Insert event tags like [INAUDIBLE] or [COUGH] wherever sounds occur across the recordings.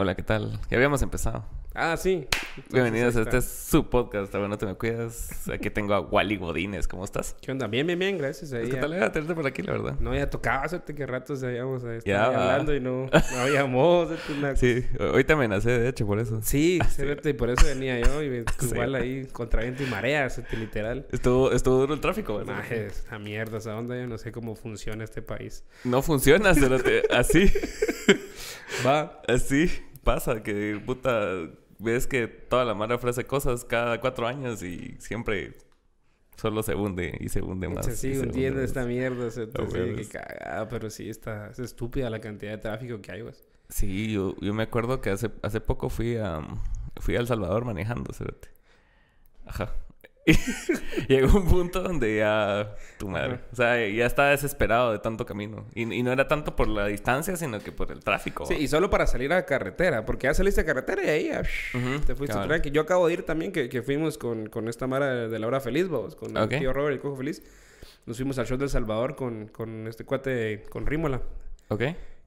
Hola, ¿qué tal? Ya habíamos empezado. Ah, sí. Entonces, Bienvenidos a este es su podcast, Ahora no te me cuidas. Aquí tengo a Wally Godínez, ¿cómo estás? ¿Qué onda? Bien, bien, bien, gracias. Ahí Pues, ¿Qué ya- tal era tenerte por aquí, la verdad? No, ya tocaba hacerte que ratos habíamos eh, estado hablando y no, no habíamos. [LAUGHS] una- Sí, hoy te amenacé, de hecho, por eso. Sí, [LAUGHS] cérate, y por eso venía yo y [LAUGHS] Sí. igual ahí contra viento y marea, literal. Estuvo, estuvo duro el tráfico, ¿verdad? Esta mierda, esa onda, yo no sé cómo funciona este país. No funciona, cerote. así, Va. así pasa, que puta, ves que toda la mara ofrece cosas cada cuatro años y siempre solo se hunde y se hunde más. Se y sigue se hundiendo esta más. mierda, se, Ah, sí, huevos. qué cagada, pero sí, está, es estúpida la cantidad de tráfico que hay, pues. Sí, yo, yo me acuerdo que hace, hace poco fui a fui a El Salvador manejando, cerote. Ajá. Y [LAUGHS] llegó un punto donde ya tu madre, o sea, ya estaba desesperado de tanto camino y, y no era tanto por la distancia, sino que por el tráfico. Sí, y solo para salir a carretera, porque ya saliste a carretera y ahí ya, te fuiste tranqui. Yo acabo de ir también, que, que fuimos con, con esta mara de, la hora feliz, vamos, con el tío Robert y el Cojo Feliz. Nos fuimos al show del Salvador con, con este cuate, con Rímola, ¿Ok?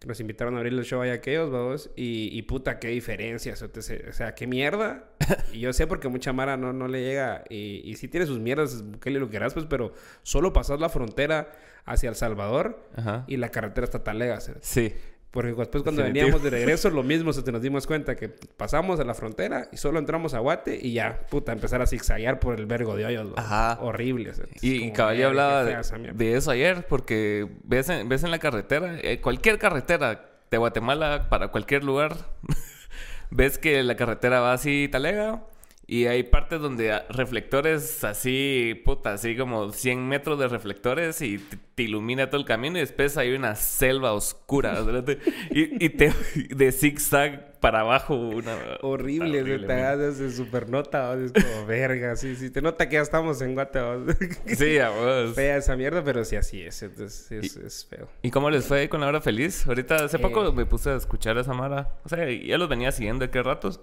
Nos invitaron a abrir el show ahí a aquellos, vamos, y, y puta, qué diferencias, o sea, qué mierda. [LAUGHS] y yo sé porque mucha mara no, no le llega, y, y sí tiene sus mierdas, que lo quieras, pues, pero solo pasas la frontera hacia El Salvador Ajá. y la carretera está tan lega, ¿sabes? Sí. Porque después cuando Definitivo. veníamos de regreso, lo mismo, se te nos dimos cuenta que pasamos a la frontera y solo entramos a Guate y ya, puta, empezar a zigzaguear por el vergo de hoyos. Ajá. Horrible. o sea, es Y, como, cabal, verga, yo hablaba de eso ayer, porque ves en, ves en la carretera, eh, cualquier carretera de Guatemala para cualquier lugar, [LAUGHS] ves que la carretera va así talega y hay partes donde reflectores así, puta, así como 100 metros de reflectores y te, ilumina todo el camino y después hay una selva oscura [LAUGHS] y, y te de zigzag para abajo una Horrible, se te de supernota, ¿no? es como [LAUGHS] verga, sí, sí, te nota que ya estamos en Guate. [LAUGHS] Sí, a vos. Fea esa mierda, pero sí así es, entonces es, es feo. ¿Y cómo les fue con la hora feliz? Ahorita hace poco Eh. me puse a escuchar a esa Mara. O sea, ya los venía siguiendo de qué ratos.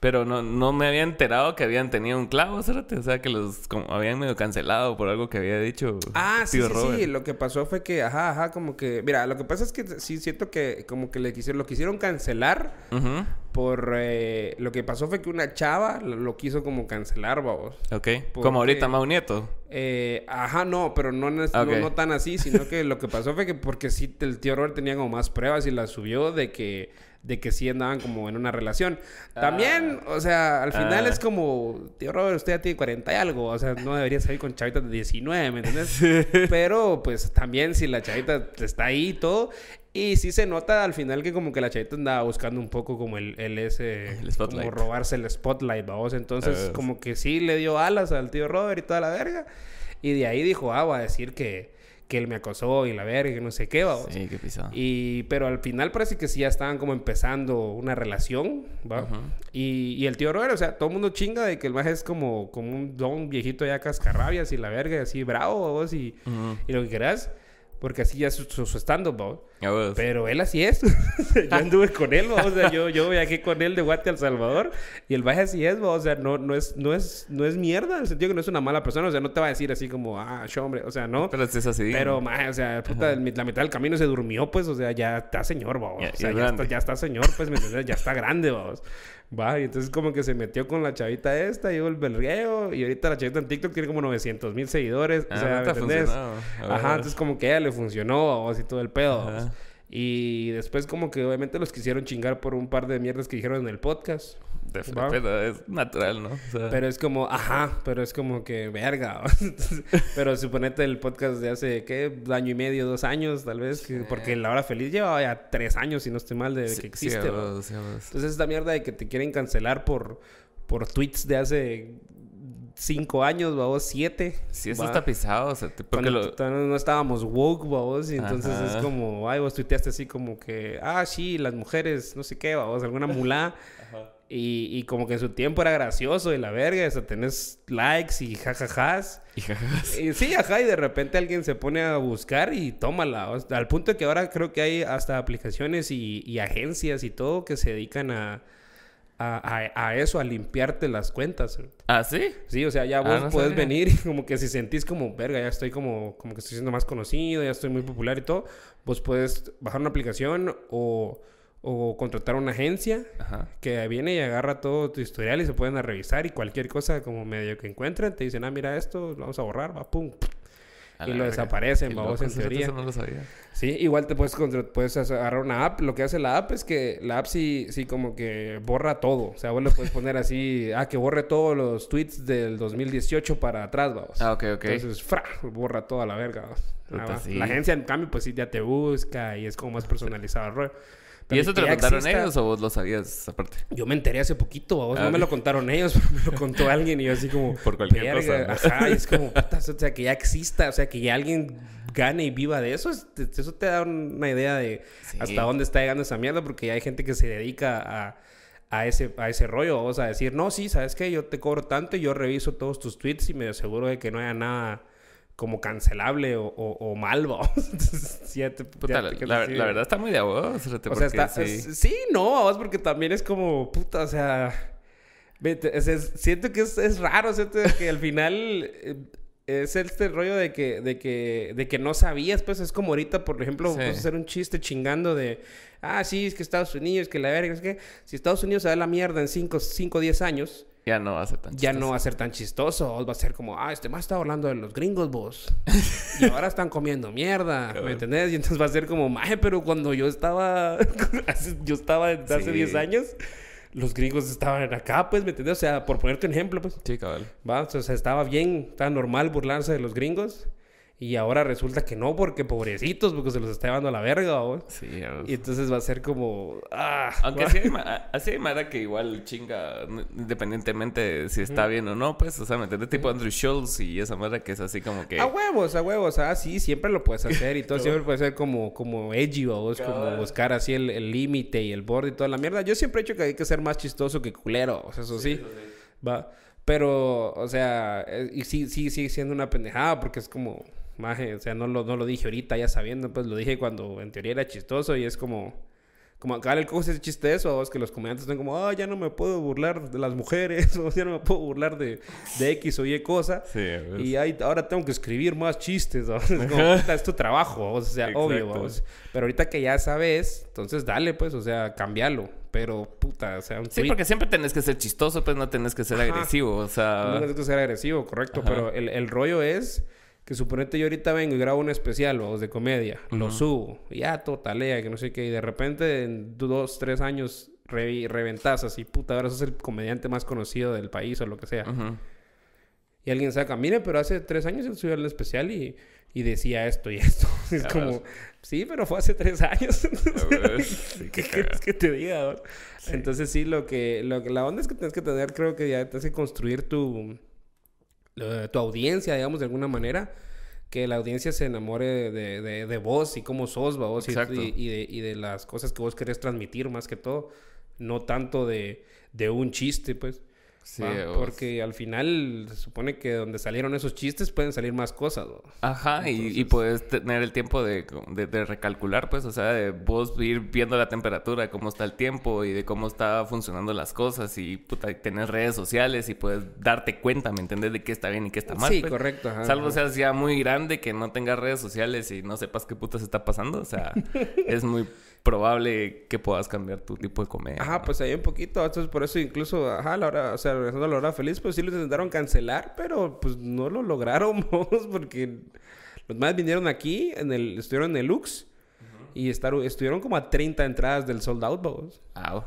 Pero no, no me había enterado que habían tenido un clavo, cerote. O sea, que los como, habían medio cancelado por algo que había dicho Ah, sí, tío sí, Robert. sí. Lo que pasó fue que, ajá, ajá, como que... Mira, lo que pasa es que sí siento que como que le quisieron, lo quisieron cancelar Ujú. por... eh, lo que pasó fue que una chava lo, lo quiso como cancelar, vamos. Ok. ¿Por Como ahorita? Mau Nieto. Eh, ajá, no, pero no, no, no tan así, sino que lo que pasó fue que porque sí el tío Robert tenía como más pruebas y las subió de que de que sí andaban como en una relación. También, o sea, al final Ah. es como, tío Robert, usted ya tiene 40 y algo, o sea, no debería salir con chavitas de 19, ¿me entiendes? [LAUGHS] Pero pues también si la chavita está ahí y todo, y sí se nota al final que como que la chavita andaba buscando un poco como el, el ese, El como robarse el spotlight, vamos, entonces Ah, como que sí le dio alas al tío Robert y toda la verga. Y de ahí dijo, ah, voy a decir que, que él me acosó y la verga y no sé qué, vamos. Sí, qué pisado. Y, pero al final parece que sí ya estaban como empezando una relación, ¿va? Y, y el tío Robert, o sea, todo el mundo chinga de que el maje es como, como un don viejito ya cascarrabias y la verga, y así bravo, vos, y, y lo que quieras. Porque así ya es su, su, su stand-up, ¿va? Pero él así es. [LAUGHS] yo anduve con él, ¿va? o sea, yo, yo viajé con él de Guate a El Salvador y el viaje así es, ¿va? o sea, no, no, es, no, es, no es mierda, en el sentido que no es una mala persona, o sea, no te va a decir así como, ah, yo, hombre, o sea, no. Pero es así. Pero, maje, o sea, puta, la mitad del camino se durmió, pues, o sea, ya está señor, va. Ya- o ya sea, es ya está, ya está señor, pues, ¿me entiendes? Ya está grande, vamos. Va, y entonces como que se metió con la chavita esta, y el belgueo, y ahorita la chavita en TikTok tiene como 900 mil seguidores, Ah, o sea, ¿me entendés? Ajá, entonces como que a ella le funcionó, vamos, y todo el pedo, Ajá. Y después como que obviamente los quisieron chingar por un par de mierdas que dijeron en el podcast. De pero es natural, ¿no? O sea, Pero es como, ajá, pero es como que, verga. Entonces, [LAUGHS] pero suponete el podcast de hace, ¿qué? Año y medio, dos años, tal vez. que- porque La Hora Feliz lleva ya tres años, si no estoy mal, de sí- que existe. Entonces esta mierda de que te quieren cancelar por, por tweets de hace cinco años, vamos, siete. Sí, eso ¿va? está pisado. O sea, porque lo... no estábamos woke, vamos, y entonces es como, ay, vos tuiteaste así como que, ah, sí, las mujeres, no sé qué, vamos, alguna mulá. [LAUGHS] Y, y como que en su tiempo era gracioso y la verga, o sea, tenés likes y jajajas. Y jajajas. Y sí, ajá, y de repente alguien se pone a buscar y tómala. o sea, al punto que ahora creo que hay hasta aplicaciones y, y agencias y todo que se dedican a, a, a- a eso, a limpiarte las cuentas. ¿Ah, sí? Sí, o sea, ya Ah, vos no puedes sabía. venir y como que si sentís como, verga, ya estoy como, como que estoy siendo más conocido, ya estoy muy popular y todo, vos puedes bajar una aplicación o, o contratar una agencia Ajá. que viene y agarra todo tu historial y se pueden revisar y cualquier cosa como medio que encuentren te dicen, ah, mira esto, lo vamos a borrar, va, pum. A Y lo desaparecen, loco, en teoría. Eso no lo sabía. Sí, igual te puedes, puedes agarrar una app. Lo que hace la app es que la app sí, sí como que borra todo. O sea, vos le puedes poner así, [LAUGHS] ah, que borre todos los tweets del 2018 para atrás, vamos. Ah, ok, ok. Entonces, fra, borra toda la verga. vamos. Puta, sí. La agencia, en cambio, pues sí ya te busca y es como más personalizado el rollo. ¿Y eso te lo contaron exista- ellos o vos lo sabías aparte? Yo me enteré hace poquito, vos. Ah, no me ok. lo contaron ellos, [LAUGHS] pero me lo contó alguien y yo así como... Por cualquier cosa, ¿no? Ajá, y es como, [LAUGHS] putas, o sea, que ya exista, o sea, que ya alguien gane y viva de eso. Eso te da una idea de Sí. hasta dónde está llegando esa mierda, porque ya hay gente que se dedica a, a, ese, a ese rollo, vamos a decir, no, sí, ¿sabes qué? Yo te cobro tanto y yo reviso todos tus tweets y me aseguro de que no haya nada como cancelable o, o, o mal, vamos. [LAUGHS] La, verdad está muy de abogado. o sea, está, sí. es- sí, no, vamos, porque también es como, puta, o sea, vete, es- es- siento que es, raro, siento que al final eh, es este rollo de que, de que, de que no sabías, pues es como ahorita, por ejemplo, Sí. puedes hacer un chiste chingando de, ah, sí, es que Estados Unidos, que la verga, es que si Estados Unidos se da la mierda en 5 o 10 años, Ya no va a ser tan ya no chistoso. va a ser tan chistoso. Va a ser como, ah, este más está hablando de los gringos, vos. [LAUGHS] y ahora están comiendo mierda. ¿Me entendés? Y entonces va a ser como, maje, pero cuando yo estaba. [LAUGHS] yo estaba hace Sí. 10 años, los gringos estaban acá, pues, ¿me entendés? O sea, por ponerte un ejemplo, pues. Sí, cabal. Va, o sea, estaba bien, estaba normal burlarse de los gringos. Y ahora resulta que no, porque pobrecitos, porque se los está llevando a la verga, vos. Sí. Y entonces va a ser como, ah. Aunque va. sí hay, así hay mara que igual chinga, independientemente de si está bien o no, pues, o sea, ¿me entiendes? Tipo Andrew Schultz y esa mara que es así como que... A huevos, a huevos. Ah, sí, siempre lo puedes hacer y todo. [LAUGHS] siempre puede ser como, como edgy, vos. Como buscar así el límite y el borde y toda la mierda. Yo siempre he dicho que hay que ser más chistoso que culero. O sea, eso sí. Va. Pero, o sea, eh, y sí, sí, sigue siendo una pendejada porque es como... Maje, o sea, no lo, no lo dije ahorita ya sabiendo, pues lo dije cuando en teoría era chistoso y es como... Como acá el cojo ese chiste de eso, es que los comediantes están como, ah, ya no me puedo burlar de las mujeres, [LAUGHS] o ya no me puedo burlar de, de X o Y cosa. Sí, ves. Y ahí, ahora tengo que escribir más chistes. ¿no? [LAUGHS] Es, como, puta, es tu trabajo, o sea, Exacto. obvio. vamos. Pero ahorita que ya sabes, entonces dale, pues, o sea, cambialo. Pero, puta, o sea, un Sí, tweet. porque siempre tenés que ser chistoso, pues no tenés que ser Ajá. agresivo, o No sea... tienes que ser agresivo, correcto. Ajá. Pero el, el rollo es que suponete yo ahorita vengo y grabo un especial, vamos, de comedia. Lo subo. Y ya, totalea, que no sé qué. Y de repente, en dos, tres años, re- reventas así, puta, ahora sos el comediante más conocido del país o lo que sea. Y alguien saca, mire, pero hace tres años él subió el especial y, y decía esto y esto. [LAUGHS] Es Ya como, ves. sí, pero fue hace tres años. [LAUGHS] Sí, ¿Qué quieres que te diga? no? Entonces sí, lo que, lo que- la onda es que tienes que tener, creo que ya tienes que construir tu, tu audiencia, digamos, de alguna manera. Que la audiencia se enamore de, de, de vos y cómo sos, vos y, y de, y de las cosas que vos querés transmitir más que todo. No tanto de, de un chiste, pues. Sí. Porque al final se supone que donde salieron esos chistes pueden salir más cosas. ¿no? Ajá, y, y puedes tener el tiempo de, de- de recalcular, pues, o sea, de vos ir viendo la temperatura, de cómo está el tiempo y de cómo está funcionando las cosas y, puta, y tenés redes sociales y puedes darte cuenta, ¿me entiendes? De qué está bien y qué está mal. sí, pues. correcto. ajá, Salvo ajá. seas ya muy grande que no tengas redes sociales y no sepas qué putas está pasando, o sea, [LAUGHS] es probable que puedas cambiar tu tipo de comedia. Ajá, ¿no? pues ahí un poquito. Entonces, por eso incluso, ajá, la hora, o sea, regresando a la hora feliz, pues sí lo intentaron cancelar, pero pues no lo lograron, [LAUGHS] porque los más vinieron aquí, en el, estuvieron en el Lux, y estuvieron como a 30 entradas del sold out, vos. Au.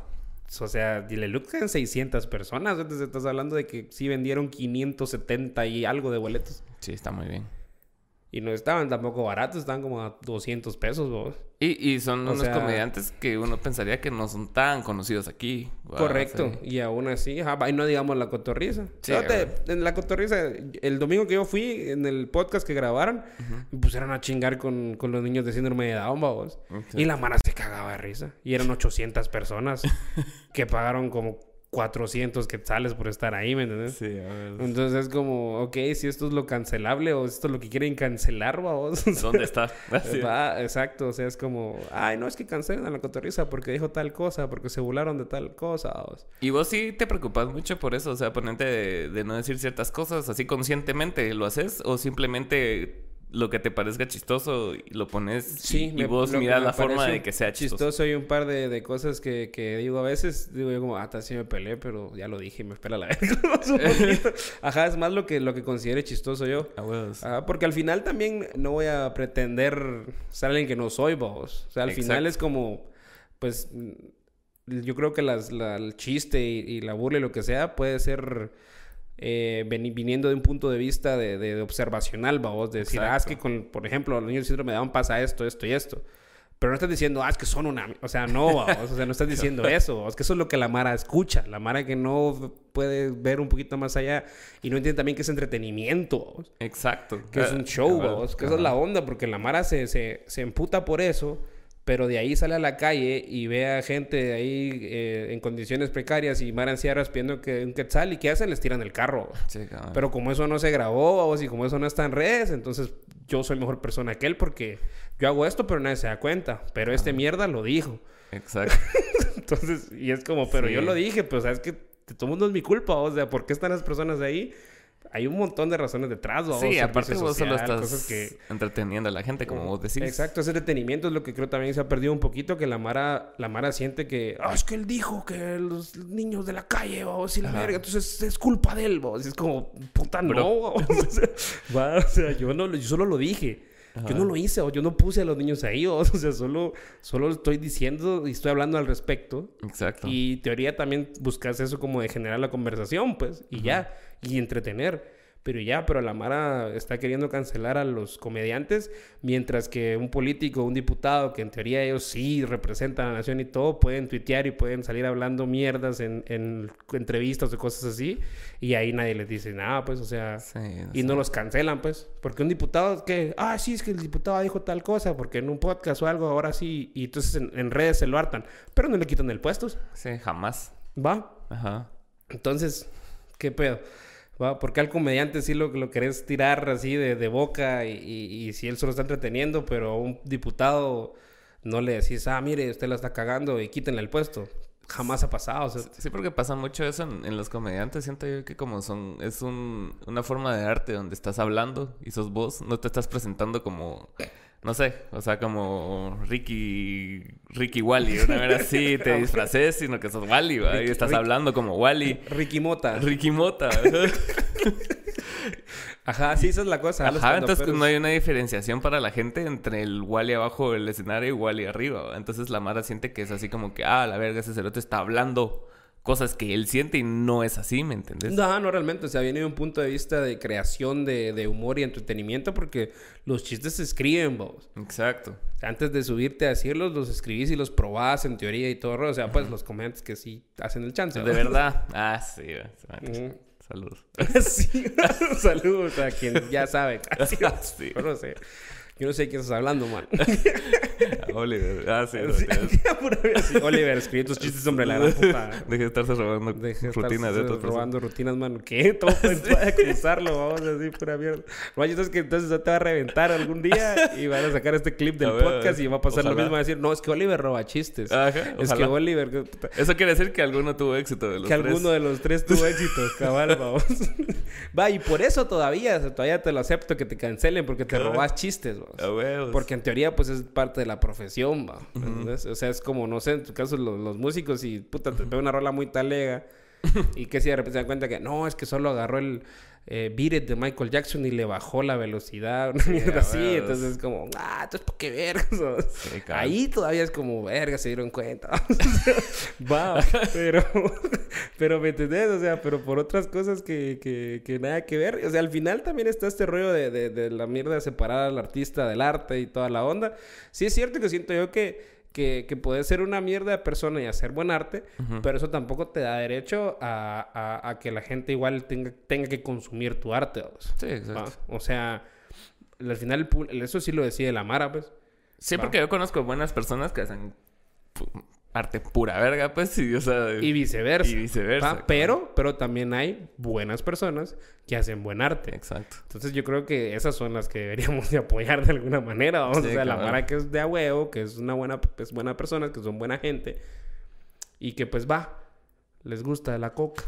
O sea, el Lux eran 600 personas, entonces estás hablando de que sí vendieron 570 y algo de boletos. Sí, está muy bien. Y no estaban tampoco baratos, estaban como a 200 pesos, vos. Y, y son O unos sea- comediantes que uno pensaría que no son tan conocidos aquí. Wow, Correcto. sí. Y aún así, ajá, y no digamos la cotorriza. Sí, Fíjate, en la cotorriza, el domingo que yo fui, en el podcast que grabaron, me pusieron a chingar con, con los niños de síndrome de Down, babos. Sí. Y la mara se cagaba de risa. Y eran [LAUGHS] 800 personas que pagaron como 400 quetzales por estar ahí, ¿me entiendes? Sí, a ver. Entonces es como, ok, si esto es lo cancelable o esto es lo que quieren cancelar, babos. [LAUGHS] ¿Dónde está? Va, [LAUGHS] exacto, o sea, es como, ay, no es que cancelen a la cotorriza porque dijo tal cosa, porque se burlaron de tal cosa. babos. Y vos sí te preocupas mucho por eso, o sea, ponerte de, de no decir ciertas cosas así conscientemente, ¿lo haces? ¿O simplemente lo que te parezca chistoso y lo pones Sí, y, y me- vos miras la forma de que sea chistoso. Chistoso hay un par de, de cosas que, que digo a veces, digo yo como, ah, sí me peleé, pero ya lo dije, me espera la [LAUGHS] verga. poquito. [LAUGHS] Ajá, es más lo que, lo que considere chistoso yo. A huevos. Ajá, porque al final también no voy a pretender ser alguien que no soy, vos. O sea, al final es como, pues, mm, yo creo que las, la- el chiste y, y la burla y lo que sea puede ser eh, viniendo de un punto de vista de, de- de observacional, vos. De decir, ah, es que con, por ejemplo, los niños de síndrome de Down pasa esto, esto y esto. Pero no estás diciendo, ah, es que son una... O sea, no, vamos. O sea, no estás [LAUGHS] diciendo eso. Es que eso es lo que la Mara escucha. La Mara que no puede ver un poquito más allá y no entiende también que es entretenimiento, vamos Exacto. que es un show, cabal, vamos, que esa es la onda, porque la Mara se, se, se emputa por eso, pero de ahí sale a la calle y ve a gente ahí eh, en condiciones precarias y Mara en sierras pidiendo que un quetzal y ¿qué hacen? Les tiran el carro. Sí. Pero como eso no se grabó, vamos, y como eso no está en redes, entonces yo soy mejor persona que él porque yo hago esto, pero nadie se da cuenta. Pero este mierda lo dijo. Exacto. [LAUGHS] Entonces, y es como, pero Sí. yo lo dije, pues, ¿sabes que Todo mundo es mi culpa, o sea, ¿por qué están las personas ahí? Hay un montón de razones detrás, ¿no? Sí, aparte vos solo social, estás cosas que... entreteniendo a la gente, como vos decís. Exacto, ese entretenimiento es lo que creo también se ha perdido un poquito, que la Mara, la Mara siente que, ah, es que él dijo que los niños de la calle, vamos, y la verga, entonces es culpa de él, vos. Es como, puta, no, Bro. [LAUGHS] O sea, [LAUGHS] va, o sea, yo, no, yo solo lo dije. Yo no lo hice, o yo no puse a los niños ahí, [LAUGHS] o sea, solo, solo estoy diciendo y estoy hablando al respecto. Exacto. Y teoría también buscas eso como de generar la conversación, pues, y ya, y entretener. Pero ya, pero la Mara está queriendo cancelar a los comediantes, mientras que un político, un diputado, que en teoría ellos sí representan a la nación y todo, pueden tuitear y pueden salir hablando mierdas en, en entrevistas o cosas así, y ahí nadie les dice nada, pues, o sea, Sí, y no los cancelan, pues. Porque un diputado que, ah, sí, es que el diputado dijo tal cosa, porque en un podcast o algo, ahora sí, y entonces en, en redes se lo hartan, pero no le quitan el puesto, Sí, jamás. ¿va? Ajá. Entonces, ¿qué pedo? Porque al comediante sí lo, lo querés tirar así de, de boca y, y- si él solo está entreteniendo, pero a un diputado no le decís, ah, mire, usted la está cagando y quítenle el puesto. Jamás ha pasado. Sí, porque pasa mucho eso en, los comediantes. Siento yo que como son... Es un, una forma de arte donde estás hablando y sos vos. No te estás presentando como... No sé. O sea, como Ricky... Ricky Wally. Una vez así [LAUGHS] te disfraces, sino que sos Wally, ¿va? Y estás Ricky- hablando como Wally. Ricky Mota. Ricky Mota. [LAUGHS] Ajá, sí, esa es la cosa. Ajá, entonces estandoperos- no hay una diferenciación para la gente entre el Wally abajo del escenario y Wally arriba. ¿va? Entonces la Mara siente que es así como que, ah, la verga, ese cerote está hablando cosas que él siente y no es así, ¿me entendés? No, no realmente. O sea, viene de un punto de vista de creación de, de humor y entretenimiento porque los chistes se escriben, vos. Exacto. O sea, antes de subirte a decirlos, los escribís y los probás en teoría y todo. O sea, pues los comediantes que sí hacen el chance. De ¿va? verdad. [LAUGHS] Ah, sí. Saludos. [LAUGHS] sí, [LAUGHS] saludos a quien ya sabe. casi. Sí. Yo no sé. Yo no sé de quién estás hablando, man. [LAUGHS] Oliver. Ah, sí. [LAUGHS] Sí. Oliver, escribí tus chistes, hombre, la gran puta. [LAUGHS] Deje de estarse robando Deje de rutinas de otras personas. robando rutinas, mano. ¿Qué? Todo para acusarlo, vamos así, pura mierda. Vaya, entonces que entonces te va a reventar algún día y van a sacar este clip del ver, podcast y va a pasar lo mismo. Va a decir, no, es que Oliver roba chistes. Ajá, es que. Oliver... que- Eso quiere decir que alguno tuvo éxito de los que tres. alguno de los tres tuvo éxito, cabal, vamos. Va, y por eso todavía, todavía te lo acepto que te cancelen porque te robas chistes, Porque en teoría, pues es parte de la profesión. O sea, es como, no sé, en tu caso, los, los músicos y puta, te pega una rola muy talega. [LAUGHS] y que si de repente se dan cuenta que no, es que solo agarró el eh, Beat It de Michael Jackson y le bajó la velocidad, una mierda así. Entonces es como, ah, entonces, ¿por qué vergas? Sí. [LAUGHS] Ahí todavía es como, verga, se dieron cuenta. [LAUGHS] Va, pero, pero me entendés, o sea, pero por otras cosas que, que, que nada que ver. O sea, al final también está este rollo de, de, de la mierda de separar al artista del arte y toda la onda. Sí es cierto que siento yo que, que, que puedes ser una mierda de persona y hacer buen arte, pero eso tampoco te da derecho a, a, a que la gente igual tenga, tenga que consumir tu arte. vamos. Sí, exacto. Va, O sea, al final eso sí lo decide la Mara, pues. Sí, Va. porque yo conozco buenas personas que hacen arte pura verga, pues, y, o sea... Y viceversa. Y viceversa, claro. Pero, pero también hay buenas personas que hacen buen arte. Exacto. Entonces yo creo que esas son las que deberíamos de apoyar de alguna manera. Vamos Sí, o sea, la cabal. Mara que es de a huevo, que es una buena, es buena persona, que son buena gente. Y que pues va, les gusta la coca.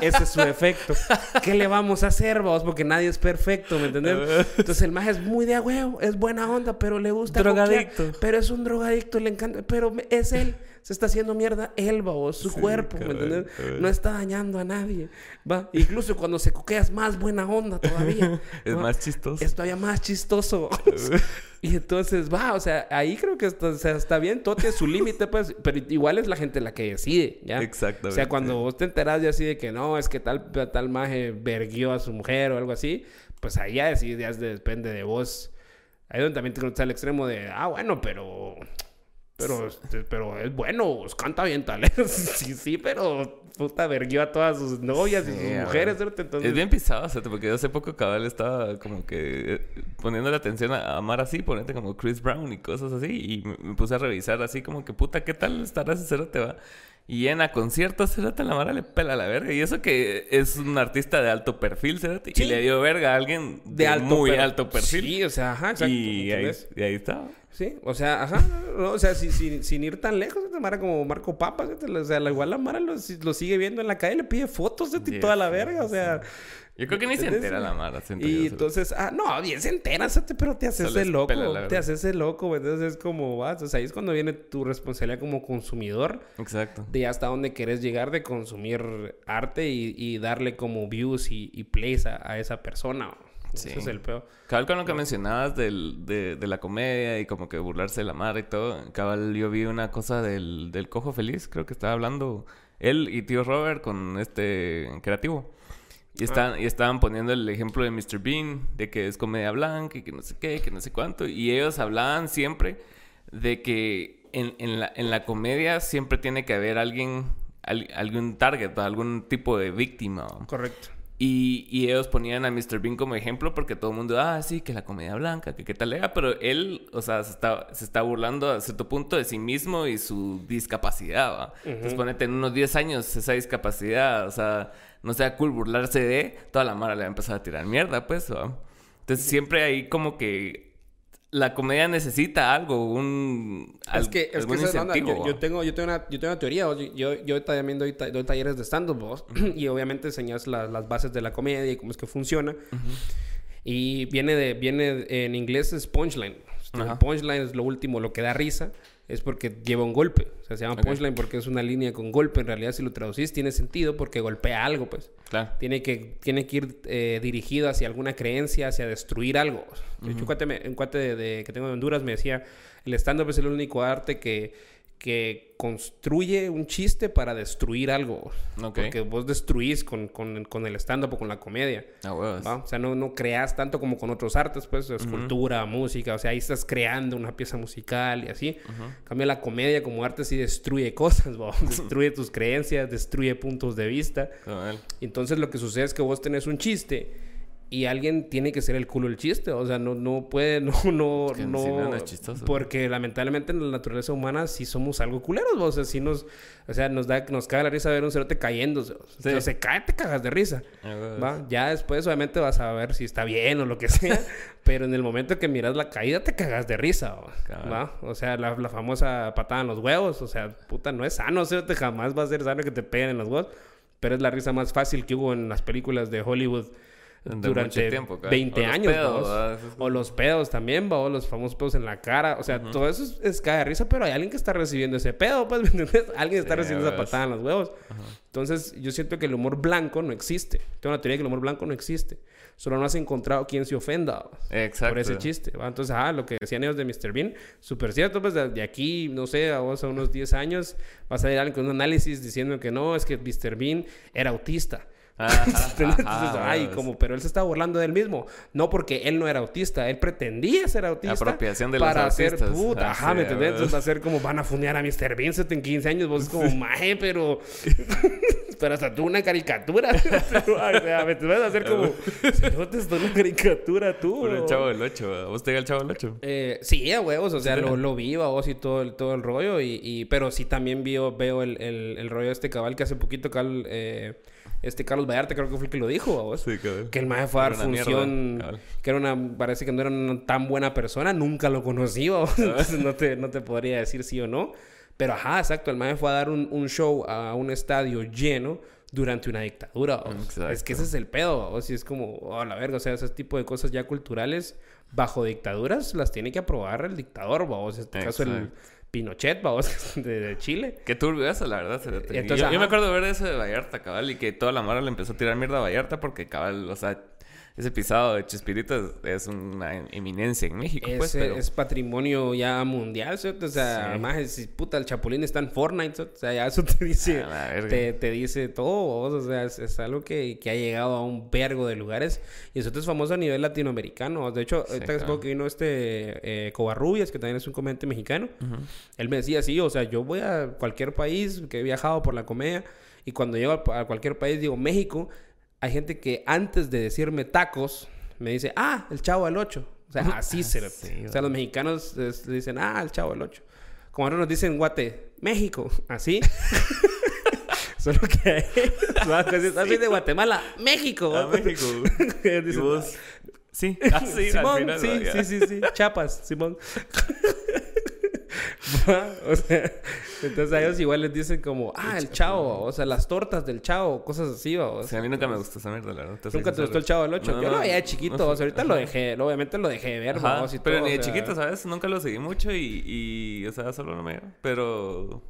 Ese es su efecto. ¿Qué le vamos a hacer, vos? Porque nadie es perfecto, ¿me entendés? Entonces el maje es muy de a huevo, es buena onda, pero le gusta. Drogadicto. coquear, Pero es un drogadicto, le encanta. Pero es él. Se está haciendo mierda él, vos, su Sí, cuerpo, ¿me cabal. No está dañando a nadie. Va. Incluso cuando se coquea es más buena onda todavía. [LAUGHS] Es ¿va? más chistoso. es todavía más chistoso. [LAUGHS] y entonces, va, o sea, ahí creo que está, o sea, está bien, todo tiene su límite, pues, pero igual es la gente la que decide, ¿ya? Exactamente. O sea, cuando vos te enterás ya así de que no, es que tal, tal maje verguió a su mujer o algo así, pues ahí ya decís, ya depende de vos. Ahí donde también te está el extremo de, ah, bueno, pero... Pero, este, pero es bueno, canta bien tal. [LAUGHS] sí, sí, pero puta verguió a todas sus novias y sus mujeres. ¿cierto? Entonces, Es bien pisado, o sea, porque yo hace poco cabal estaba como que eh, poniendo la atención a amar así, ponerte como Chris Brown y cosas así, y me, puse a revisar así como que puta, ¿qué tal estará ese cerote va? Y en a conciertos, cerote, la mara le pela la verga. Y eso que es un artista de alto perfil, cerote, Sí. y le dio verga a alguien de, muy per- alto perfil. Sí, o sea, ajá, exacto. y, ahí, ¿entendés? y ahí está. Sí, o sea, ajá, no, o sea, si- si- sin ir tan lejos, esta Mara como Marco Papa, o sea, igual la Mara lo, si- lo sigue viendo en la calle, le pide fotos de ti Sí, toda la verga, o sea. Yo creo que ni se entera la yo, Y entonces, ah, no, bien se entera, pero te haces el loco, te haces el loco, entonces es como vas, o sea, ahí es cuando viene tu responsabilidad como consumidor Exacto. de hasta dónde querés llegar de consumir arte y, y darle como views y, y plays a, a esa persona. Sí. Ese es el peor. Cabal, con lo que mencionabas del, de, de la comedia y como que burlarse de la madre y todo. Cabal, yo vi una cosa del, del Cojo Feliz, creo que estaba hablando él y tío Robert con este creativo. Y, están, y estaban poniendo el ejemplo de Mr. Bean, de que es comedia blanca y que no sé qué, que no sé cuánto. Y ellos hablaban siempre de que en, en la, en la comedia siempre tiene que haber alguien, al- algún target, algún tipo de víctima. Correcto. Y, y ellos ponían a Mr. Bean como ejemplo porque todo el mundo, ah, sí, que la comedia blanca, que qué tal era, pero él, o sea, se está, se está burlando a cierto punto de sí mismo y su discapacidad, ¿va? Entonces, ponete en unos 10 años esa discapacidad, o sea, no sea cool burlarse de, toda la mara le va a empezar a tirar mierda, pues, ¿va? Entonces, siempre hay como que la comedia necesita algo, un... Es al- que, es que esa Yo, yo tengo, yo, tengo una, yo tengo una teoría. vos. Yo, yo también doy, doy talleres de stand-up vos, [CLEARS THROAT] y obviamente enseñas la- las bases de la comedia y cómo es que funciona. Y viene, de, viene en inglés es punchline. Punchline es lo último, lo que da risa. Es porque lleva un golpe. O sea, se llama Ok. punchline porque es una línea con golpe. En realidad, si lo traducís, tiene sentido porque golpea algo, pues. Claro. Tiene que, tiene que ir eh, dirigido hacia alguna creencia, hacia destruir algo. De hecho, un cuate, me- un cuate de, de- que tengo de Honduras me decía, el stand-up es el único arte que, que construye un chiste para destruir algo. Ok. Porque vos destruís con, con, con el stand-up o con la comedia. Ah, huevos. ¿va? O sea, no, no creas tanto como con otros artes, pues, escultura, música, o sea, ahí estás creando una pieza musical y así. En cambio, la comedia como arte sí destruye cosas, ¿va? [LAUGHS] destruye tus creencias, destruye puntos de vista. Entonces lo que sucede es que vos tenés un chiste y alguien tiene que ser el culo del chiste. O sea, no, no puede, [LAUGHS] no, no, Es que no. si no, no es chistoso. Porque lamentablemente en la naturaleza humana sí somos algo culeros. O sea, sí nos, o sea, nos da, nos caga la risa ver un cerote cayéndose. O sea, Sí. se cae, te cagas de risa. Ah. ¿va? Ya después obviamente vas a ver si está bien o lo que sea. [LAUGHS] pero en el momento que miras la caída te cagas de risa. ¿va? O sea, la, la famosa patada en los huevos. O sea, puta, no es sano. cerote, jamás va a ser sano que te peguen en los huevos. Pero es la risa más fácil que hubo en las películas de Hollywood De durante tiempo, cabal. 20 O años. es- O los pedos también, ¿va? o los famosos pedos en la cara. O sea, todo eso es, es cae de risa, pero hay alguien que está recibiendo ese pedo, pues, [LAUGHS] ¿me entiendes? Alguien está Sí, recibiendo esa patada en los huevos. Entonces, yo siento que el humor blanco no existe. Tengo una teoría de que el humor blanco no existe. Solo no has encontrado quien se ofenda por ese chiste. ¿va? Entonces, ah, lo que decían ellos de Mr. Bean, súper cierto, pues de, de aquí, no sé, a vos a unos 10 años, vas a ir alguien con un análisis diciendo que no, es que Mr. Bean era autista. Ajá, [LAUGHS] Entonces, ajá, ay, como, pero él se está burlando de él mismo. No porque él no era autista, él pretendía ser autista. Apropiación de los para hacer autistas. puta. Ajá, sí, ¿me entendés? Entonces va a ser como van a funear a Mr. Vincent en 15 años. Vos es como, maje, pero. [LAUGHS] pero hasta tú una caricatura. [LAUGHS] o sea, me vas a hacer como. Cerote, es una caricatura tú. Por el chavo del 8. ¿Vos te llega el chavo del 8? eh, sí, a huevos, o sea, Sí. lo, lo vi a vos y todo el, todo el rollo, y, y- pero sí también vio, veo el, el, el rollo de este cabal que hace poquito, cal, eh, este Carlos Vallarta creo que fue el que lo dijo vos. Sí, cabrón. Que el maje fue a dar mierda, función, que era una, parece que no era una tan buena persona, nunca lo conocí, ¿va? entonces no te, no te podría decir sí o no. Pero ajá, exacto, el maje fue a dar un, un show a un estadio lleno durante una dictadura. ¿vos? Exacto. Es que ese es el pedo. O si es como, oh, la verga, o sea, ese tipo de cosas ya culturales bajo dictaduras las tiene que aprobar el dictador. En este caso el. Pinochet, vamos, [LAUGHS] de, de Chile. Qué turbio eso, la verdad. Entonces, yo, yo me acuerdo de ver eso de Vallarta, cabal, y que toda la mara le empezó a tirar mierda a Vallarta porque, cabal, o sea, ese pisado de Chespirito es, una eminencia en México, Es, pues, pero... es patrimonio ya mundial, ¿cierto? O sea, Sí. además, es, puta, el Chapulín está en Fortnite, ¿cierto? O sea, ya eso te dice, te, te dice todo, vos, o sea, es, es algo que, que ha llegado a un vergo de lugares y eso es famoso a nivel latinoamericano. De hecho, ahorita hace claro. que vino este eh, Covarrubias, que también es un comediante mexicano, Ujú. él me decía, sí, o sea, yo voy a cualquier país que he viajado por la comedia y cuando llego a, a cualquier país digo México, hay gente que antes de decirme tacos me dice, ah, el chavo del 8. O sea, [LAUGHS] así se Sí, O sea, los mexicanos es- dicen, ah, el chavo del 8. Como ahora nos dicen Guate, México, así. [LAUGHS] [LAUGHS] Solo que vas a decir, "Ah, soy de Guatemala, México. A México. Dicen, ¿Y vos? Sí, ah, sí, al Simón, final, sí, sí, sí, sí, Chapas, Simón. [LAUGHS] o sea, entonces a ellos igual les dicen como, ah, el chavo, o sea, las tortas del chavo, cosas así, o Sí, a mí nunca me gustó esa mierda, la verdad. Nunca te gustó el chavo del 8. No, Yo lo veía de chiquito, o sea, ahorita lo dejé, obviamente lo dejé de ver, Ajá, vamos, y pero todo, ni de o sea, chiquito, ¿sabes? Nunca lo seguí mucho y, y, o sea, solo no me... Pero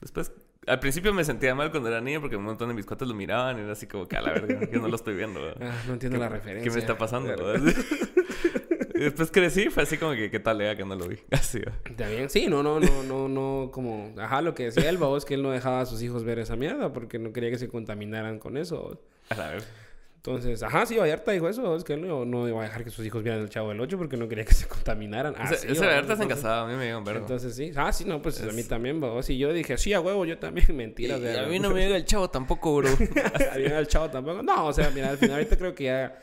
después, al principio me sentía mal cuando era niño porque un montón de mis cuates lo miraban y era así como que a la verga, yo no lo estoy viendo. [LAUGHS] Ah, no entiendo ¿Qué- la referencia. ¿Qué me está pasando? [LAUGHS] Después crecí, fue así como que, ¿qué tal era que no lo vi? [LAUGHS] Así, bien, sí, no, no, no, no, no, como, ajá, lo que decía él, vos, que él no dejaba a sus hijos ver esa mierda porque no quería que se contaminaran con eso. A la verga. Entonces, ajá, sí, Vallarta dijo eso, es que él no, no iba a dejar que sus hijos vieran el Chavo del 8 porque no quería que se contaminaran. Ah, Ese, sí, ese ¿va? Vallarta se encasaba, a mí me dio un vergo. Entonces, sí. Ah, sí, no, pues a mí Es- también, vos. Y yo dije, sí, a huevo, yo también. [LAUGHS] Mentira, Y- o sea, y a mí no me llega el chavo tampoco, bro. [LAUGHS] a mí el chavo tampoco. No, o sea, mira, al final ahorita creo que ya,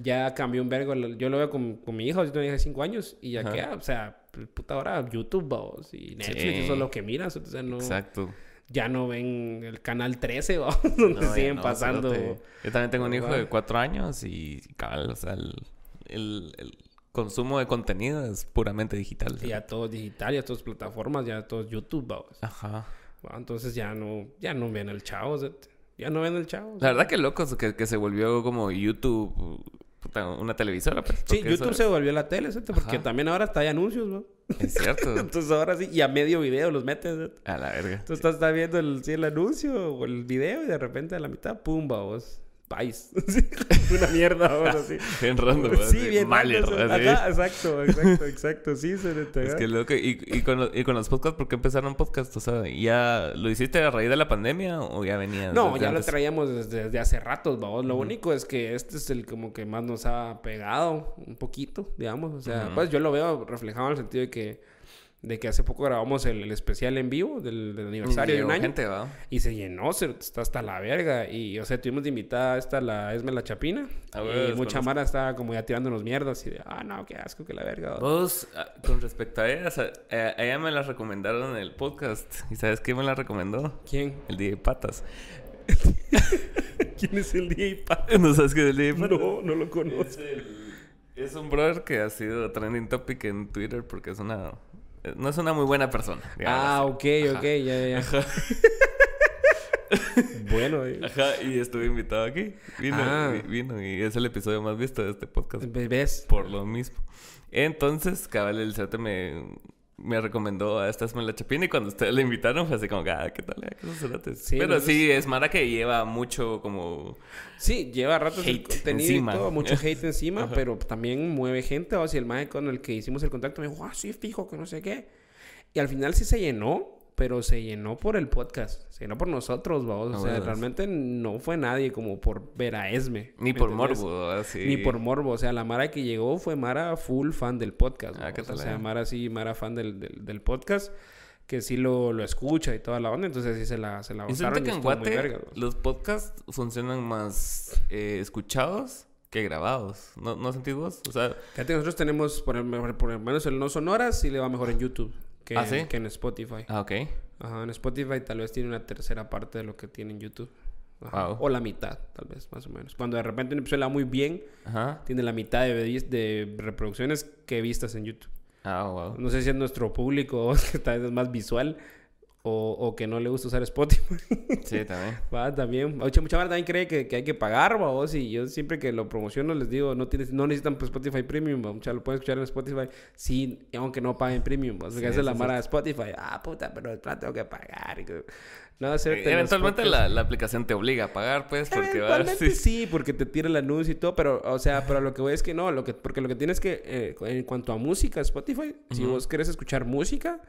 ya cambió un vergo. Yo lo veo con, con mi hija, yo tengo hija de 5 años, y ya Ajá. que, o sea, puta ahora YouTube, vos, y Netflix, Sí. eso es lo que miras. O sea, no, Exacto. ya no ven el canal 13, [LAUGHS] vos, donde No, siguen no, pasando. Yo también tengo un hijo de Ajá. cuatro años y, cabal, o sea, el, el, el consumo de contenido es puramente digital. Ya todo es digital, ya todo es plataformas, ya todo es YouTube, vos. Ajá. Entonces ya no, ya no ven el chavo, ya no ven el chavo. La verdad que loco que, que se volvió como YouTube, una televisora. Pues, Sí, YouTube se volvió la tele, ¿sí? porque Ajá. también ahora está hay anuncios, ¿no? Es cierto. [LAUGHS] Entonces ahora sí, y a medio video los metes. ¿sí? A la verga. Tú estás, estás viendo el, sí, el anuncio o el video y de repente a la mitad, pumba, vos. Pais. [LAUGHS] Una mierda, vos, así. [LAUGHS] Bien random, sí, así, bien. Mahler, random, así. Ajá, exacto, [LAUGHS] exacto, exacto. Sí, se le Es que loco. ¿Y, y, con, los- y con los podcasts, ¿por qué empezaron podcasts? O sea, ¿ya lo hiciste a raíz de la pandemia o ya venía? No, ya lo traíamos desde, desde hace ratos, vamos. Lo único es que este es el como que más nos ha pegado un poquito, digamos. O sea, pues yo lo veo reflejado en el sentido de que, de que hace poco grabamos el, el especial en vivo del, del aniversario de un año. gente, ¿va? Y se llenó, se, está hasta la verga. Y, o sea, tuvimos de invitada a esta, la Esme La Chapina. Ah, y bueno, mucha mara estaba como ya tirándonos mierdas. Y de, ah, no, qué asco, que la verga. Vos, ah, con respecto a ella, eh, a ella me la recomendaron en el podcast. ¿Y sabes quién me la recomendó? ¿Quién? El DJ Patas. [LAUGHS] ¿Quién es el DJ Pa? ¿No sabes quién es el DJ Patas? No, no lo Es, conozco. el- es un brother que ha sido trending topic en Twitter porque es una... No es una muy buena persona. digamos Ah, ok, Ajá. ok, ya, ya. Ajá. [LAUGHS] bueno, eh. Ajá, y estuve invitado aquí. Vino, Ah. vi- vino y es el episodio más visto de este podcast. ¿Ves? Por lo mismo. Entonces, cabal, el cerote me, me recomendó a esta Esmela Chapina y cuando ustedes la invitaron fue así como, ah, ¿qué tal? eh? ¿Qué esos cerotes?" Sí, Pero sí, es Mara que lleva mucho como... Sí, lleva rato el contenido encima. y todo, mucho [LAUGHS] hate encima, Ajá. pero también mueve gente. O sea, el mae con el que hicimos el contacto me dijo, ah, sí, fijo, que no sé qué. Y al final sí se llenó, pero se llenó por el podcast, se llenó por nosotros, vamos. Ah, O sea, bueno. realmente no fue nadie como por ver a Esme. Ni ¿me por morbo, así. Ni por morbo. O sea, la Mara que llegó fue Mara full fan del podcast. Ah. ¿qué O tal, sea, eh? Mara sí, Mara fan del, del, del podcast. Que sí lo, lo escucha y toda la onda. Entonces sí se la, se la gozaron que en Guate verga, los podcasts funcionan más eh, escuchados que grabados. ¿No, ¿No sentís vos? O sea, Fíjate nosotros tenemos, por, el- por lo menos el No Sonoras, sí le va mejor en YouTube que, ¿Ah, sí? que en Spotify. ah, ok. Ajá, en Spotify tal vez tiene una tercera parte de lo que tiene en YouTube. Ajá. Wow. O la mitad, tal vez, más o menos. Cuando de repente un episodio le va muy bien, Ajá. tiene la mitad de, reproducciones que vistas en YouTube. Ah, wow. No sé si es nuestro público [LAUGHS] que tal vez es más visual o, o que no le gusta usar Spotify. Sí, también. [LAUGHS] Va, también. Mucha, mucha banda también cree que, que hay que pagar, vos. Y yo siempre que lo promociono les digo, no tienes, no necesitan pues, Spotify Premium, va. Mucha, lo pueden escuchar en Spotify, sí, aunque no paguen Premium, va. O sea, Sí, que esa es la mara de Spotify. Ah, puta, pero el plan tengo que pagar. No, hacerte Eventualmente la, la aplicación te obliga a pagar, pues, porque va sí. sí, porque te tira el anuncio y todo, pero, o sea, pero lo que voy es que no, lo que, porque lo que tienes que, eh, en cuanto a música, Spotify, si vos querés escuchar música,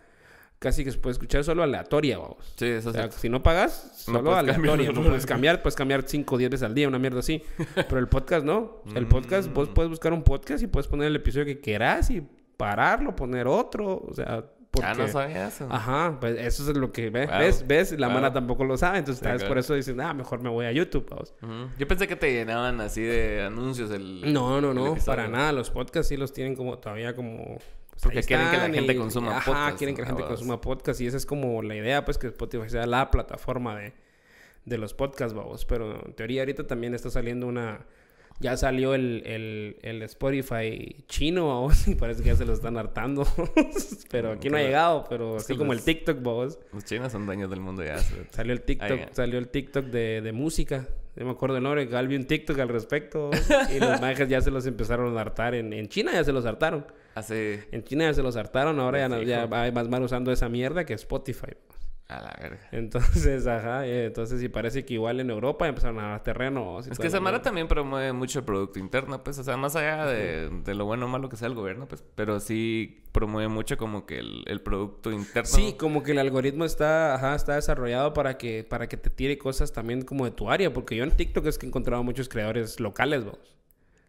casi que se puede escuchar solo aleatoria, vamos. Sí, eso O sea, si no pagas, No solo cambiar. aleatoria. No puedes cambiar, puedes cambiar 5 o 10 veces al día, una mierda así. [LAUGHS] Pero el podcast no. El podcast, vos Mm. puedes buscar un podcast y puedes poner el episodio que quieras y pararlo, poner otro. O sea, porque... Ah, no sabía eso. Ajá, pues eso es lo que ve- Wow. ves, ves, la Wow. mano tampoco lo sabe, entonces Sí, tal vez por eso dicen, ah, mejor me voy a YouTube. Ujú. Yo pensé que te llenaban así de anuncios el No, no, el no, episodio. para nada, los podcasts sí los tienen como todavía como... pues, Porque quieren que la gente consuma Ajá, podcast, quieren que la gente consuma podcast y esa es como la idea, pues que Spotify sea la plataforma de, de los podcasts, vamos. Pero en teoría ahorita también está saliendo una... Ya salió el, el, el Spotify chino, vamos, [LAUGHS] y parece que ya se lo están hartando. [LAUGHS] pero aquí no ha llegado, pero así como el TikTok, vamos. Los chinos son dueños del mundo ya. [LAUGHS] Salió el TikTok, salió el TikTok de, de música. Yo me acuerdo el nombre, vi un TikTok al respecto. y los majes ya se los empezaron a hartar. En, en China ya se los hartaron. Hace En China ya se los hartaron. Ahora ya, ya hay más mal usando esa mierda que Spotify. a la verga. Entonces, ajá. eh, Entonces, y parece que igual en Europa empezaron a dar terreno. Es que Samara también promueve mucho el producto interno, pues, o sea, más allá de, de lo bueno o malo que sea el gobierno, pues, pero sí promueve mucho como que el, el producto interno. Sí, como que el algoritmo está, ajá, está desarrollado para que, para que te tire cosas también como de tu área. Porque yo en TikTok es que he encontrado muchos creadores locales, vamos.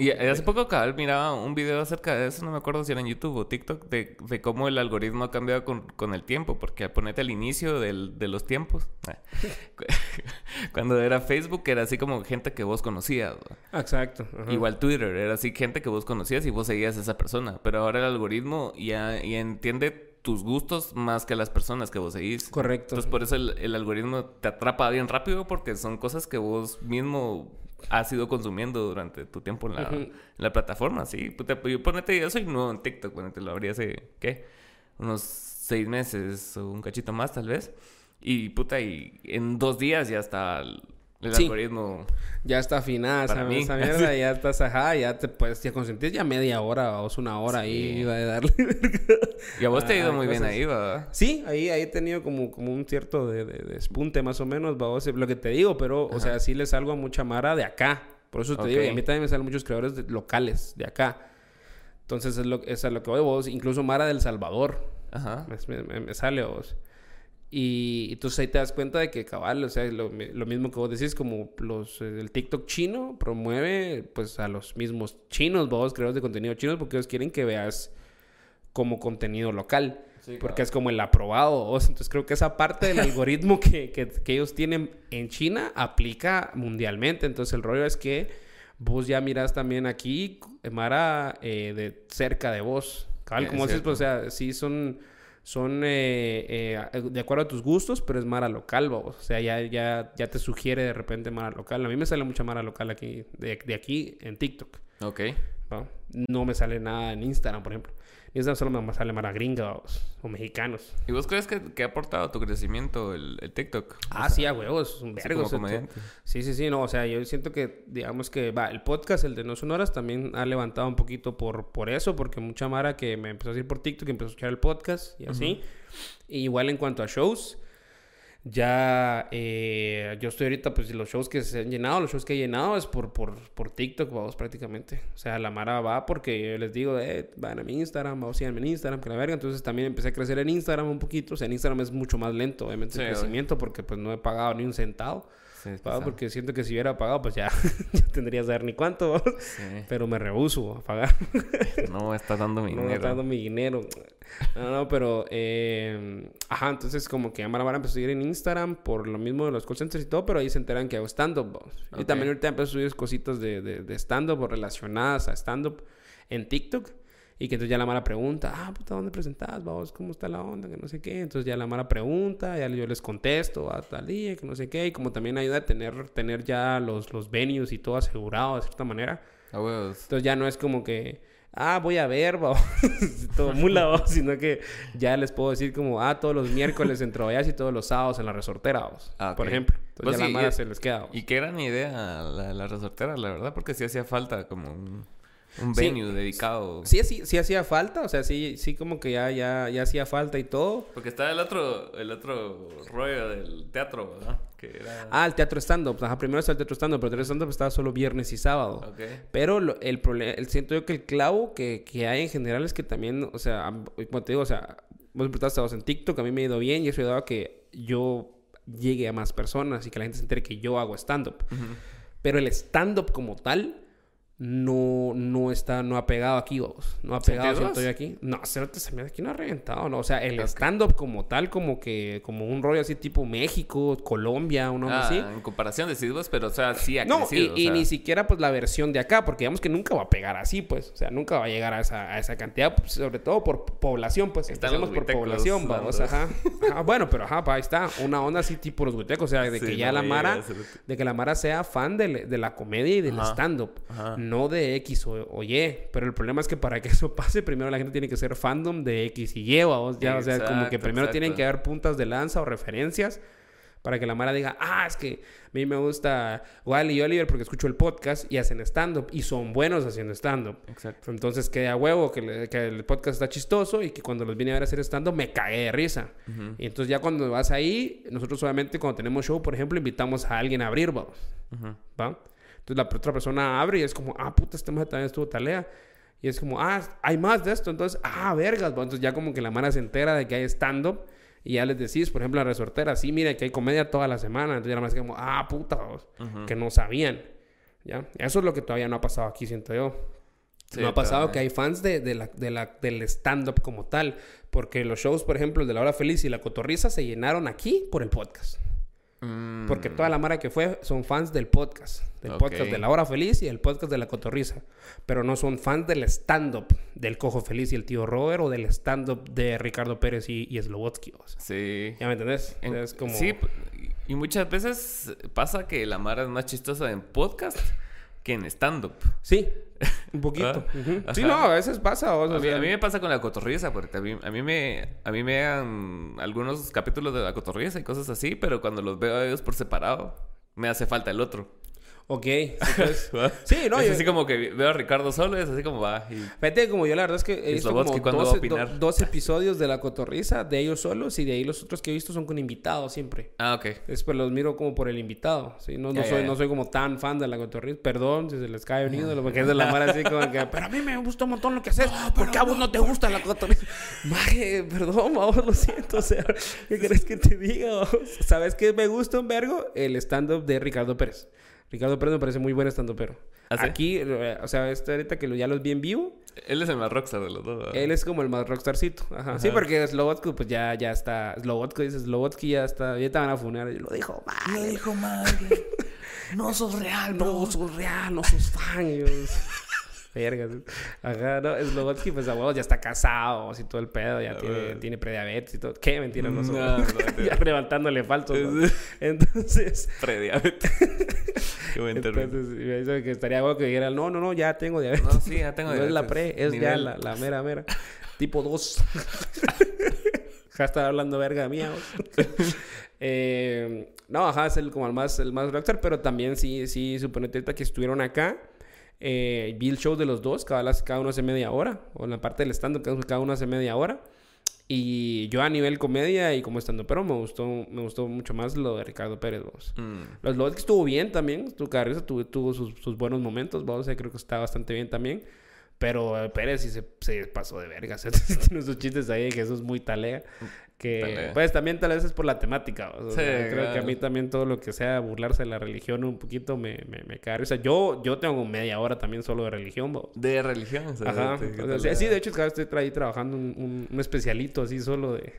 Y hace poco cabal miraba un video acerca de eso, no me acuerdo si era en YouTube o TikTok, de, de cómo el algoritmo ha cambiado con, con el tiempo, porque ponete al inicio del- de los tiempos, ah, [LAUGHS] cuando era Facebook era así como gente que vos conocías, ¿no? Exacto. ajá. igual Twitter era así gente que vos conocías y vos seguías a esa persona, pero ahora el algoritmo ya, ya entiende tus gustos más que las personas que vos seguís. Correcto. Entonces por eso el, el algoritmo te atrapa bien rápido porque son cosas que vos mismo has ido consumiendo durante tu tiempo en la, Ujú. en la plataforma, sí. Puta, pues, yo ponete, yo soy nuevo en TikTok, ponete, lo abrí hace, ¿qué? Unos seis meses o un cachito más tal vez. Y puta, y en dos días ya está el, Sí. algoritmo. Ya está afinada Para esa, mí. esa mierda, ya estás ajá, ya te puedes ya consentir ya media hora o una hora ahí Sí. va a darle. [LAUGHS] Y a vos te ha ido muy bien ahí, ¿verdad? sí, ahí, ahí he tenido como, como un cierto de, de- de despunte más o menos, babos, lo que te digo, pero, o sea, sí le salgo a mucha mara de acá. Por eso te digo, y a mí también me salen muchos creadores de- locales de acá. Entonces es, lo, es a lo que voy, vos, incluso Mara del Salvador. Ajá. Me, me- me sale vos. Y, y entonces ahí te das cuenta de que cabal, o sea, lo, mi- lo mismo que vos decís, como los, eh, el TikTok chino promueve pues a los mismos chinos, vos, creadores de contenido chinos, porque ellos quieren que veas como contenido local. Sí, porque es como el aprobado, vos. Entonces creo que esa parte del algoritmo que, que, que ellos tienen en China aplica mundialmente. Entonces el rollo es que vos ya miras también aquí, Mara, eh, de cerca de vos. Cabal, como dices, pues, o sea, sí son, son eh, eh, de acuerdo a tus gustos, pero es Mara local, vos. O sea, ya, ya, ya te sugiere de repente Mara local. A mí me sale mucha Mara local aquí, de, de aquí en TikTok. Ok. ¿va? No me sale nada en Instagram, por ejemplo. Instagram solo me sale Mara gringa vos, o mexicanos. ¿Y vos crees que, que ha aportado a tu crecimiento el, el TikTok? Ah, sí, a huevos, es un vergo. o sea, Sí, sí, sí, no, o sea, yo siento que, digamos que, va, el podcast, el de No Sonoras, también ha levantado un poquito por, por eso, porque mucha Mara que me empezó a seguir por TikTok, empezó a escuchar el podcast y así. Y igual en cuanto a shows, ya eh, yo estoy ahorita, pues los shows que se han llenado, los shows que he llenado es por, por, por TikTok, vamos, prácticamente. O sea, la Mara va porque yo les digo, eh, van a mi Instagram, vamos, síganme en Instagram, que la verga. Entonces también empecé a crecer en Instagram un poquito. O sea, en Instagram es mucho más lento, obviamente, Sí, el crecimiento, porque pues no he pagado ni un centavo. Sí. Porque siento que si hubiera pagado, pues ya, [LAUGHS] ya tendría que saber ni cuánto. Pero me rehuso a pagar. No estás dando [LAUGHS] mi No dinero. está dando mi dinero. No, no, pero... eh, ajá, entonces como que Amara Mara empezó a seguir en Instagram por lo mismo de los call centers y todo, pero ahí se enteran que hago stand-up. Y también ahorita empezó a subir cositas de, de, de stand-up o relacionadas a stand-up en TikTok. Y que entonces ya la Mara pregunta, ah, puta, ¿dónde presentás? Vamos, ¿cómo está la onda? Que no sé qué. Entonces ya la Mara pregunta, ya yo les contesto a tal día, que no sé qué. Y como también ayuda a tener, tener ya los, los venues y todo asegurado de cierta manera. A huevos. Entonces ya no es como que ah, voy a ver, [LAUGHS] va, todo mula, va, sino que ya les puedo decir como, ah, todos los miércoles en Trovallas y todos los sábados en la resortera, vamos, Ah, por ok. ejemplo. Entonces Pues ya sí, la mara y- se les queda. Y qué gran idea la, la resortera, la verdad, porque sí hacía falta como un, un Sí. venue dedicado. Sí, sí, sí hacía falta, o sea, sí, sí como que ya, ya, ya hacía falta y todo. Porque estaba el otro, el otro rollo del teatro, ¿verdad? Que era... Ah, el teatro stand-up. Ajá, primero está el teatro stand-up, pero el teatro stand-up estaba solo viernes y sábado. Ok. Pero lo- el problema, el, siento yo que el clavo que, que hay en general es que también, o sea, como te digo, o sea, vos empezaste en TikTok, a mí me ha ido bien y eso ha ayudado a que yo llegue a más personas y que la gente se entere que yo hago stand-up. Ujú. Pero el stand-up como tal no, no está, no ha pegado aquí, vos. No ha pegado, yo aquí. No, cerote, se me aquí no ha reventado, ¿no? O sea, el stand-up como tal, como que, como un rollo así tipo México, Colombia, un Ah, así. en comparación decís vos, pero o sea, sí ha No, crecido. y, y sea, ni siquiera pues la versión de acá, porque digamos que nunca va a pegar así, pues. O sea, nunca va a llegar a esa, a esa cantidad, pues, sobre todo por población, pues. Los por población, vamos, ajá. Ajá, Bueno, pero ajá, pa, ahí está. Una onda así tipo los huitecos, o sea, de Sí, que ya no la Mara, de que la Mara sea fan de, de la comedia y del stand-up, Ajá. No de X o, o Y. Pero el problema es que para que eso [LAUGHS] pase, primero la gente tiene que ser fandom de X y Y, ya, o sea, como que Exacto, primero tienen que haber puntas de lanza o referencias para que la Mara diga, ah, es que a mí me gusta Wally y Oliver porque escucho el podcast y hacen stand-up y son buenos haciendo stand-up. Exacto. Entonces queda huevo que, le- que el podcast está chistoso y que cuando los vine a ver hacer stand-up me cagué de risa. Y entonces ya cuando vas ahí, nosotros obviamente cuando tenemos show, por ejemplo, invitamos a alguien a abrir, vamos. Ujú. ¿va? Entonces la otra persona abre y es como, ah, puta, este maje también estuvo talea. Y es como, ah, hay más de esto. Entonces, ah, vergas. Entonces ya como que la mara se entera de que hay stand-up y ya les decís, por ejemplo, a la resortera, sí, mira, que hay comedia toda la semana. Entonces ya la es como, ah, puta, vos", Ujú. que no sabían. ¿Ya? Eso es lo que todavía no ha pasado aquí, siento yo. Sí, no ha pasado que hay fans de, de la, de la- del stand-up como tal. Porque los shows, por ejemplo, el de La Hora Feliz y La Cotorriza se llenaron aquí por el podcast. Mm, Porque toda la mara que fue son fans del podcast. Del podcast de La Hora Feliz y el podcast de La Cotorriza. Pero no son fans del stand-up del Cojo Feliz y el Tío Robert o del stand-up de Ricardo Pérez y, y Slobotsky. o sea. Sí. ¿Ya me entendés? En- es como... Sí, y muchas veces pasa que la Mara es más chistosa en podcast que en stand-up. Sí, un poquito. Ajá. Sí, no, a veces pasa. o A mí, sea, a mí me pasa con la cotorriza, porque a mí, a mí me a mí me dan algunos capítulos de la cotorriza y cosas así, pero cuando los veo a ellos por separado, me hace falta el otro. Ok, [LAUGHS] sí. Sí, no, es yo- así como que veo a Ricardo solo, es así como va. Y... Fíjate, como yo la verdad es que he visto como ¿cuándo va a 12, opinar? do- 12 episodios de La Cotorriza de ellos solos y de ahí los otros que he visto son con invitados siempre. Ah, ok. Después los miro como por el invitado, ¿sí? No, no, Ya, ya, soy, ya. no soy como tan fan de la cotorriza. Perdón si se les cae un ídolo, porque es de la mara así como que... Pero a mí me gusta un montón lo que haces. ¿Por qué a vos no te gusta la cotorriza? [LAUGHS] Maje, perdón, vamos, lo siento. O sea, ¿qué crees que te diga? ¿Sabes qué me gusta un vergo? El stand-up de Ricardo Pérez. Ricardo Pérez me parece muy buen stand pero ¿Ah, sí? Aquí, eh, o sea, este ahorita que lo- ya los vi en vivo... Él es el más rockstar de los dos. ¿verdad? Él es como el más rockstarcito. Ajá. Sí, porque Slobotsky, pues ya, ya está. Slobotsky dice, Slobotsky ya está. Ya te van a funar. Y lo dijo, mal. dijo mal. No sos real, No, sos real, no sos fan. Vergas. Ajá, no. Slobotsky, pues a huevos, ya está casado. Así todo el pedo. Ya tiene, tiene prediabetes y todo. ¿Qué? Mentira, no, son- no, no. [LAUGHS] ya levantándole falsos. ¿no? Entonces. [LAUGHS] Prediabetes. [LAUGHS] Qué buen término. Entonces, me dice que estaría bueno que dijera, no, no, no, ya tengo diabetes. No, sí, ya tengo No es la diabetes. pre, es ya la, la mera, mera. Tipo 2. ya estaba hablando verga mía. Eh, no, ajá, es el, como el más, el más rockstar, pero también sí, sí, suponete que estuvieron acá. Eh, vi el show de los dos, cada, las- cada uno hace media hora. O en la parte del stand cada, uno hace media hora. Y yo a nivel comedia y como estando, pero me gustó, me gustó mucho más lo de Ricardo Pérez, vos. Mm. Los que estuvo bien también. Estuvo Carrizo tuvo, tuvo sus, sus buenos momentos. Vamos a creo que está bastante bien también. Pero eh, Pérez sí se, se pasó de verga. [LAUGHS] Tiene sus chistes ahí que eso es muy talea. Que pues también tal vez es por la temática. o Sí, creo que a mí también todo lo que sea burlarse de la religión un poquito me, me, me cae. O sea, yo, yo tengo media hora también solo de religión. De religión. o sea, Ajá. de- O sea, sí, de hecho, cada vez estoy ahí trabajando un, un, un especialito así solo de,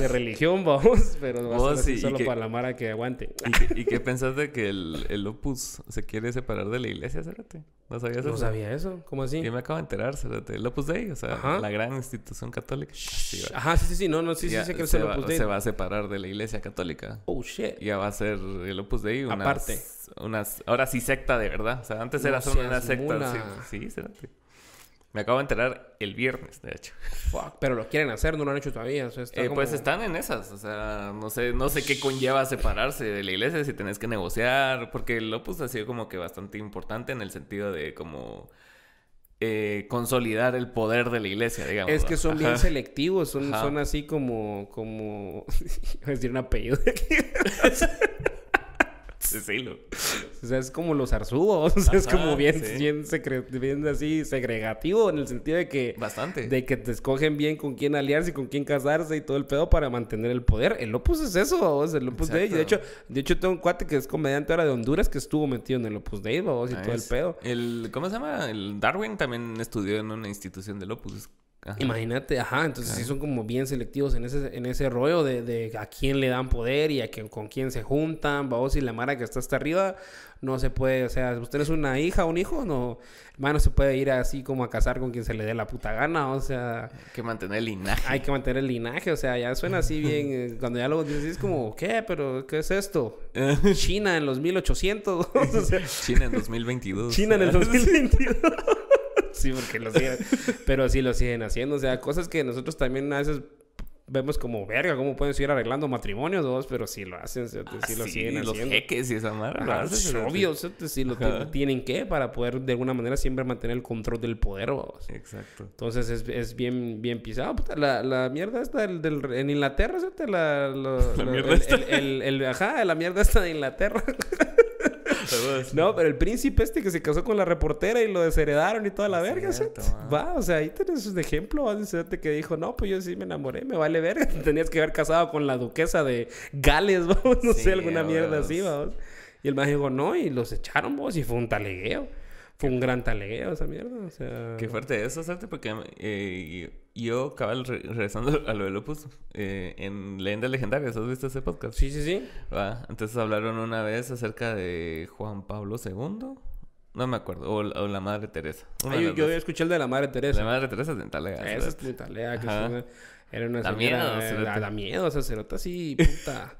de [LAUGHS] religión, vamos. [LAUGHS] Pero va a ser Vos, así sí, y solo que- para la mara que aguante. ¿Y qué, y qué pensás de que el, el Opus se quiere separar de la iglesia, Cérate? ¿No sabías No eso? sabía eso. ¿Cómo así? Yo me acabo de enterar, Cérate. El Opus Dei, o sea, Ajá. la gran institución católica. Ajá, sí, sí, sí. No, no, sí, sí, que se, lo va, puse. se va a separar de la iglesia católica. Oh, shit. Ya va a ser el Opus Dei unas, Aparte. unas... Ahora sí secta de verdad. O sea, antes No era solo una secta. Sí, sí, Cérate. Me acabo de enterar el viernes, de hecho. Fuck, pero lo quieren hacer, no lo han hecho todavía. O sea, está Eh, como- Pues están en esas, o sea, no sé, no sé qué conlleva separarse de la iglesia si tenés que negociar, porque el Opus ha sido como que bastante importante en el sentido de como eh, consolidar el poder de la iglesia, digamos. Es que son bien Ajá. selectivos, son, Ajá. son así como, como, [LAUGHS] iba a decir un apellido. [LAUGHS] Sí, sí, lo- o sea, es como los arzúos, [LAUGHS] o sea, es como bien, sí. bien, secre- bien así segregativo en el sentido de que, Bastante. de que te escogen bien con quién aliarse y con quién casarse y todo el pedo para mantener el poder. El Opus es eso, vamos, el Opus Dei. De hecho, de hecho tengo un cuate que es comediante ahora de Honduras que estuvo metido en el Opus Dei, vamos, y Ah, todo el pedo. El, ¿Cómo se llama? El Darwin también estudió en una institución del Opus. Ajá. Imagínate, ajá, entonces sí son como bien selectivos en ese, en ese rollo de, de a quién le dan poder y a quién, con quién se juntan, vamos, y la mara que está hasta arriba no se puede, o sea, usted es una hija o un hijo, no, hermano, se puede ir así como a casar con quien se le dé la puta gana, o sea, Hay que mantener el linaje. hay que mantener el linaje, o sea, ya suena así [LAUGHS] bien, eh, cuando ya lo dices, es como, ¿qué? ¿Pero qué es esto? [LAUGHS] China en los 1800, [LAUGHS] o sea, China en 2022. China en el 2022. Sí, porque lo siguen. [LAUGHS] Pero sí lo siguen haciendo. O sea, cosas que nosotros también a veces vemos como verga, cómo pueden seguir arreglando matrimonios, dos, pero sí lo hacen, Ah, sí lo sí, siguen los haciendo. jeques y esa madre. Ajá, hacen, es obvio, [LAUGHS] sea, sí lo tienen que para poder de alguna manera siempre mantener el control del poder. Exacto. Entonces es, es bien, bien pisado. Puta, la, la mierda esta del, del- en Inglaterra, ¿sí? la, [LAUGHS] La mierda el, esta. el- el- el- ajá, la mierda esta de Inglaterra. No, pero el príncipe este que se casó con la reportera y lo desheredaron y toda la Es verga, cierto, ¿sí? ah. Va, o sea, ahí tienes un ejemplo, ¿va? Ese cerote que dijo, no, pues yo sí me enamoré, me vale verga. [LAUGHS] Tenías que haber casado con la duquesa de Gales, [LAUGHS] vamos, no Sí, sé, alguna a mierda así, vamos. Y el más dijo, no, y los echaron, vos, y fue un talegueo. Fue un gran talegueo esa mierda, o sea... Qué fuerte eso, ¿sabes? Porque eh, yo, re- regresando a lo del Opus, eh, en Leyendas Legendarias, ¿has visto ese podcast? Sí, sí, sí. Va, Entonces hablaron una vez acerca de Juan Pablo II. No me acuerdo. O, la- o la Madre Teresa. De yo, yo escuché el de la Madre Teresa. La Madre Teresa es de Talega. Esa es muy talea, que es una- era una Da señora... miedo, eh, da, da miedo, esa cerota así, puta. [LAUGHS]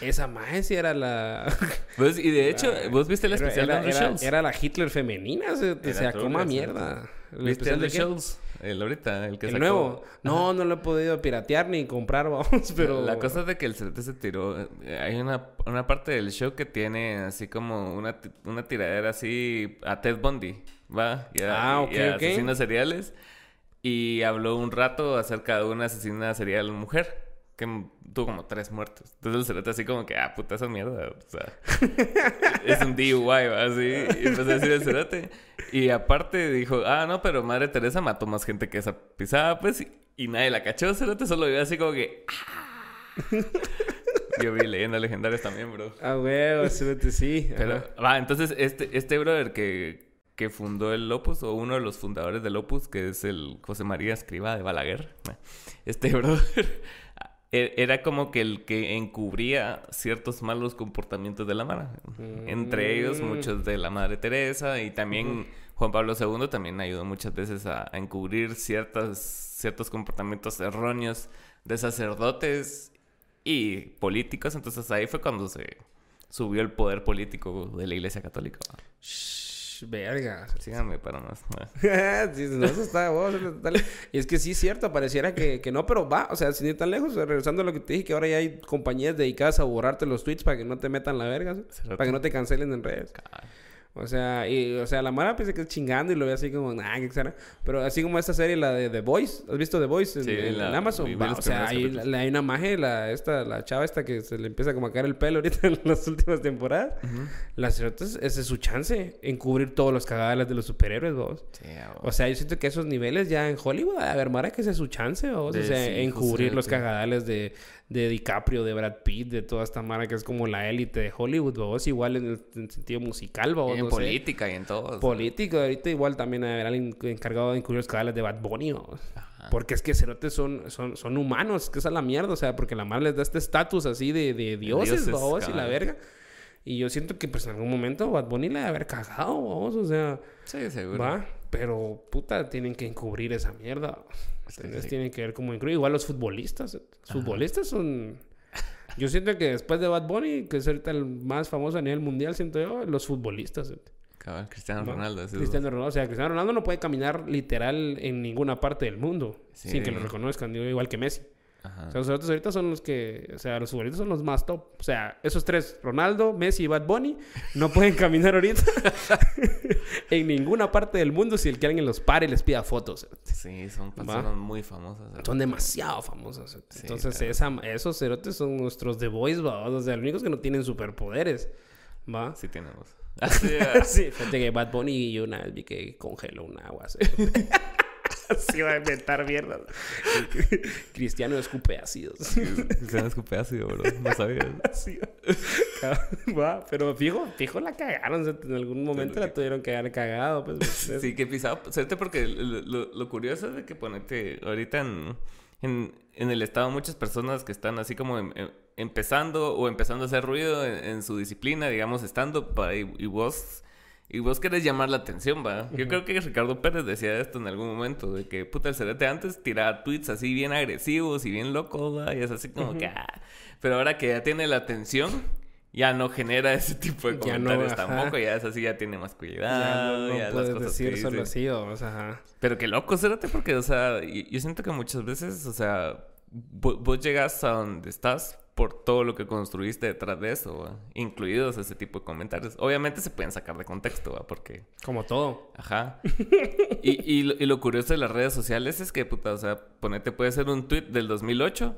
Esa maje sí era la... [LAUGHS] Pues, y de hecho, ¿vos viste el especial era, de Andrew era, Schultz? era la Hitler femenina, se, trulla, coma mierda. ¿El ¿Viste especial de? Schultz? El ahorita, el que ¿El sacó. nuevo? No, no lo he podido piratear ni comprar, [LAUGHS] vamos, pero... La cosa es de que el cerote se tiró. eh, Hay una, una parte del show que tiene así como una, una tiradera así a Ted Bundy, ¿va? Y a, Ah, y ok, a ok. asesinos seriales. Y habló un rato acerca de una asesina serial mujer que tuvo como tres muertos. Entonces el cerote así como que, ah, puta esa mierda. O sea, [LAUGHS] es un DUI, ¿va? Así. Y empezó a decir el cerote. Y aparte dijo, ah, no, pero Madre Teresa mató más gente que esa pisada, pues. Y, y nadie la cachó, cerote. Solo vio así como que, yo vi leyendas legendarias también, bro. Ah, huevo, sí, sí. Pero, va, entonces, este, este brother que, que fundó el Opus, o uno de los fundadores del Opus, que es el José María Escriba de Balaguer, este brother era como que el que encubría ciertos malos comportamientos de la Mara. Entre ellos, Mm. muchos de la Madre Teresa, y también Juan Pablo II también ayudó muchas veces a, a encubrir ciertas, ciertos comportamientos erróneos de sacerdotes y políticos. Entonces ahí fue cuando se subió el poder político de la Iglesia Católica. Shh, verga. Síganme para más. [LAUGHS] sí, no, eso está, vos, Y es que sí es cierto, pareciera que, que no, pero va, o sea, sin ir tan lejos, regresando a lo que te dije, que ahora ya hay compañías dedicadas a borrarte los tweets para que no te metan la verga, para que no te cancelen en redes. O sea, y, o sea, la Mara piensa que es chingando y lo ve así como, nah, que exagerado. Pero así como esta serie, la de The Voice, ¿has visto The Voice en, Sí, en- la- en Amazon? Va, o sea, hay, la- hay una maje, la, esta, la chava esta que se le empieza como a caer el pelo ahorita [LAUGHS] en las últimas temporadas. Las cerotas, ese es su chance, en cubrir todos los cagadales de los superhéroes, vos. Sí, O sea, yo siento que esos niveles ya en Hollywood, a ver, Mara, que ese es su chance, vos. O sea, sí, en cubrir los cagadales de, de DiCaprio, de Brad Pitt, de toda esta Mara que es como la élite de Hollywood, vos. Igual en el, en sentido musical, vos. Y en no sé. política y en todo. Político, ahorita igual también habrá alguien encargado de incluir los cadáveres de Bad Bunny. Porque es que cerotes son, son, son humanos, que esa es la mierda, o sea, porque la madre les da este estatus así de, de dioses, dioses, y la verga. Y yo siento que pues en algún momento Bad Bunny le debe haber cagado, vamos, o sea, Sí, seguro. va, pero puta, tienen que encubrir esa mierda. Sí, ¿entendés? sí. Tienen que ver cómo incluir. Igual los futbolistas, los futbolistas son... Yo siento que después de Bad Bunny, que es ahorita el más famoso a nivel mundial, siento yo, los futbolistas. Cabal, Cristiano ¿va? Ronaldo. Cristiano Ronaldo. O sea, Cristiano Ronaldo no puede caminar literal en ninguna parte del mundo Sí. sin que lo reconozcan, digo, igual que Messi. Ajá. O sea, los otros ahorita son los que, o sea, los futbolistas son los más top. O sea, esos tres, Ronaldo, Messi y Bad Bunny, no pueden [LAUGHS] caminar ahorita [LAUGHS] en ninguna parte del mundo si el que alguien los pare y les pida fotos. Sí, son personas muy famosas. Son demasiado famosos. Sí, Entonces, claro. esa- esos cerotes son nuestros The Boys, ¿va? O sea, los únicos que no tienen superpoderes, ¿va? Sí tenemos. [LAUGHS] Así, Sí, fíjate que Bad Bunny y yo una vez vi que congeló un agua. [LAUGHS] ¿sí? Va a inventar mierda. Cristiano escupe ácidos. Cristiano escupe ácido, bro. No sabía. Va. Pero fijo, fijo la cagaron. o sea, En algún momento la tuvieron que haber cagado. Pues, [LAUGHS] Sí, que pisado. Porque lo, lo- lo curioso es de que ponete ahorita en, en, en el estado muchas personas que están así como em- em- empezando o empezando a hacer ruido en, en su disciplina, digamos, estando y, y vos y vos querés llamar la atención, va. Yo creo que Ricardo Pérez decía esto en algún momento, de que puta el cerete antes tiraba tweets así bien agresivos y bien locos, va, y es así como que ah. pero ahora que ya tiene la atención ya no genera [LAUGHS] ese tipo de no, comentarios tampoco, ya es así, ya tiene más ya cuidado, no, no ya las puedes cosas decir que solo así. O sea, ajá. Pero qué loco, cérate, porque, o sea, yo siento que muchas veces, o sea, vo- vos, llegas a donde estás por todo lo que construiste detrás de eso, ¿va? incluidos ese tipo de comentarios. Obviamente se pueden sacar de contexto, ¿va? porque, Como todo. ajá. [LAUGHS] y, y, lo, y lo curioso de las redes sociales es que, puta, o sea, ponete, puede ser un tweet del 2008,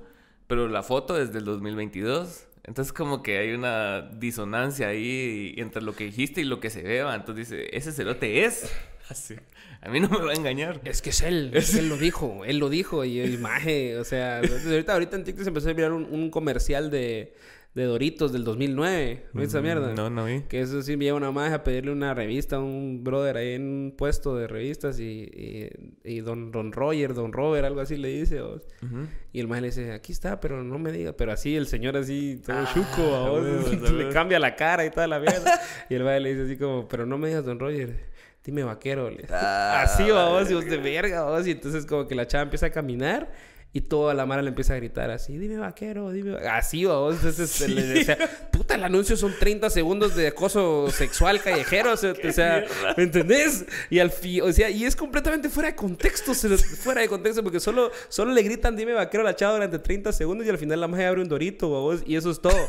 pero la foto es del 2022. Entonces como que hay una disonancia ahí entre lo que dijiste y lo que se ve, ¿va? Entonces dice, ese cerote es. [LAUGHS] Así. A mí no me va a engañar. Es que es él, [LAUGHS] es que él lo dijo, él lo dijo y el maje, o sea, ahorita, ahorita en TikTok se empezó a mirar un, un comercial de, de Doritos del 2009, ¿viste esa mierda? No, no vi. Que eso sí, lleva una maje a pedirle una revista a un brother ahí en un puesto de revistas y, y, y don, don Roger, don Robert, algo así le dice. ¿vos? Ujú. Y el maje le dice, aquí está, pero no me diga. Pero así, el señor así, todo Ah, chuco, ¿a vos? [LAUGHS] le cambia la cara y toda la mierda. y el maje le dice así como, pero no me digas don Roger, dime vaquero. Le. Ah, así, vos, y vos de verga, vos. Y entonces como que la chava empieza a caminar. Y toda la mara le empieza a gritar así, dime vaquero, dime va-". Así, vos. Entonces le decía, puta, el anuncio son 30 segundos de acoso sexual callejero. O sea, [LAUGHS] o sea, ¿me entendés? Y al fin, o sea, y es completamente fuera de contexto, se fuera de contexto, porque solo, solo le gritan, dime vaquero a la chava durante 30 segundos y al final la magia abre un dorito, vos, y eso es todo.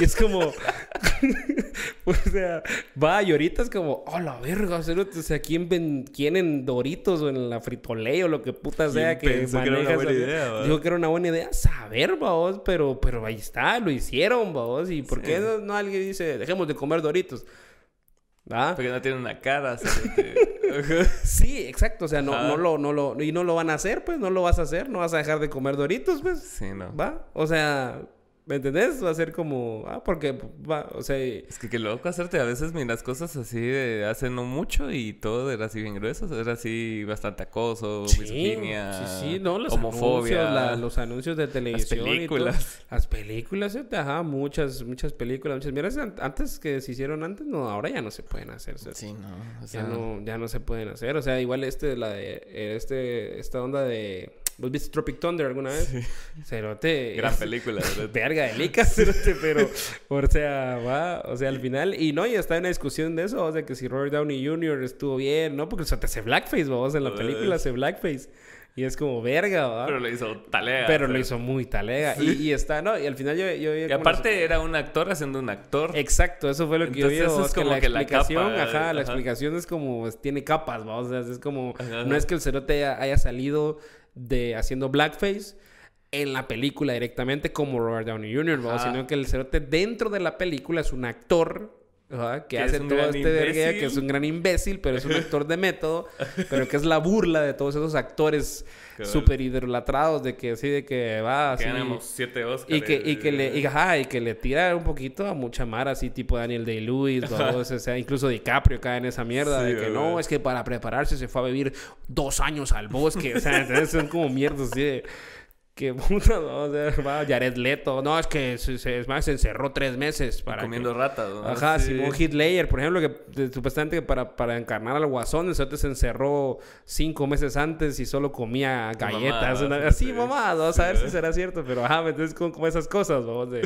Y es como, [LAUGHS] [LAUGHS] o sea, va, y ahorita es como, oh, la verga, cerote", o sea, ¿quién, ven, quién en Doritos o en la Fritoley o lo que puta sea que pensó que era una buena idea? Dijo que era una buena idea, saber, vos, pero, pero ahí está, lo hicieron, vos, y ¿por Sí. qué no, no alguien dice, dejemos de comer Doritos? ¿Va? Porque no tiene una cara. [LAUGHS] Sí, exacto, o sea, no, no lo, no lo, y no lo van a hacer, pues, no lo vas a hacer, no vas a dejar de comer Doritos, pues, sí, no. ¿va? O sea, ¿me entendés? Va a ser como, ah, porque, va, o sea, Es que qué loco hacerte. A veces miras cosas así de hace no mucho y todo era así bien grueso. Era así bastante acoso, Sí, misoginia, sí, sí, no, los homofobia. anuncios, la- los anuncios de televisión y todo. películas. Las películas, ajá, muchas, muchas películas, muchas mierdas. An- Antes que se hicieron antes, no, ahora ya no se pueden hacer. ¿sí? Sí, no. O sea, Ya no, ya no se pueden hacer. O sea, igual este, la de, eh, este, esta onda de, ¿vos viste Tropic Thunder alguna vez? Cerote. Gran película, ¿verdad? Verga de lica, cerote, pero, [LAUGHS] o sea, va, o sea, al final, y no, y está en una discusión de eso, o sea, que si Robert Downey Jr. estuvo bien, ¿no? Porque o sea, te hace blackface, vamos, en la película hace blackface. Y es como verga, ¿va? Pero lo hizo talega. Pero o sea. lo hizo muy talega. Y, y está, ¿no? Y al final yo... yo Y aparte era un actor haciendo un actor. Exacto, eso fue lo que yo vi. Entonces, eso es como la que la explicación, capa, ajá, la explicación es como, tiene capas, vamos, o sea, es como, Ajá, no es que el cerote haya, haya salido de haciendo blackface en la película directamente como Robert Downey Jr., sino que el cerote dentro de la película es un actor ajá, que Que hace todo este imbécil. que es un gran imbécil, pero es un [LAUGHS] actor de método, pero que es la burla de todos esos actores súper idolatrados de que así, de que va así... Ganamos siete Oscars. Y que, y que le, y, ajá, y que le tira un poquito a mucha mara, así tipo Daniel Day-Lewis, o sea, incluso DiCaprio cae en esa mierda Sí, de que no, es que para prepararse se fue a vivir dos años al bosque, o sea, entonces [LAUGHS] son como mierdas así de... Que [LAUGHS] puta, no, o sea, va Jared Leto. No, es que se, se- es más, se encerró tres meses para. Comiendo que- ratas, ¿no? Ajá, Sí. Simón Hitler, por ejemplo, que supuestamente para, para encarnar al guasón, ese otro se encerró cinco meses antes y solo comía galletas. mamadas, una- así, sí. mamá, vamos a ver si será cierto, pero ajá, entonces como, como esas cosas, vamos, de,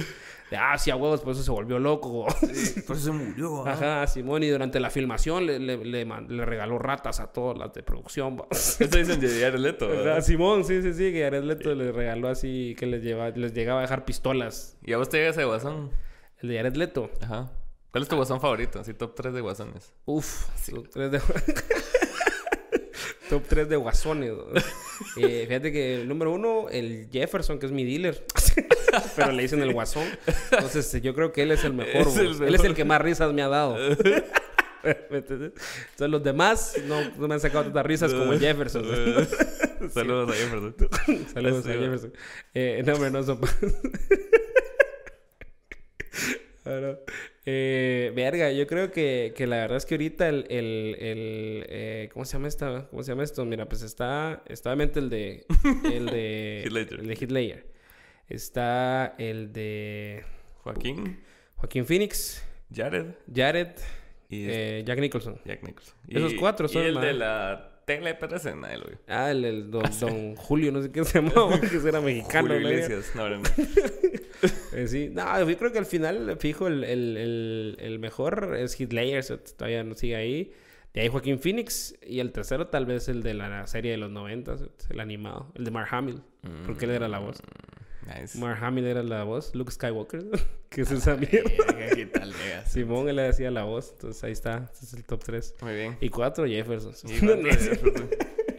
ah, sí, a huevos, por eso se volvió loco. [LAUGHS] Sí, por eso se murió. Ajá, Simón, y durante la filmación le, le, le regaló ratas a todas las de producción. [LAUGHS] Esto dicen de Jared Leto, ¿verdad? Simón, sí, sí, sí, que Jared Leto le regaló así, que les, lleva, les llegaba a dejar pistolas. ¿Y a vos te llega ese guasón? El de Jared Leto. Ajá. ¿Cuál es tu guasón favorito? Así, top 3 de guasones. Uf, top 3 de... [LAUGHS] top 3 de guasones. [LAUGHS] Eh, fíjate que el número uno, el Jefferson, que es mi dealer. [LAUGHS] Pero le dicen el guasón. Entonces yo creo que él es el mejor. Es el. Él es el que más risas me ha dado. [LAUGHS] Entonces los demás no, no me han sacado tantas risas como el Jefferson. Saludos a Jefferson. Saludos a Jefferson. Eh, no, hombre, no son... Ah, no. Eh, verga, yo creo que, que la verdad es que ahorita el... el, el, eh, ¿Cómo se llama esta? ¿Cómo se llama esto? Mira, pues está... Está obviamente el de... El de... [LAUGHS] El de Ledger. Está el de... Joaquín, Joaquín Phoenix. Jared Jared. y eh, Jack Nicholson. Jack Nicholson. esos cuatro son Y el más- de la tele lo vio. Ah, el, el don, [LAUGHS] don Julio, no sé qué se llamaba, [LAUGHS] que era mexicano. Julio ¿no? Iglesias. No, no. [LAUGHS] Eh, sí, no, yo creo que al final, fijo, el, el, el, el mejor es so, todavía no sigue ahí. De ahí Joaquín Phoenix. Y el tercero tal vez el de la serie de los 90, el animado. El de Mark Hamill, porque él era la voz. Nice. Mark Hamill era la voz. Luke Skywalker, [LAUGHS] que es esa mierda. Verga, ¿Qué tal? Simón, él le hacía la voz. Entonces ahí está, ese es el top 3. Muy bien. Y cuatro, Jefferson. Y cuatro [LAUGHS] Jefferson.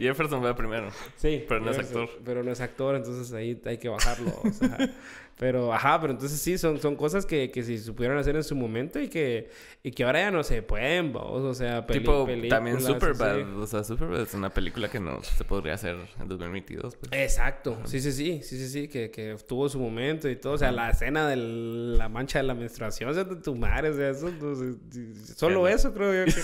Jefferson fue primero. Sí, Pero no es actor. Pero no es actor, entonces ahí hay que bajarlo. o sea. [LAUGHS] pero, ajá, pero entonces sí, son, son cosas que, que si supieron hacer en su momento y que, y que ahora ya no se pueden, vos, o sea, peli- tipo, también Superbad. así. O sea, Superbad es una película que no se podría hacer en 2022. Pues. Exacto, sí, sí, sí, sí, sí, sí, que, que tuvo su momento y todo, o sea, la escena de la mancha de la menstruación, o sea, de tu madre, o sea, eso, no sé, solo eso creo yo que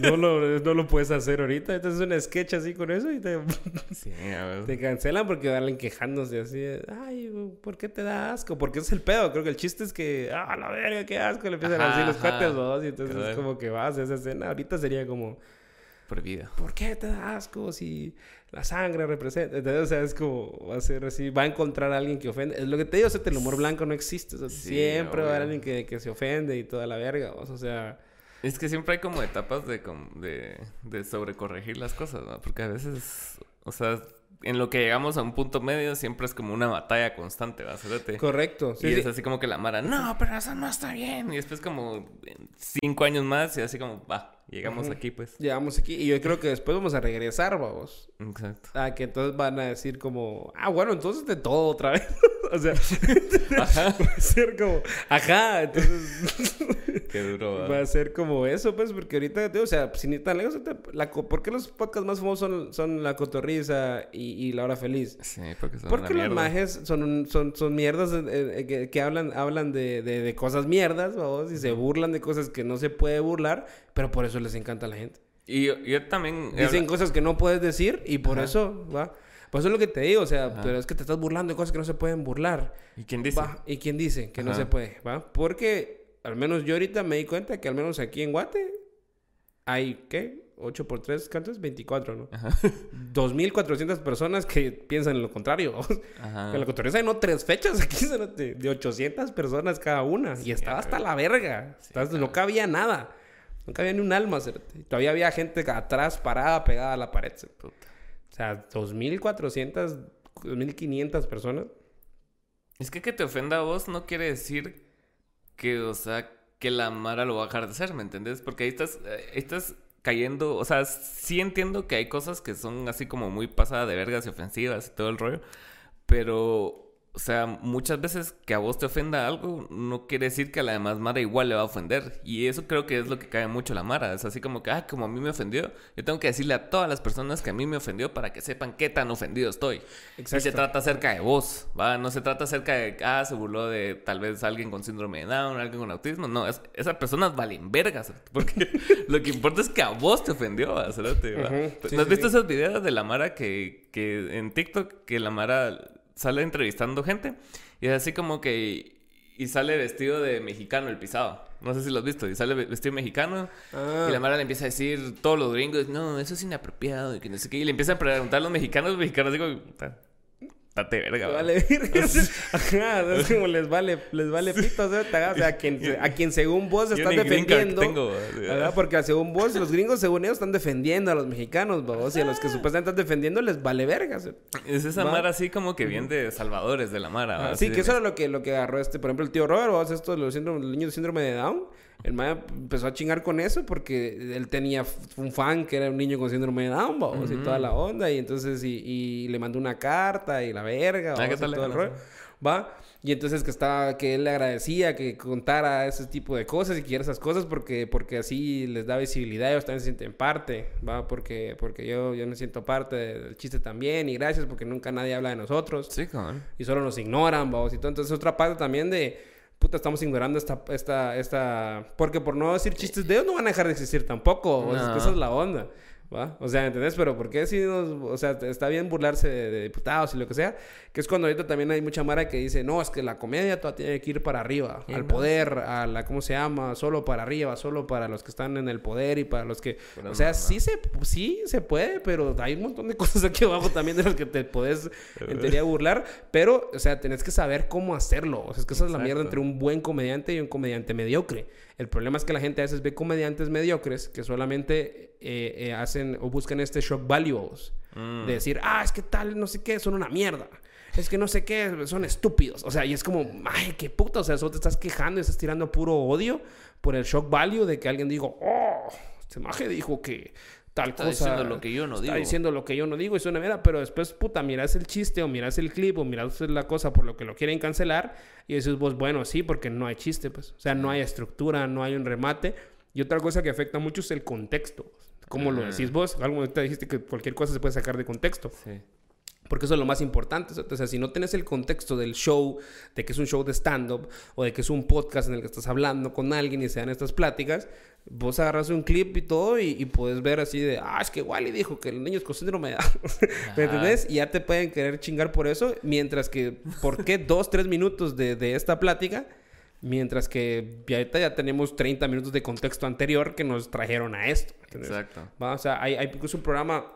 no, no, lo, no lo puedes hacer ahorita, entonces un sketch así con eso y te, [LAUGHS] Sí, a ver. Te cancelan porque van quejándose así. Ay, ¿por qué te da asco? Porque es el pedo. Creo que el chiste es que, ah, la verga, qué asco. Le empiezan a Ajá, decir los cuates dos. Y entonces es como que vas a esa escena. Ahorita sería como, Prohibida. ¿por qué te da asco si la sangre representa? Entonces, o sea, es como, va a ser así. Va a encontrar a alguien que ofende. Es lo que te digo, o sea, el humor blanco no existe. O sea, Sí, siempre va a haber alguien que, que se ofende y toda la verga. O sea, Es que siempre hay como etapas de, de, de sobrecorregir las cosas, ¿no? Porque a veces, o sea, en lo que llegamos a un punto medio siempre es como una batalla constante, ¿va? Correcto. Sí, y sí. es así como que la Mara, no, pero eso no está bien. Y después como cinco años más y así como, va, llegamos aquí pues. Llegamos aquí y yo creo que después vamos a regresar, vamos. Exacto. Ah, que entonces van a decir como, ah, bueno, entonces de todo otra vez. [LAUGHS] [LAUGHS] o sea, [LAUGHS] Ajá. [LAUGHS] va a ser como, ajá, entonces Qué duro, ¿va? va a ser como eso, pues, porque ahorita, tío, o sea, sin ir tan lejos, la, ¿por qué los podcasts más famosos son, son La Cotorriza y, y La Hora Feliz? Sí, porque son Porque los majes son, son, son mierdas eh, eh, que, que hablan, hablan de, de, de cosas mierdas, vamos, y se burlan de cosas que no se puede burlar, pero por eso les encanta a la gente. Y yo, yo también... Dicen habla- cosas que no puedes decir y por Ajá. eso, va. Por eso es lo que te digo, o sea, Ajá. pero es que te estás burlando de cosas que no se pueden burlar. ¿Y quién dice? Va. ¿Y quién dice que no se puede? ¿Va? Porque al menos yo ahorita me di cuenta que al menos aquí en Guate hay, ¿qué? 8 por 3, ¿cuántos? 24, ¿no? Ajá. [LAUGHS] 2.400 personas que piensan lo contrario. [LAUGHS] Ajá. Con la cotorreza hay no tres fechas aquí, [LAUGHS] de 800 personas cada una. y estaba hasta la verga. Estaba- No cabía nada. No cabía ni un alma. Y Todavía había gente atrás parada, pegada a la pared. Puta. O sea, 2.400, 2.500 personas. Es que que te ofenda a vos no quiere decir que, o sea, que la Mara lo va a dejar de hacer, ¿me entendés? Porque ahí estás, eh, estás cayendo, o sea, sí entiendo que hay cosas que son así como muy pasadas de vergas y ofensivas y todo el rollo, pero, o sea, muchas veces que a vos te ofenda algo no quiere decir que a la demás Mara igual le va a ofender. Y eso creo que es lo que cae mucho la Mara. Es así como que, ah, como a mí me ofendió, yo tengo que decirle a todas las personas que a mí me ofendió para que sepan qué tan ofendido estoy. Y se trata acerca de vos, ¿va? No se trata acerca de, ah, se burló de tal vez alguien con síndrome de Down, alguien con autismo. No, es, esas personas valen vergas. Porque [LAUGHS] lo que importa es que a vos te ofendió, ¿va? ¿va? Ujú, sí, ¿No has sí, visto sí. esos videos de la Mara que, que en TikTok, que la Mara sale entrevistando gente y es así como que... Y sale vestido de mexicano el pisado. No sé si lo has visto. Y sale vestido mexicano. Ah. Y la Mara le empieza a decir todos los gringos, no, eso es inapropiado. Y que no sé qué. Y le empieza a preguntar a los mexicanos, los mexicanos digo, Date verga, Vale, [LAUGHS] Ajá, es [LAUGHS] como les vale, les vale pito, o sea, o sea a, quien, a quien según vos estás defendiendo. Tengo, ¿verdad? Porque según vos, los gringos según ellos están defendiendo a los mexicanos, vos, y a los que supuestamente están defendiendo les vale verga. Es esa mara así como que viene de salvadores de la mara. Ah, sí, que eso era lo que, lo que agarró este, por ejemplo, el tío Robert, vos, esto de los, los niños de síndrome de Down. El mae empezó a chingar con eso porque él tenía un fan que era un niño con síndrome de Down, vamos, y toda la onda. Y entonces, y, y, le mandó una carta y la verga, ah, ¿qué tal todo el rollo. Va. Y entonces que estaba, que él le agradecía que contara ese tipo de cosas y que esas cosas porque, porque así les da visibilidad, ellos también se sienten parte, va, porque, porque yo, yo me siento parte del chiste también, y gracias porque nunca nadie habla de nosotros. Sí, cabrón. Y solo nos ignoran, vamos, y todo. Entonces otra parte también de puta, estamos ignorando esta, esta, esta... Porque por no decir chistes de ellos no van a dejar de existir tampoco. esa es la onda. ¿Va? O sea, ¿entendés? Pero ¿por qué si nos, o sea, está bien burlarse de, diputados y lo que sea? Que es cuando ahorita también hay mucha mara que dice, no, es que la comedia toda tiene que ir para arriba, al poder, a la, ¿cómo se llama? Solo para arriba, solo para los que están en el poder y para los que... o sea, sí se, sí se puede, pero hay un montón de [LAUGHS] cosas aquí abajo también de las que te puedes, en teoría, burlar. Pero, o sea, tenés que saber cómo hacerlo. O sea, es que esa es la mierda entre un buen comediante y un comediante mediocre. El problema es que la gente a veces ve comediantes mediocres que solamente eh, eh, hacen o buscan este shock values. De decir, ah, es que tal, no sé qué, son una mierda. Es que no sé qué, son estúpidos. O sea, y es como, ay, qué puta. O sea, solo te estás quejando y estás tirando puro odio por el shock value de que alguien dijo, oh, este maje dijo que tal está cosa. diciendo lo que yo no digo. Está diciendo lo que yo no digo y suena mierda, pero después, puta, miras el chiste o miras el clip o miras la cosa por lo que lo quieren cancelar y dices vos, bueno, sí, porque no hay chiste, pues. O sea, no hay estructura, no hay un remate. Y otra cosa que afecta mucho es el contexto. ¿Cómo lo decís vos? Algo te dijiste que cualquier cosa se puede sacar de contexto. Sí. Porque eso es lo más importante. O sea, si no tienes el contexto del show, de que es un show de stand-up o de que es un podcast en el que estás hablando con alguien y se dan estas pláticas, vos agarras un clip y todo y, puedes ver así de, ah, es que Wally dijo que los niños con síndrome de ¿Me [LAUGHS] entendés? Y ya te pueden querer chingar por eso, mientras que, ¿por qué [LAUGHS] dos, tres minutos de, de esta plática? Mientras que ahorita ya tenemos 30 minutos de contexto anterior que nos trajeron a esto. Exacto. O sea, hay, hay incluso un programa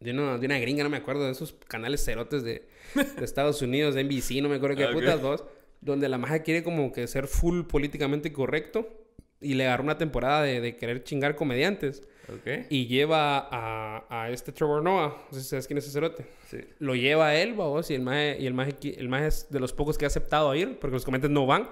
de una, de una gringa, no me acuerdo, de esos canales cerotes de, de Estados Unidos, de NBC, no me acuerdo qué [LAUGHS] putas vos, donde la maja quiere como que ser full políticamente correcto y le agarró una temporada de, de querer chingar comediantes. Okay. Y lleva a, a, este Trevor Noah, no sé si sabes quién es ese cerote. Sí. Lo lleva a él, vos, y el maje, y el maje, el maje es de los pocos que ha aceptado ir, porque los comediantes no van.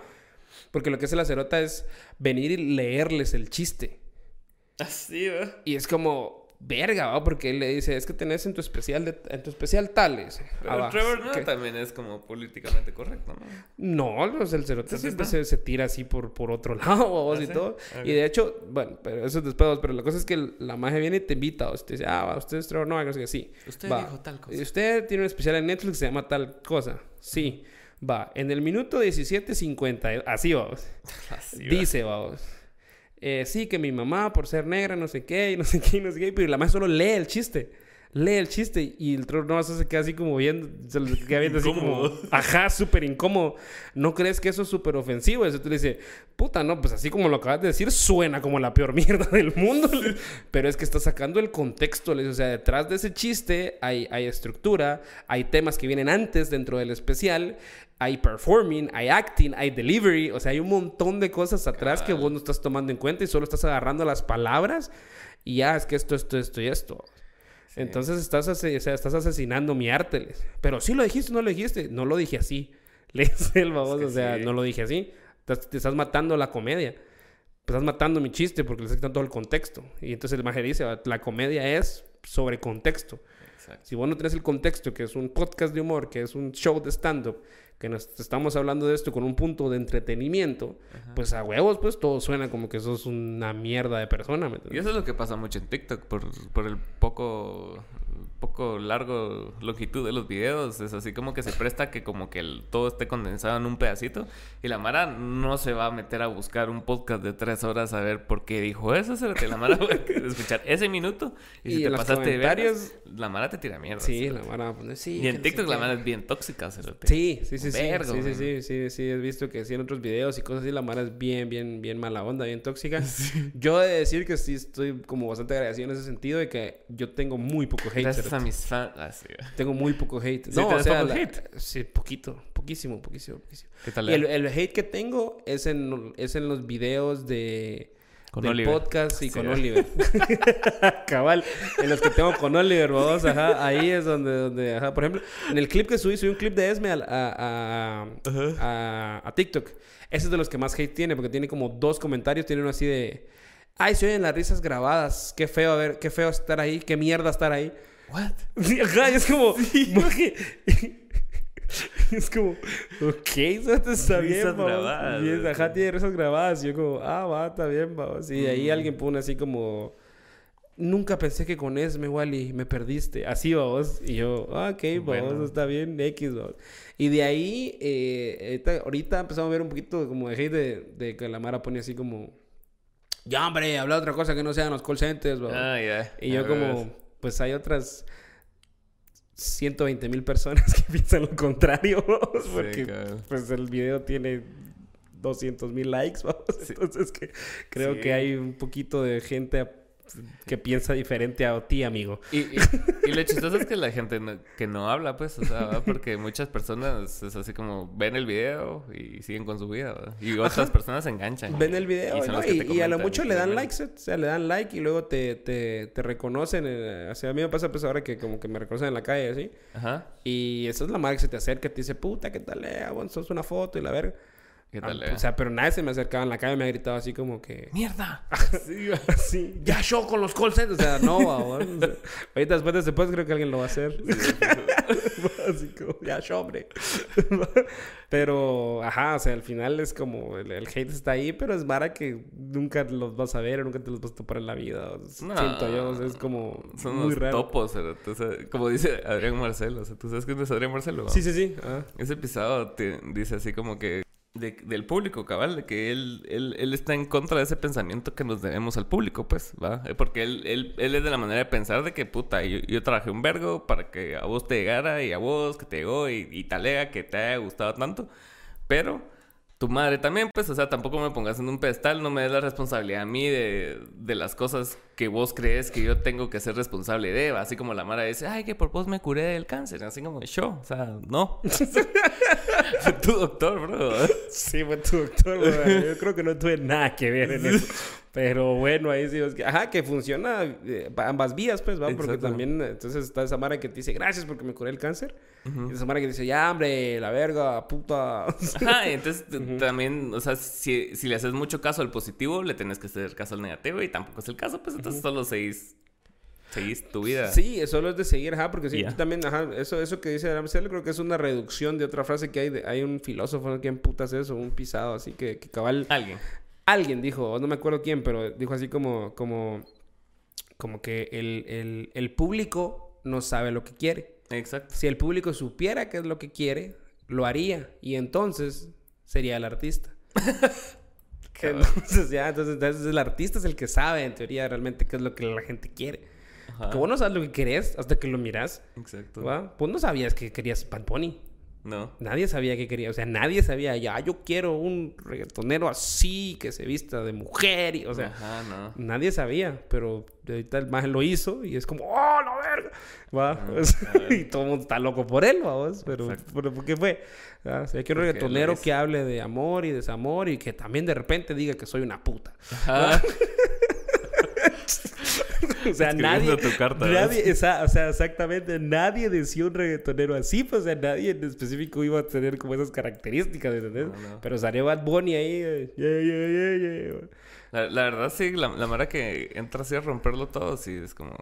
Porque lo que hace la cerota es venir y leerles el chiste. [LAUGHS] Así, ¿verdad? Y es como, verga, ¿va? Porque él le dice, es que tenés en tu especial, de, en tu especial tales. Pero Trevor no también es como políticamente correcto, ¿no? No, el cerote siempre se, se, tira así por, por otro [LAUGHS] lado, ¿Ah, y todo. Y de hecho, bueno, pero eso es después, pero la cosa es que la magia viene y te invita, o te dice, ah, va, usted es Trevor no, no sé sí. Usted dijo tal cosa. Y usted tiene un especial en Netflix que se llama tal cosa, sí. Va, en el minuto 17.50, así vamos. [LAUGHS] Así Dice, vamos. Eh, sí, que mi mamá, por ser negra, no sé qué, y no sé qué, y no sé qué, pero la mamá solo lee el chiste. Lee el chiste y el trono no se queda así como viendo, se queda viendo así como, [LAUGHS] ajá, súper incómodo. ¿No crees que eso es súper ofensivo? Eso tú le dices, puta, no, pues así como lo acabas de decir, suena como la peor [LAUGHS] mierda del mundo. Pero es que está sacando el contexto, o sea, detrás de ese chiste hay, hay estructura, hay temas que vienen antes dentro del especial hay performing, hay acting, hay delivery, o sea, hay un montón de cosas atrás que vos no estás tomando en cuenta y solo estás agarrando las palabras y ya es que esto, esto, esto y esto. Entonces estás, o sea, estás asesinando mi arte. Pero sí lo dijiste, no lo dijiste. No lo dije así. [LAUGHS] Le dice el baboso, o sea, no lo dije así. Te, estás matando la comedia. estás matando mi chiste porque le estás quitando todo el contexto. Y entonces el maje dice, la comedia es sobre contexto. Si vos no tenés el contexto, que es un podcast de humor, que es un show de stand-up, que nos estamos hablando de esto con un punto de entretenimiento, pues a huevos, pues todo suena como que sos una mierda de persona. y eso es lo que pasa mucho en TikTok, por, por el poco poco largo longitud de los videos. Es así como que se presta que como que el, todo esté condensado en un pedacito. Y la Mara no se va a meter a buscar un podcast de tres horas a ver por qué dijo eso. Se la Mara va a [LAUGHS] escuchar ese minuto. Y, si Y te pasaste de veras, la Mara te tira mierda. Sí, la Mara poner, sí. Y en no TikTok sé la. Mara es bien tóxica. cerote. Sí, sí, sí, sí. Vergo, sí, sí, sí, sí, sí, he visto que sí en otros videos y cosas así, la Mara es bien, bien, bien mala onda, bien tóxica. [LAUGHS] Yo he de decir que sí estoy como bastante agradecido en ese sentido de que yo tengo muy poco hate. Gracias a mis fans. Ah. Tengo muy poco hate. ¿Sí no, o sea, poco la- hate? sí, poquito, poquísimo, poquísimo, poquísimo. ¿Qué tal? Y el, el hate que tengo es en, es en los videos de Con del Oliver. podcast y Sí. con Oliver. [LAUGHS] Cabal, en los que tengo con Oliver, vamos, ajá, ahí es donde, donde, ajá, por ejemplo, en el clip que subí, subí un clip de Esme a, a, a TikTok. Ese es de los que más hate tiene, porque tiene como dos comentarios, tiene uno así de, ay, se oyen las risas grabadas, qué feo, a ver, qué feo estar ahí, qué mierda estar ahí. What? Sí, ajá, y es como. [LAUGHS] maje, [LAUGHS] es como. Ok, eso está bien, vamos. grabadas, Y es- ajá, tiene risas grabadas. Y yo, como, ah, va, está bien, vamos. Y ahí alguien pone así como. Nunca pensé que con Esme, Wally, me perdiste. Así, vamos. Y yo, ah, ok, vamos, Bueno. está bien, X, vamos. Y de ahí, eh, ahorita, empezamos a ver un poquito como de hate de, de que la Mara pone así como. Ya, hombre, habla otra cosa que no sean los call centers, vamos. Ah, ya. Y yo como, pues hay otras 120 mil personas [LAUGHS] que piensan lo contrario, vamos, Sí, porque pues el video tiene 200 mil likes, vamos. Sí. [LAUGHS] Entonces que creo Sí. que hay un poquito de gente que piensa diferente a ti, amigo. Y, y, y lo chistoso es que la gente no- que no habla, pues, o sea, ¿va? porque muchas personas es así como ven el video y siguen con su vida, ¿va? Y otras personas se enganchan. Ven el video y a lo mucho le dan likes, o sea, le dan like y luego te, te, te reconocen. eh, o sea, a mí me pasa pues ahora que como que me reconocen en la calle, así. Ajá. Y esa es la madre que se te acerca y te dice, puta, ¿qué tal? Eh, bueno, sos una foto y la verga. ¿Qué Ah, tal? eh? O sea, pero nadie se me acercaba en la calle y me ha gritado así como que... ¡Mierda! [LAUGHS] Sí, va. Así, ya [LAUGHS] show con los call centers. O sea, no, babón. [LAUGHS] Ahorita después de podcast creo que alguien lo va a hacer. así como, ya show, hombre. pero, ajá, o sea, al final es como, el, el hate está ahí, pero es vara que nunca los vas a ver o nunca te los vas a topar en la vida. o sea, No. Siento yo, o sea, es como Son muy unos raro. topos, cerote, o sea, como dice Adrián Marcelo. O sea, ¿tú sabes quién es Adrián Marcelo? Sí, sí, sí. Ah. Ese episodio te dice así como que de- del público, cabal, de que él, él, él está en contra de ese pensamiento que nos debemos al público, pues, ¿va? Eh, Porque él, él, él es de la manera de pensar de que, puta, yo, yo trabajé un vergo para que a vos te llegara y a vos que te llegó y, y talega que te haya gustado tanto, pero tu madre también, pues, o sea, tampoco me pongas en un pedestal, no me des la responsabilidad a mí de, de las cosas que vos crees que yo tengo que ser responsable de, así como la Mara dice, ay, que por vos me curé del cáncer, así como yo, o sea, no. [LAUGHS] tu doctor, bro. Sí, fue tu doctor, güey. Yo creo que no tuve nada que ver en eso. [LAUGHS] Pero bueno, ahí sí. es que- Ajá, que funciona eh, ambas vías, pues, ¿va? Porque Exacto. también, entonces está esa Mara que te dice, gracias porque me curé el cáncer. Y esa Mara que dice, ya, hombre, la verga, puta. [LAUGHS] Ajá, entonces también, o sea, si, si le haces mucho caso al positivo, le tenés que hacer caso al negativo y tampoco es el caso, pues entonces solo seguís, seguís tu vida. Sí, eso solo es de seguir, ajá, porque sí, tú también, ajá, eso, eso que dice Marcelo creo que es una reducción de otra frase que hay, de- hay un filósofo que en putas eso, un pisado, así que, que cabal, Alguien. Alguien dijo, no me acuerdo quién, pero dijo así como, como, como que el, el, el público no sabe lo que quiere. Exacto. Si el público supiera qué es lo que quiere, lo haría y entonces sería el artista. [LAUGHS] Entonces ya, entonces, entonces el artista es el que sabe en teoría realmente qué es lo que la gente quiere. Ajá. Que vos no sabes lo que querés hasta que lo miras. Exacto. ¿va? Vos no sabías que querías Bad Bunny. No. Nadie sabía que quería. O sea, nadie sabía, ya, yo quiero un reggaetonero así, que se vista de mujer. Y, o sea, Ajá, no. nadie sabía. Pero ahorita el maje lo hizo y es como, ¡oh, la verga! ¿va? Ah, [LAUGHS] y todo el mundo está loco por él, vamos. Pero, pero ¿por qué fue? ¿va? O sea, quiero un reggaetonero que hable de amor y desamor y que también de repente diga que soy una puta. Ajá. [LAUGHS] [LAUGHS] O sea, nadie. tu carta, nadie o sea, exactamente, nadie decía un reggaetonero así, pues, o sea, nadie en específico iba a tener como esas características, ¿entendés? No, no. Pero salió Bad Bunny ahí, eh, yeah, yeah, yeah, yeah. La, la verdad, sí, la, la mara que entra así a romperlo todo, sí, es como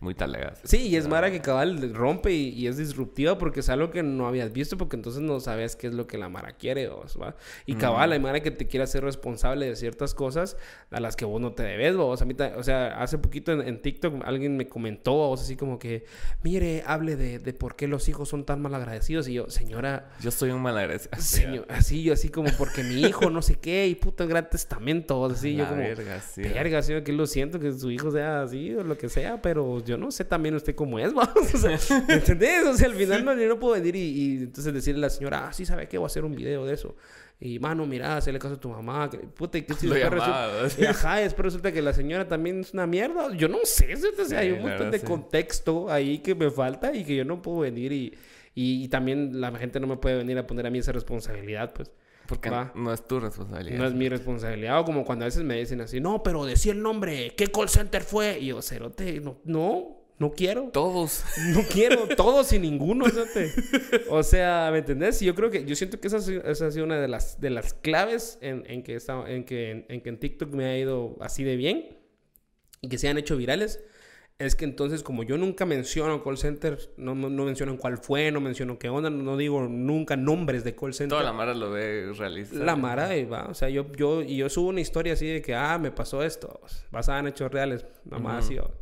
muy talega. Sí, y es Mara que cabal rompe y, y es disruptiva porque es algo que no habías visto porque entonces no sabes qué es lo que la Mara quiere, vos, ¿va? Y cabal, hay Mara que te quiere hacer responsable de ciertas cosas a las que vos no te debes, vos. A mí, o sea, hace poquito en, en TikTok alguien me comentó, vos, así como que, mire, hable de, de por qué los hijos son tan mal agradecidos. Y yo, señora, Yo soy un malagradecido. [LAUGHS] señor, así, yo así como porque mi hijo no sé qué y puto gran testamento, vos, así, yo La como... verga, sí. Verga, sí, que lo siento que su hijo sea así o lo que sea, pero yo no sé también usted cómo es, [LAUGHS] vamos. O sea, ¿me entendés? O sea, al final no, yo no puedo venir y, y entonces decirle a la señora, ah, sí, ¿sabe qué? Voy a hacer un video de eso. Y, mano, mira, hacerle caso a tu mamá. Que, puta, y que si después resulta, y, ajá, después resulta que la señora también es una mierda. Yo no sé, o sea, hay un montón de sí. contexto ahí que me falta y que yo no puedo venir y, y, y también la gente no me puede venir a poner a mí esa responsabilidad, pues. Porque Va. no es tu responsabilidad. No es mi responsabilidad. O como cuando a veces me dicen así, no, pero decía el nombre, ¿qué call center fue? Y yo, cerote, no, no, no quiero. Todos. [LAUGHS] No quiero [LAUGHS] todos y ninguno, cerote. O sea, ¿me entendés? Y yo creo que, yo siento que esa, esa ha sido una de las, de las claves en, en que está, en, que, en que en TikTok me ha ido así de bien y que se han hecho virales. Es que entonces, como yo nunca menciono call center, no, no, no menciono cuál fue, no menciono qué onda, no digo nunca nombres de call center. Toda la mara lo ve realista. La Mara, y va. O sea, yo, yo, y yo subo una historia así de que, ah, me pasó esto, basada en hechos reales, mamá así, o-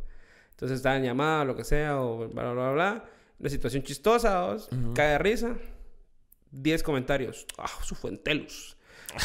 Entonces estaba en llamada, lo que sea, o bla, bla, bla, bla. Una situación chistosa, o- cae de risa. 10 comentarios. Ah, eso fue en Telus.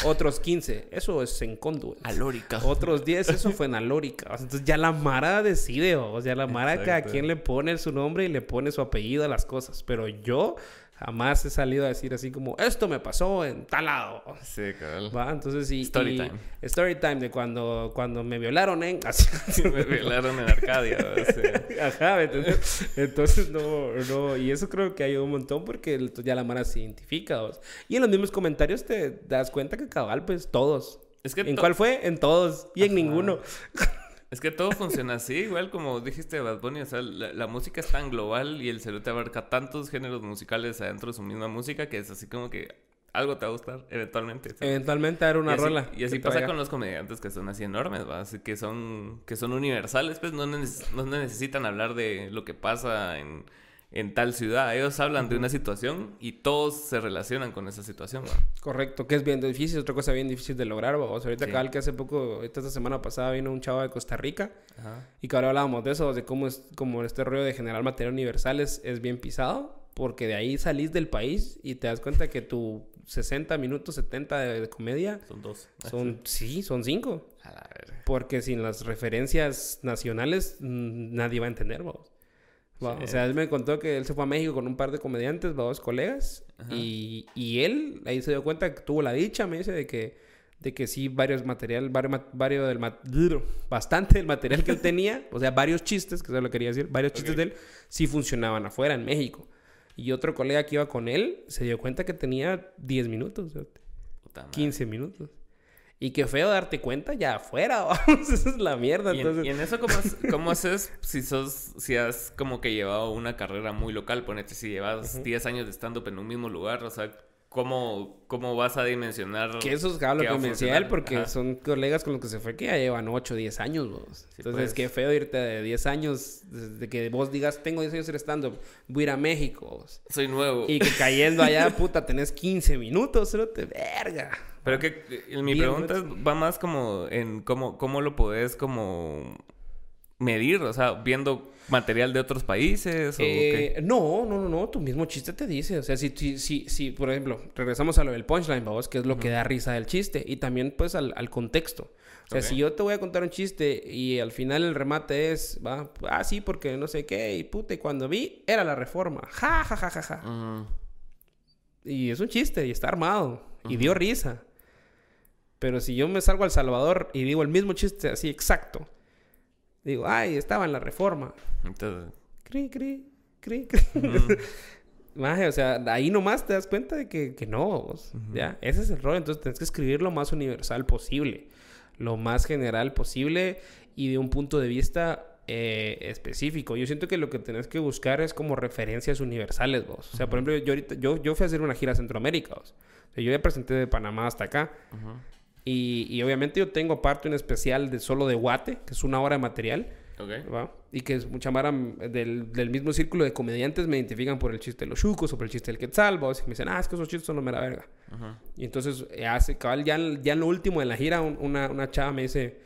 Otros 15. Eso es en Conduit. Alórica. Otros 10, eso fue en Alórica. O sea, entonces ya la Mara decide, o sea, la Mara cada quien le pone su nombre y le pone su apellido a las cosas. Pero yo jamás he salido a decir así como, esto me pasó en tal lado. Sí, cabal. Va, entonces sí. Story y- time. Story time de cuando, cuando me violaron [LAUGHS] en. así- Me violaron en Arcadia. sea. [LAUGHS] Ajá, ¿me entiendes? Entonces no, no. Y eso creo que hay un montón porque ya la Mara se identifica. sea. Y en los mismos comentarios te das cuenta que cabal, pues todos. Es que ¿En cuál fue? En todos. Y en ninguno. Es que todo funciona así, [LAUGHS] igual como dijiste Bad Bunny, o sea, la, la música es tan global y el cerote abarca tantos géneros musicales adentro de su misma música que es así como que algo te va a gustar eventualmente. ¿sabes? Eventualmente era y una así, rola. y así pasa traiga. con los comediantes que son así enormes, ¿va? Así que son, que son universales, pues no, no necesitan hablar de lo que pasa en, en tal ciudad. Ellos hablan de una situación y todos se relacionan con esa situación. Correcto, que es bien difícil, otra cosa bien difícil de lograr, vamos. Ahorita Sí. cabal que hace poco, esta semana pasada vino un chavo de Costa Rica Ajá. y que ahora hablábamos de eso, de cómo es como este rollo de generar material universal es, es bien pisado, porque de ahí salís del país y te das cuenta que tu 60 minutos, 70 de, de comedia Son dos. son, [LAUGHS] sí, son 5. A la. Porque sin las referencias nacionales nadie va a entender. Va, Sí. O sea, él me contó que él se fue a México con un par de comediantes, dos colegas, y, y él ahí se dio cuenta que tuvo la dicha, me dice, de que, de que sí, varios material, varios, varios del ma- bastante del material que él tenía, [LAUGHS] o sea, varios chistes, que eso lo quería decir, varios chistes Ok. de él, sí funcionaban afuera, en México. Y otro colega que iba con él se dio cuenta que tenía 10 minutos, o sea, Puta madre. 15 minutos. Y qué feo darte cuenta ya afuera, [LAUGHS] vamos, esa es la mierda. Y en, Entonces, y en eso, ¿cómo, has- cómo haces si sos, si has como que llevado una carrera muy local? Ponete, si llevas 10 años de stand-up en un mismo lugar, o sea, ¿cómo, cómo vas a dimensionar? que eso es lo que me decía él, porque Ajá. son colegas con los que se fue que ya llevan 8 o 10 años, vos. Entonces, pues. qué feo irte de 10 años, desde que vos digas, tengo 10 años de stand-up, voy a ir a México, vos. Soy nuevo. Y que cayendo allá, [LAUGHS] puta, tenés 15 minutos, no te verga. Pero que eh, mi Bien, pregunta va más como en cómo, cómo lo podés como medir, o sea, viendo material de otros países o qué? Eh, no, no, no, no, tu mismo chiste te dice. O sea, si, si, si, si, por ejemplo, regresamos a lo del punchline, vamos, que es lo que da risa del chiste, y también pues al, al contexto. O sea, si yo te voy a contar un chiste y al final el remate es, va, ah, sí, porque no sé qué, y puta, y cuando vi, era la reforma. Ja, ja, ja, ja, ja. Y es un chiste y está armado. Y dio risa. Pero si yo me salgo al Salvador y digo el mismo chiste así exacto, digo, ay, estaba en la reforma. entonces, Cri, cri, cri, cri. [LAUGHS] Maje, o sea, ahí nomás te das cuenta de que, que no, vos, ¿ya? Ese es el rol. Entonces tienes que escribir lo más universal posible, lo más general posible y de un punto de vista eh, específico. Yo siento que lo que tenés que buscar es como referencias universales, vos. O sea, por ejemplo, yo ahorita, yo, yo fui a hacer una gira a Centroamérica, vos. O sea, yo ya presenté de Panamá hasta acá. ujú. Y, y obviamente yo tengo aparte un especial de solo de Guate, que es una hora de material. Ok. ¿va? Y que es mucha mara mm, del, del mismo círculo de comediantes me identifican por el chiste de los chucos o por el chiste del quetzal, ¿va? Y me dicen, ah, es que esos chistes son una mera verga. Y entonces, eh, hace, cabal, ya, ya en lo último de la gira, un- una, una chava me dice,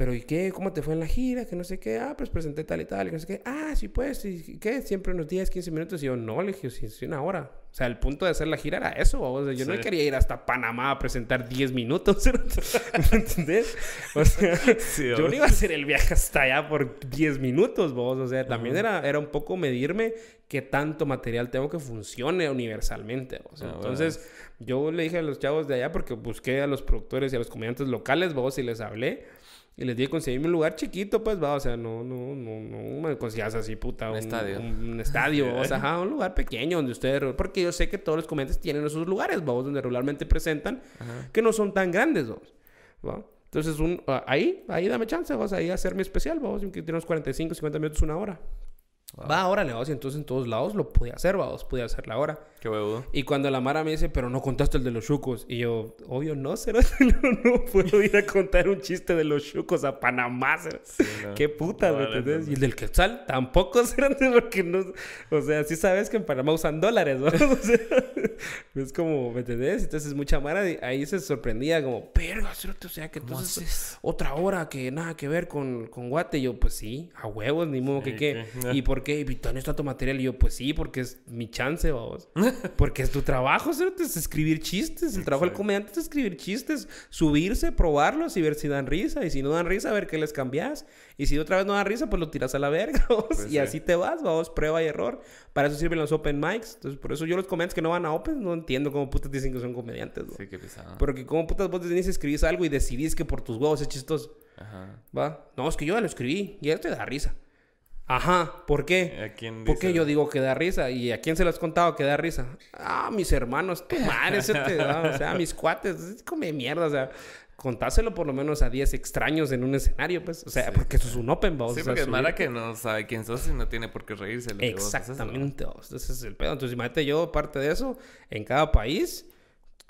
pero ¿y qué? ¿Cómo te fue en la gira? Que no sé qué. Ah, pues presenté tal y tal. Y no sé qué. Ah, sí, pues. ¿Y qué? Siempre unos 10, 15 minutos. Y yo, no, le dije, sí, sí, una hora. O sea, el punto de hacer la gira era eso. O sea, yo no Sí. quería ir hasta Panamá a presentar 10 minutos. [LAUGHS] ¿Me entendés? O sea, Sí, yo no iba a hacer el viaje hasta allá por 10 minutos, vos. O sea, también era, era un poco medirme qué tanto material tengo que funcione universalmente. vos. Ah, bueno. Entonces, yo le dije a los chavos de allá, porque busqué a los productores y a los comediantes locales, vos, y les hablé. Y les dije, conseguirme un lugar chiquito, pues, va. O sea, no, no, no, no me consigas así, puta. Un estadio. Un, un estadio, o sea, ajá, un lugar pequeño donde ustedes... Porque yo sé que todos los comediantes tienen esos lugares, vamos, donde regularmente presentan, Ajá. que no son tan grandes, vamos. ¿va? Entonces, un, ah, ahí, ahí dame chance, vamos, ahí hacer mi especial, vamos, que tiene unos 45, 50 minutos, una hora. Wow. Va, vamos, y entonces en todos lados lo pude hacer, vamos, pude hacer la hora. Qué huevudo. Y cuando la Mara me dice, pero no contaste el de los chucos. Y yo, obvio, no, será [LAUGHS] no, no puedo ir a contar un chiste de los chucos a Panamá. será. no. Qué puta, ¿me Vale, entendés? no. Y el del Quetzal tampoco [LAUGHS] será porque no. O sea, sí sabes que en Panamá usan dólares, ¿no? [LAUGHS] O sea, es como, ¿me entendés? Entonces, mucha Mara ahí se sorprendía, como, verga, cerote", o sea, que ¿Cómo entonces haces? otra hora que nada que ver con, con Guate. Y yo, pues sí, a huevos, ni modo Sí, que qué. que- ¿Y por qué? ¿Y dónde está tu material? Y yo, pues sí, porque es mi chance, vamos. [LAUGHS] Porque es tu trabajo, cerote, es escribir chistes. El trabajo del comediante es escribir chistes, subirse, probarlos y ver si dan risa. Y si no dan risa, ver qué les cambias. Y si otra vez no dan risa, pues lo tiras a la verga. [LAUGHS] vamos. Pues y sí. así te vas, vamos, prueba y error. Para eso sirven los open mics. Entonces, por eso yo los comediantes que no van a open no entiendo cómo putas dicen que son comediantes, ¿no? Sí, qué pesado. Porque como putas vos venís y escribís algo y decidís que por tus huevos es chistoso. Ajá. ¿Va? No, es que yo ya lo escribí y él te da risa. Ajá, ¿por qué? ¿A quién ¿Por qué dice? yo digo que da risa? ¿Y a quién se lo has contado que da risa? Ah, mis hermanos, tu madre, ese te da, [LAUGHS] o sea, mis cuates, es come mierda, o sea, contáselo por lo menos a 10 extraños en un escenario, pues, o sea, Sí. porque eso es un open, vamos. Sí, o sea, porque es Mara que no sabe quién sos y no tiene por qué reírse. lo que vos haces. Exactamente, ese es el pedo. Entonces, imagínate yo, aparte de eso, en cada país,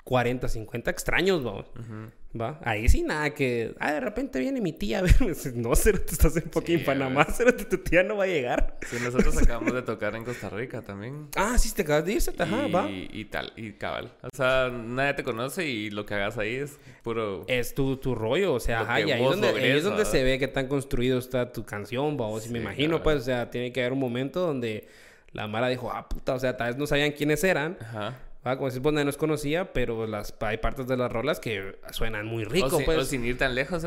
40, 50 extraños, vamos. Ujú. ¿Va? Ahí sí nada que... Ah, de repente viene mi tía a verme. [LAUGHS] No, cero, te estás en fucking Sí, Panamá, güey. cero, tu tía no va a llegar. Sí, nosotros [LAUGHS] acabamos de tocar en Costa Rica también. Ah, sí, te acabas de irse, ajá, y, va. y tal, y cabal. O sea, nadie te conoce y lo que hagas ahí es puro... Es tu, tu rollo, o sea, ajá, y ahí, donde, ahí es donde ¿verdad? se ve que tan construido está tu canción, vamos. y me Sí, imagino, claro. pues, o sea, tiene que haber un momento donde la Mara dijo, ah, puta, o sea, tal vez no sabían quiénes eran, Ajá. ¿Va? Como decís, pues nadie nos conocía, pero las, hay partes de las rolas que suenan muy rico, o, pues. o sin ir tan lejos,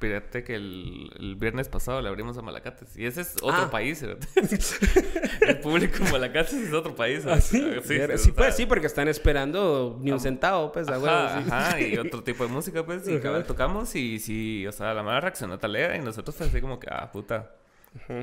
fíjate que el, el viernes pasado le abrimos a Malacates. Y ese es otro Ah. país, [LAUGHS] el público en Malacates es otro país. ¿Ah, sí? pues sí, porque están esperando ni un centavo, pues, a Ajá, huevo, sí. ajá, y otro tipo de música, pues, y [LAUGHS] tocamos y sí, o sea, la mala reaccionó talega y nosotros fue así como que, ah, puta,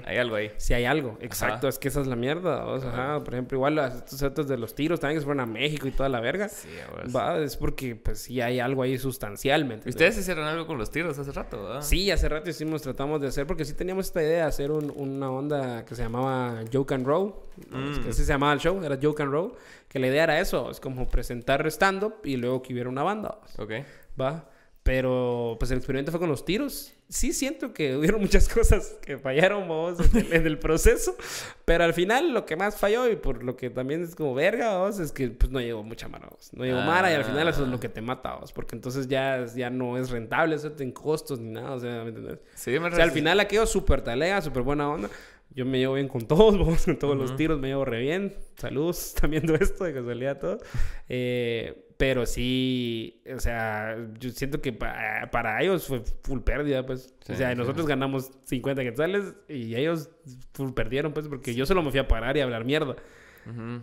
hay algo ahí. Si hay algo, exacto, Ajá. es que esa es la mierda. o sea, ajá, por ejemplo, igual las- estos setos de los tiros también que se fueron a México y toda la verga. Sí, huevos. Va, es porque pues sí hay algo ahí sustancial, ¿me ¿Y entiendes? Ustedes hicieron algo con los tiros hace rato, ¿verdad? Sí, hace rato hicimos, tratamos de hacer, porque sí teníamos esta idea de hacer un- una onda que se llamaba Joke and Roll. Mm. así se llamaba el show, era Joke and Roll. Que la idea era eso, es como presentar stand-up y luego que hubiera una banda. Ok. Va. Pero pues el experimento fue con los tiros. Sí siento que [LAUGHS] hubieron muchas cosas que fallaron vamos, en, el, en el proceso. Pero al final lo que más falló y por lo que también es como verga vamos, es que pues no llegó mucha mara. vamos. No llegó mara y al final eso es lo que te mata. vamos, Porque entonces ya, ya no es rentable eso en costos ni nada. O sea, ¿me entiendes? Sí, me O sea, al final quedó súper talega, súper buena onda. Yo me llevo bien con todos, [LAUGHS] vamos, con todos los tiros me llevo re bien. Saludos, [LAUGHS] están viendo esto, de casualidad todos. Eh, pero sí, o sea, yo siento que pa- para ellos fue full pérdida, pues. Sí, o sea, sí. nosotros ganamos 50 quetzales y ellos full perdieron, pues, porque yo solo me fui a parar y a hablar mierda.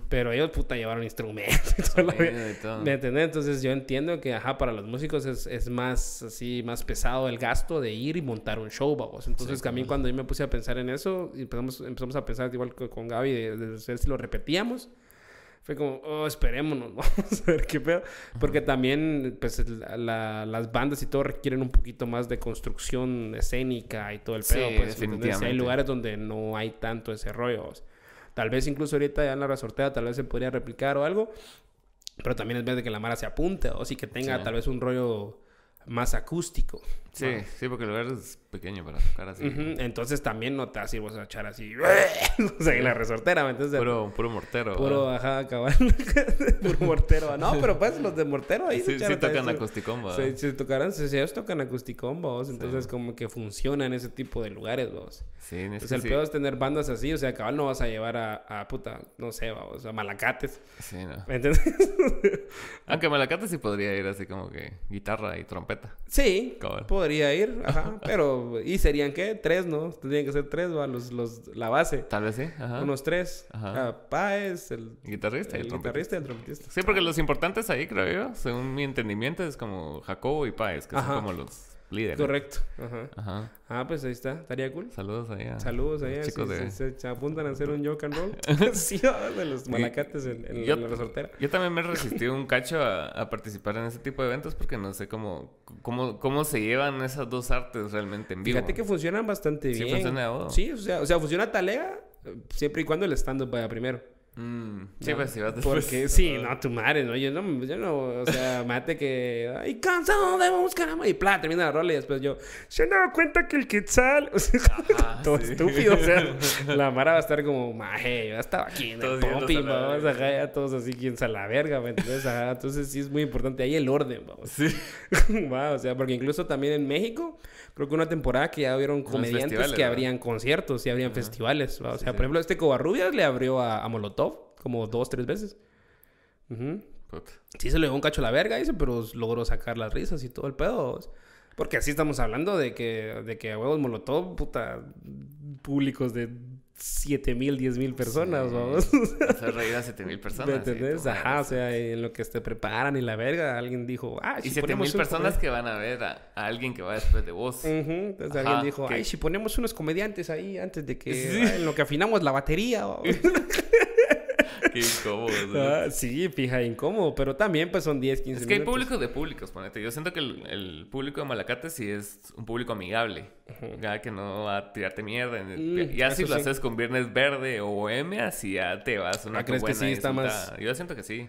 Pero ellos, puta, llevaron instrumentos y y todo. ¿Me entendés? Entonces yo entiendo que, ajá, para los músicos es, es más así, más pesado el gasto de ir y montar un show. Entonces Sí, también cuando yo me puse a pensar en eso, empezamos, empezamos a pensar igual que con Gaby, de, de ver si lo repetíamos. Fue como, oh, esperémonos, [LAUGHS] vamos a ver qué pedo. Porque también, pues, la- las bandas y todo requieren un poquito más de construcción escénica y todo el Sí, pedo, pues. ¿me entiendes? Y hay definitivamente. lugares donde no hay tanto ese rollo. Tal vez incluso ahorita ya en la resortea, tal vez se podría replicar o algo. Pero también es vez de que la Mara se apunte o sí que tenga Sí. tal vez un rollo más acústico. Sí, sí, porque el lugar es pequeño para tocar así. Entonces también no te vas a ir vos a echar así, [LAUGHS] o sea, en la resortera, ¿me entiendes? Puro, puro mortero. Puro, ¿verdad? ajá, cabal. [LAUGHS] Puro mortero. No, [LAUGHS] pero pues los de mortero ahí Sí, sí tocan ¿va? Sí, si tocaran, si ellos tocan acusticón, vos. Entonces, como que funciona en ese tipo de lugares, vos. Sí, es Entonces, que el sí. peor es tener bandas así. O sea, cabal no vas a llevar a, a puta, no sé, vamos, a malacates. Sí, no. ¿Me entiendes? Aunque Malacate sí podría ir así como que guitarra y trompeta. sí, Cabal. Podría ir, [LAUGHS] ajá. Pero, ¿y serían qué? Tres, ¿no? Tendrían que ser tres, va, los, los, la base. Tal vez sí, ajá. Unos tres. Ajá. Ah, Páez, el, Guitarrista y el guitarrista y el trompetista. Sí, porque los importantes ahí, creo yo, según mi entendimiento, es como Jacobo y Páez, que Ajá. son como los líderes. Correcto. Ajá. Ajá. Ah, pues ahí está. Estaría cool. Saludos ahí a Saludos allá. chicos de... se, se apuntan a hacer un yoke and roll. [LAUGHS] [LAUGHS] sí, de los malacates en, en Yo- la resortera. Yo también me he resistido un cacho a, a participar en ese tipo de eventos porque no sé cómo, cómo, cómo se llevan esas dos artes realmente en vivo. Fíjate que funcionan bastante Sí bien. funciona de modo. Sí, o sea, o sea, funciona talega eh, siempre y cuando el stand-up vaya primero. Mm, sí, ¿no? pues si vas después. Porque sí, [LAUGHS] no, tu madre, no, yo no, yo no, o sea, [LAUGHS] mate que, ay, cansado de buscar y plata, termina la rola y después yo, se han dado cuenta que el quetzal, [LAUGHS] o sea, Ajá, todo sí. estúpido, o sea, la mara va a estar como, maje, yo ya estaba aquí en el Todos a la vamos, ajá, ya todos así, quien a la verga, ¿me entiendes? Ajá, entonces sí es muy importante ahí el orden, vamos. Sí. Va, o sea, porque incluso también en México, creo que una temporada que ya hubieron comediantes que ¿verdad? abrían conciertos y abrían festivales. ¿va? O sea, sí. por ejemplo, este Covarrubias le abrió a, a Molotov como dos, tres veces. Ujú. Puta. Sí se le dio un cacho a la verga, dice, pero logró sacar las risas y todo el pedo. Porque así estamos hablando de que, de que a huevos Molotov, puta, públicos de 7 mil, 10 mil personas, Sí. vamos. Hacer [LAUGHS] reír a 7000 personas. ¿Me sí, entendés? Ajá, o sea, en lo que se preparan y la verga, alguien dijo, ah, Y si 7000 ponemos un personas que van a ver a, a alguien que va después de vos. Ujú, Entonces Ajá, alguien dijo, que- ay, si ponemos unos comediantes ahí antes de que, [LAUGHS] Sí. ah, en lo que afinamos la batería. [LAUGHS] Qué incómodo. Ah, sí, fija, incómodo, pero también pues son 10, 15 Es que hay minutos. públicos de públicos, ponete. Yo siento que el, el público de Malacate sí es un público amigable. Ya que no va a tirarte mierda. Mm, ya si lo sí. haces con Viernes Verde o Bohemia, si ya te vas una Ah, ¿crees que buena sí está insultada. más- Yo siento que sí.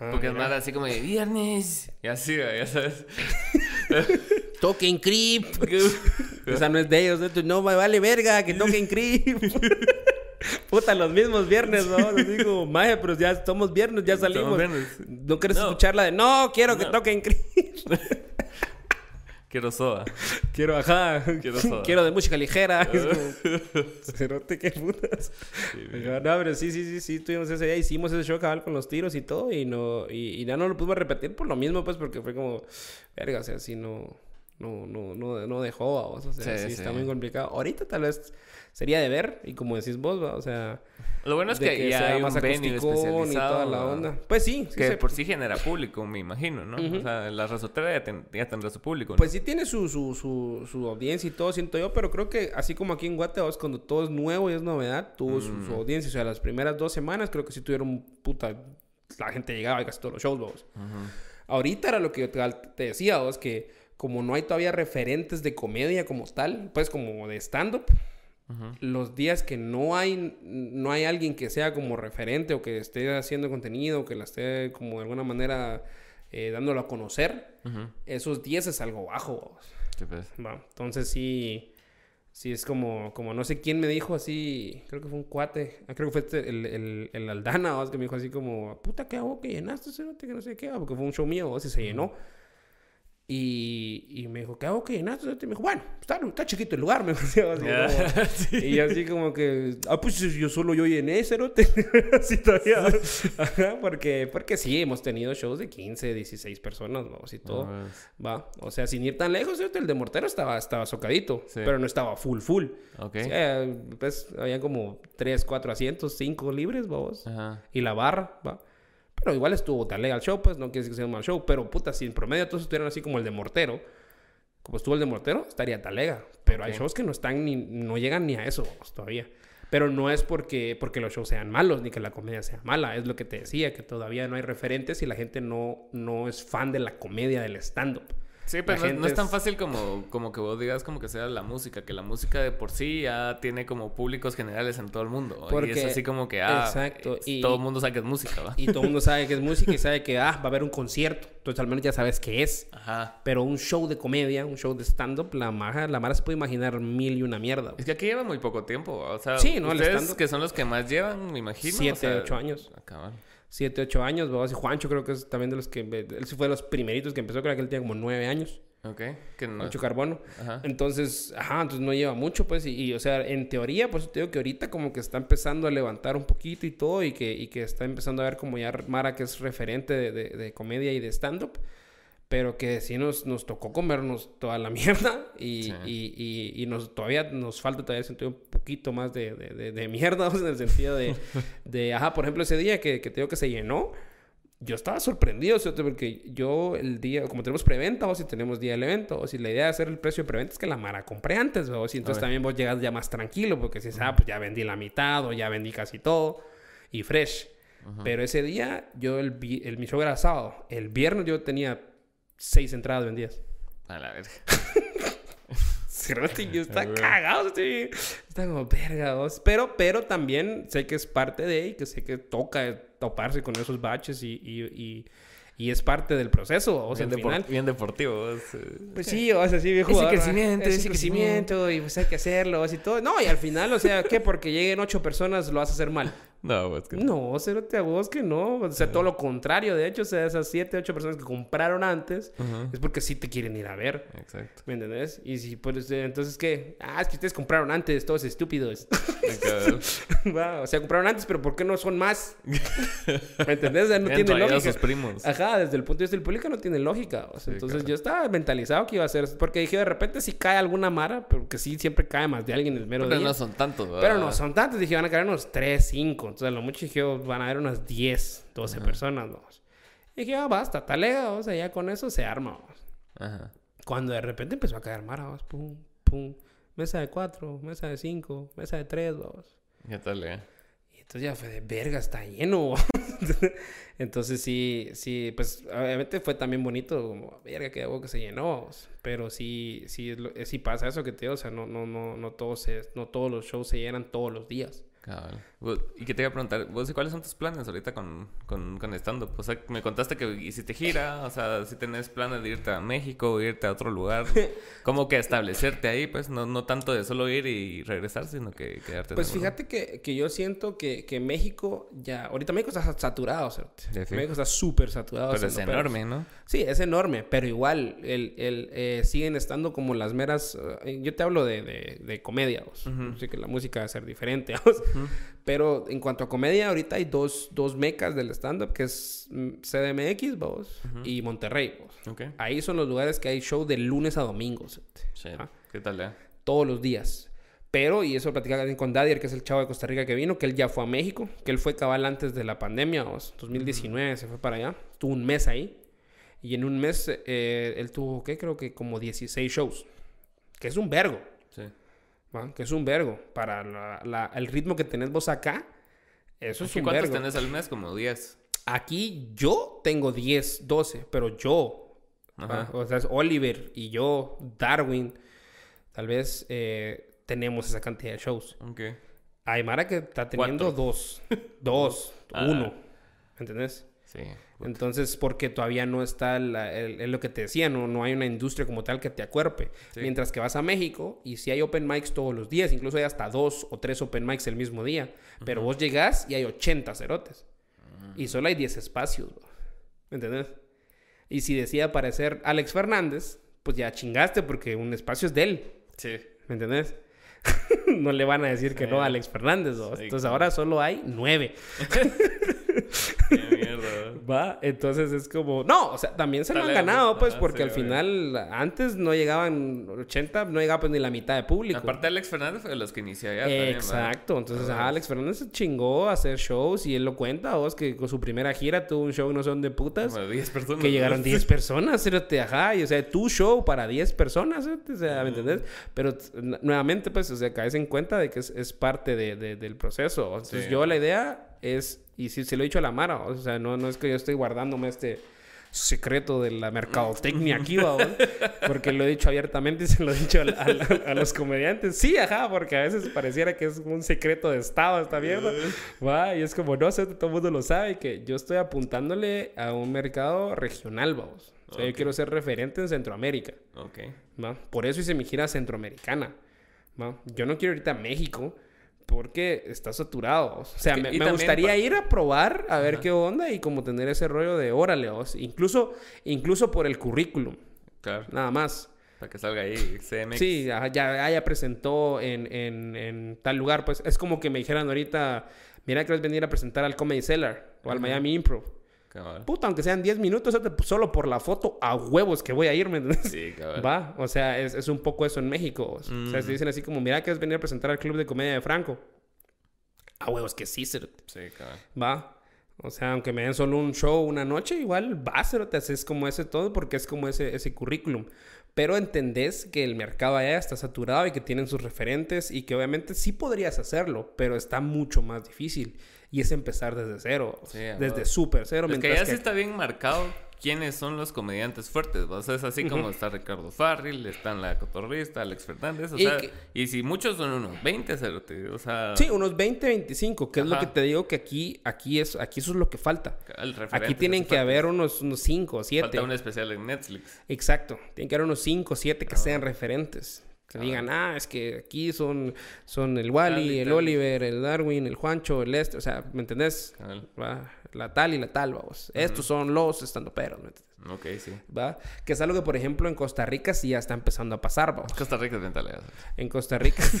Ah, Porque es nada así como de viernes. Y así, ya sabes. [LAUGHS] Toquen creep. [LAUGHS] Esa no es de ellos, ¿no? no me vale verga que toquen creep. [LAUGHS] Puta, los mismos viernes, ¿no? Les digo, maje, pero ya somos viernes, ya salimos. viernes. ¿No quieres No. escuchar la de no, quiero que No. toquen creep? [LAUGHS] Quiero soda. Quiero, ajá. Quiero soda. Quiero de música ligera. [LAUGHS] Cerote, qué putas. Ajá, No, pero sí, sí, sí, sí, tuvimos ese día, hicimos ese show cabal con los tiros y todo, y no, y, y ya no lo pudimos repetir por lo mismo, pues, porque fue como, verga, o sea, así no, no, no, no, no dejó, vamos, o sea, Sí, sí, sí. está muy complicado. Ahorita tal vez sería de ver, y como decís vos, va, o sea, Lo bueno es de que, ya hay un venue especializado. y toda la onda. Pues sí, sí Que se- por sí genera público, me imagino, ¿no? O sea, la resotera ya, ten- ya tendrá su público. ¿no? Pues sí tiene su, su, su, su audiencia y todo, siento yo, pero creo que así como aquí en Guatemala, cuando todo es nuevo y es novedad, tuvo su, Mm. su audiencia. O sea, las primeras dos semanas creo que sí tuvieron puta... La gente llegaba a casi todos los shows, vos. Ahorita era lo que yo te, te decía, vos, que como no hay todavía referentes de comedia como tal, pues como de stand-up, Los días que no hay, no hay alguien que sea como referente o que esté haciendo contenido, que la esté como de alguna manera eh, dándolo a conocer, esos días es algo bajo. pues. Entonces sí, sí es como, como no sé quién me dijo así, creo que fue un cuate, ah, creo que fue este, el, el, el Aldana, vos, que me dijo así como, puta, ¿qué hago que llenaste, que no sé qué, va?", porque fue un show mío, vos, y se llenó. Y, y me dijo, ¿qué hago cerote?". Y me dijo, bueno, está, está chiquito el lugar, [LAUGHS] me dijo así, como- [LAUGHS] Sí. y así como que, ah, pues yo solo yo llené, cerote. [LAUGHS] así todavía. Ajá, porque, porque sí, hemos tenido shows de 15, 16 personas, vamos, y todo. Ah, pues, Va, o sea, sin ir tan lejos, ¿cierto? el de Mortero estaba, estaba socadito, Sí. pero no estaba full, full. Ok. O sea, pues habían como 3, 4 asientos, 5 libres, vamos. Ajá. Y la barra, va. Pero igual estuvo tan legal show, pues no quiere decir que sea un mal show. Pero puta, si en promedio todos estuvieran así como el de Mortero, como estuvo el de Mortero, estaría talega. Pero hay shows que no están ni, no llegan ni a eso vamos, todavía. Pero no es porque, porque los shows sean malos ni que la comedia sea mala. Es lo que te decía, que todavía no hay referentes y la gente no, no es fan de la comedia del stand-up. Sí, pero no, no es tan fácil como, como que vos digas como que sea la música, que la música de por sí ya tiene como públicos generales en todo el mundo. Porque, y es así como que, ah, exacto. y, todo el mundo sabe que es música, ¿va? Y todo el mundo sabe que es música y sabe que, ah, va a haber un concierto. Entonces al menos ya sabes qué es. Ajá. Pero un show de comedia, un show de stand-up, la Mara, la Mara se puede imaginar mil y una mierda. Es que aquí lleva muy poco tiempo, o sea, sí, ¿no? ustedes que son los que más llevan, me imagino. Siete, o sea, ocho años. Acaban. Siete, ocho años, ¿verdad? Y Juancho creo que es también de los que... Él sí fue de los primeritos que empezó, creo que él tenía como nueve años. Ok. Que no. Mucho carbono. Ajá. Entonces, ajá, entonces no lleva mucho, pues. Y, y, o sea, en teoría, pues te digo que ahorita como que está empezando a levantar un poquito y todo. Y que, y que está empezando a ver como ya Mara que es referente de, de, de comedia y de stand-up. Pero que sí nos, nos tocó comernos toda la [LAUGHS] mierda. Y, Sí. y, y, y nos, todavía nos falta todavía un poquito más de, de, de, de mierda. [LAUGHS] o sea, en el sentido de, [LAUGHS] de, ajá, por ejemplo, ese día que, que te digo que se llenó. Yo estaba sorprendido, o sea, porque yo el día, como tenemos preventa, o si tenemos día del evento, o si la idea de hacer el precio de preventa es que la Mara compré antes, o si entonces también vos llegas ya más tranquilo, porque si ah, pues ya vendí la mitad, o ya vendí casi todo, y fresh. Pero ese día, yo, el, el, mi show era sábado, el viernes yo tenía seis entradas vendidas. A la verga. [LAUGHS] Está Ah, cagado, sí. Está como verga. Pero, pero también sé que es parte de y que sé que toca toparse con esos baches y, y, y, y es parte del proceso, o sea, bien, al depor- final. bien deportivo. es, Pues sí, o sea, sí, viejo. Ese jugador, ¿va? crecimiento, ese, ese crecimiento, y pues hay que hacerlo, así todo. No, y al final, o sea, ¿qué? Porque lleguen ocho personas lo vas a hacer mal. No, es que No, cerote a vos que no. O sea, todo lo contrario. De hecho, o sea, esas siete, ocho personas que compraron antes es porque sí te quieren ir a ver. Exacto. ¿Me entendés? Y si pues, eh, entonces, ¿qué? Ah, es que ustedes compraron antes, todos estúpidos. [LAUGHS] Va, o sea, compraron antes, pero ¿por qué no son más? [LAUGHS] ¿Me entendés? O sea, no tiene a lógica. sus primos. Ajá, desde el punto de vista del público no tiene lógica. O sea, Sí, entonces claro. yo estaba mentalizado que iba a ser. Porque dije, de repente si cae alguna mara, pero que sí siempre cae más de alguien el mero Pero día. no son tantos, ¿verdad? Pero no son tantos. Dije, van a caer unos 3, 5. Entonces, a lo mucho dije, van a haber unas 10, 12 personas. ¿no? Y dije, ah, basta, talega. O sea, ya con eso se arma. vamos. Ajá. Cuando de repente empezó a caer vamos, pum, pum. Mesa de 4, mesa de 5, mesa de 3, vamos. ¿Qué tal, eh? Y entonces ya fue de verga, está lleno. [LAUGHS] entonces sí, sí, pues obviamente fue también bonito, como verga, que algo que se llenó. vamos. Pero sí, sí, sí pasa eso que te digo, o sea, no, no, no, no todos se, no todos los shows se llenan todos los días. Cabal. Vos- Y que te iba a preguntar, ¿vos cuáles son tus planes ahorita con, con, con stand-up? O sea, me contaste que hiciste gira, o sea, si tenés planes de irte a México irte a otro lugar. [LAUGHS] Como que establecerte ahí, pues, no, no tanto de solo ir y regresar, sino que quedarte Pues fíjate que, que yo siento que, que México ya, ahorita México está saturado, sí. México está súper saturado. Pero es enorme, ¿no? Sí, es enorme, pero igual el, el, eh, siguen estando como las meras... eh, yo te hablo de, de, de comedia, vos. Ujú. Sé que la música va a ser diferente, [LAUGHS] vos. Pero en cuanto a comedia, ahorita hay dos, dos mecas del stand-up, que es mm, CDMX, vos, y Monterrey, vos. Ok. Ahí son los lugares que hay show de lunes a domingo. Shit. Ah. ¿Qué tal, eh? todos los días. Pero, y eso platicaba también con Dadier, que es el chavo de Costa Rica que vino, que él ya fue a México, que él fue cabal antes de la pandemia, vos, 2019 se fue para allá, tuvo un mes ahí, y en un mes eh, él tuvo, ¿qué? Creo que como 16 shows, que es un vergo, Sí. ¿Va? que es un vergo, para la- la- el ritmo que tenés vos acá, eso es un ¿Cuántos vergo. tenés al mes? Como 10. Aquí yo tengo 10, 12, pero yo, Ajá. o sea, es Oliver y yo, Darwin, tal vez eh, tenemos esa cantidad de shows. Ok. Hay Mara que está teniendo Cuatro. dos, dos, [LAUGHS] Ah. uno, ¿entendés? Sí. Entonces, porque todavía no está, la- el- es lo que te decía, no, no hay una industria como tal que te acuerpe. Sí. Mientras que vas a México y si hay open mics todos los días, incluso hay hasta dos o tres open mics el mismo día, pero vos llegás y hay 80 cerotes. Y solo hay 10 espacios. ¿me entendés? Y si decía aparecer Alex Fernández, pues ya chingaste porque un espacio es de él, Sí. ¿me entendés? [LAUGHS] no le van a decir que no a Alex Fernández, ¿no? Sí, Entonces claro. ahora solo hay nueve. [LAUGHS] Va, entonces es como, no, o sea, también se lo han ganado, pues, ajá, porque sí, al obvio. final, antes no llegaban 80, no llegaba pues ni la mitad de público. Aparte, Alex Fernández fue de los que inició allá. también, ¿verdad? Exacto, entonces Ah. Alex Fernández se chingó a hacer shows y él lo cuenta, vos, que con su primera gira tuvo un show no sé dónde putas, Como 10 personas. que llegaron ¿no? 10 [LAUGHS] personas, cerote, ajá, y o sea, tu show para 10 personas, cerote, o sea, ¿me entendés? Pero nuevamente, pues, o sea, caes en cuenta de que es, es parte de- de- del proceso. Entonces, Sí. yo la idea es, y si se lo he dicho a la Mara, o sea, no, no es que yo estoy guardándome este, secreto de la mercadotecnia aquí, [LAUGHS] vamos. Porque lo he dicho abiertamente y se lo he dicho a, a- a los comediantes. Sí, ajá, porque a veces pareciera que es un secreto de Estado esta mierda. [LAUGHS] Va, y es como, no sé, todo el mundo lo sabe, que yo estoy apuntándole a un mercado regional, vamos. O sea, yo Ok. quiero ser referente en Centroamérica. Ok. ¿va? Por eso hice mi gira centroamericana. ¿va? Yo no quiero irte a México porque está saturado. O sea, que- me, y me también gustaría ir a probar, a ver Ajá. qué onda y como tener ese rollo de órale, os. incluso, incluso por el currículum, Claro. nada más. Para que salga ahí CMX. Sí, ajá, ya, ya presentó en, en, en tal lugar. Pues es como que me dijeran ahorita, mira que vas a venir a presentar al Comedy Cellar o al. Miami Improv. Cabal. Puta, aunque sean 10 minutos, solo por la foto, a huevos que voy a ir, ¿me entiendes? [LAUGHS] Sí, cabal. Va, o sea, es, es un poco eso en México. O sea, Mm. se dicen así como, mira que es venir a presentar al Club de Comedia de Franco. A huevos que sí, cerote. Sí, cabal. va. O sea, aunque me den solo un show una noche, igual va, cerote, haces como ese todo porque es como ese, ese currículum. Pero entendés que el mercado allá está saturado y que tienen sus referentes y que obviamente sí podrías hacerlo, pero está mucho más difícil. Y es empezar desde cero, Sí, desde súper cero. Es que ya sí está bien marcado quiénes son los comediantes fuertes. O sea, es así como está Ricardo Farril, están la cotorrista, Alex Fernández. O Y sea, que- y si muchos son unos 20, cerote, O sea, Sí, unos 20, 25, que es lo Ajá. que te digo que aquí, aquí, es, aquí eso es lo que falta. Aquí tienen que haber unos, unos 5 o 7. Falta un especial en Netflix. Exacto. Tienen que haber unos 5 o 7 que Ah. sean referentes. Que digan, ah, es que aquí son, son el Wally, el. Oliver, el Darwin, el Juancho, el este. O sea, ¿me entendés? Va, La tal y la tal, vamos. Estos son los estando peros, ¿me entendés? Ok, sí. ¿Va? Que es algo que, por ejemplo, en Costa Rica sí ya está empezando a pasar, vamos. Costa Rica es bien talega. En Costa Rica. [LAUGHS]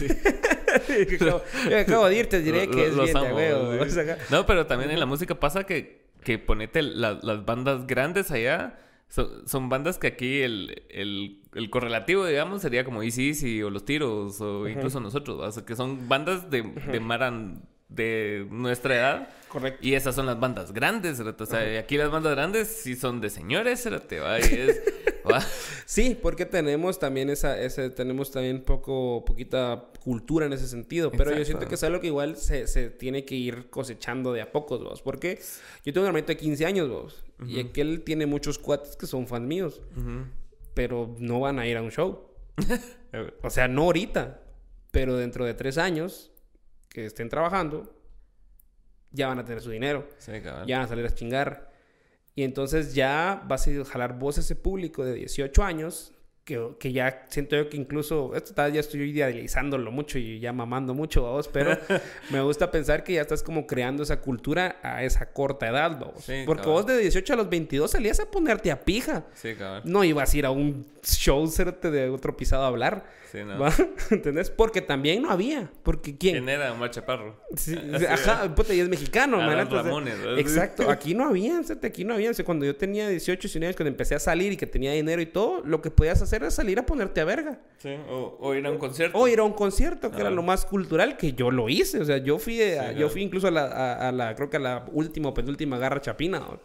Que [LAUGHS] acabo, yo acabo de ir, te diré Lo- que es bien de amo, huevo. sí. No, pero también en la música pasa que, que ponete la- las bandas grandes allá. Son, son bandas que aquí el, el, el correlativo, digamos, sería como Easy Easy o Los Tiros o incluso nosotros. O sea, que son bandas de, de Maran de nuestra edad. Correcto. Y esas son las bandas grandes. O sea, aquí las bandas grandes sí son de señores, [LAUGHS] ¿va? Y. Sí, porque tenemos también esa, ese, tenemos también poco, poquita cultura en ese sentido. Pero yo Exacto. siento que es algo que igual se, se tiene que ir cosechando de a pocos, vos. Porque yo tengo un hermanito de 15 años, vos. Y aquel tiene muchos cuates que son fans míos. Ujú. Pero no van a ir a un show. [LAUGHS] O sea, no ahorita. Pero dentro de tres años que estén trabajando, ya van a tener su dinero. Sí. Ya van a salir a chingar. Y entonces ya vas a jalar vos a ese público de 18 años, que, que ya siento yo que incluso, esto tal, ya estoy idealizándolo mucho y ya mamando mucho, vos, pero [LAUGHS] me gusta pensar que ya estás como creando esa cultura a esa corta edad, vos. Sí, Porque cabal. vos de 18 a los 22 salías a ponerte a pija. Sí, cabal. No ibas a ir a un show, serte de otro pisado a hablar. Sí, no. ¿va? [LAUGHS] ¿Entendés? Porque también no había. Porque ¿quién? ¿Quién era Omar Chaparro? Sí, [LAUGHS] ajá, puta, y es mexicano, man, entonces- Ramones. Exacto, aquí no había, aquí no había. O sea, cuando yo tenía 18, 19 años, cuando empecé a salir y que tenía dinero y todo, lo que podías hacer era salir a ponerte a verga. Sí, o, o ir a un concierto. O ir a un concierto, que era Ah. lo más cultural, que yo lo hice. O sea, yo fui, a- Sí, yo claro. fui incluso a la, a, a la, creo que a la última o penúltima garra chapina. ¿no?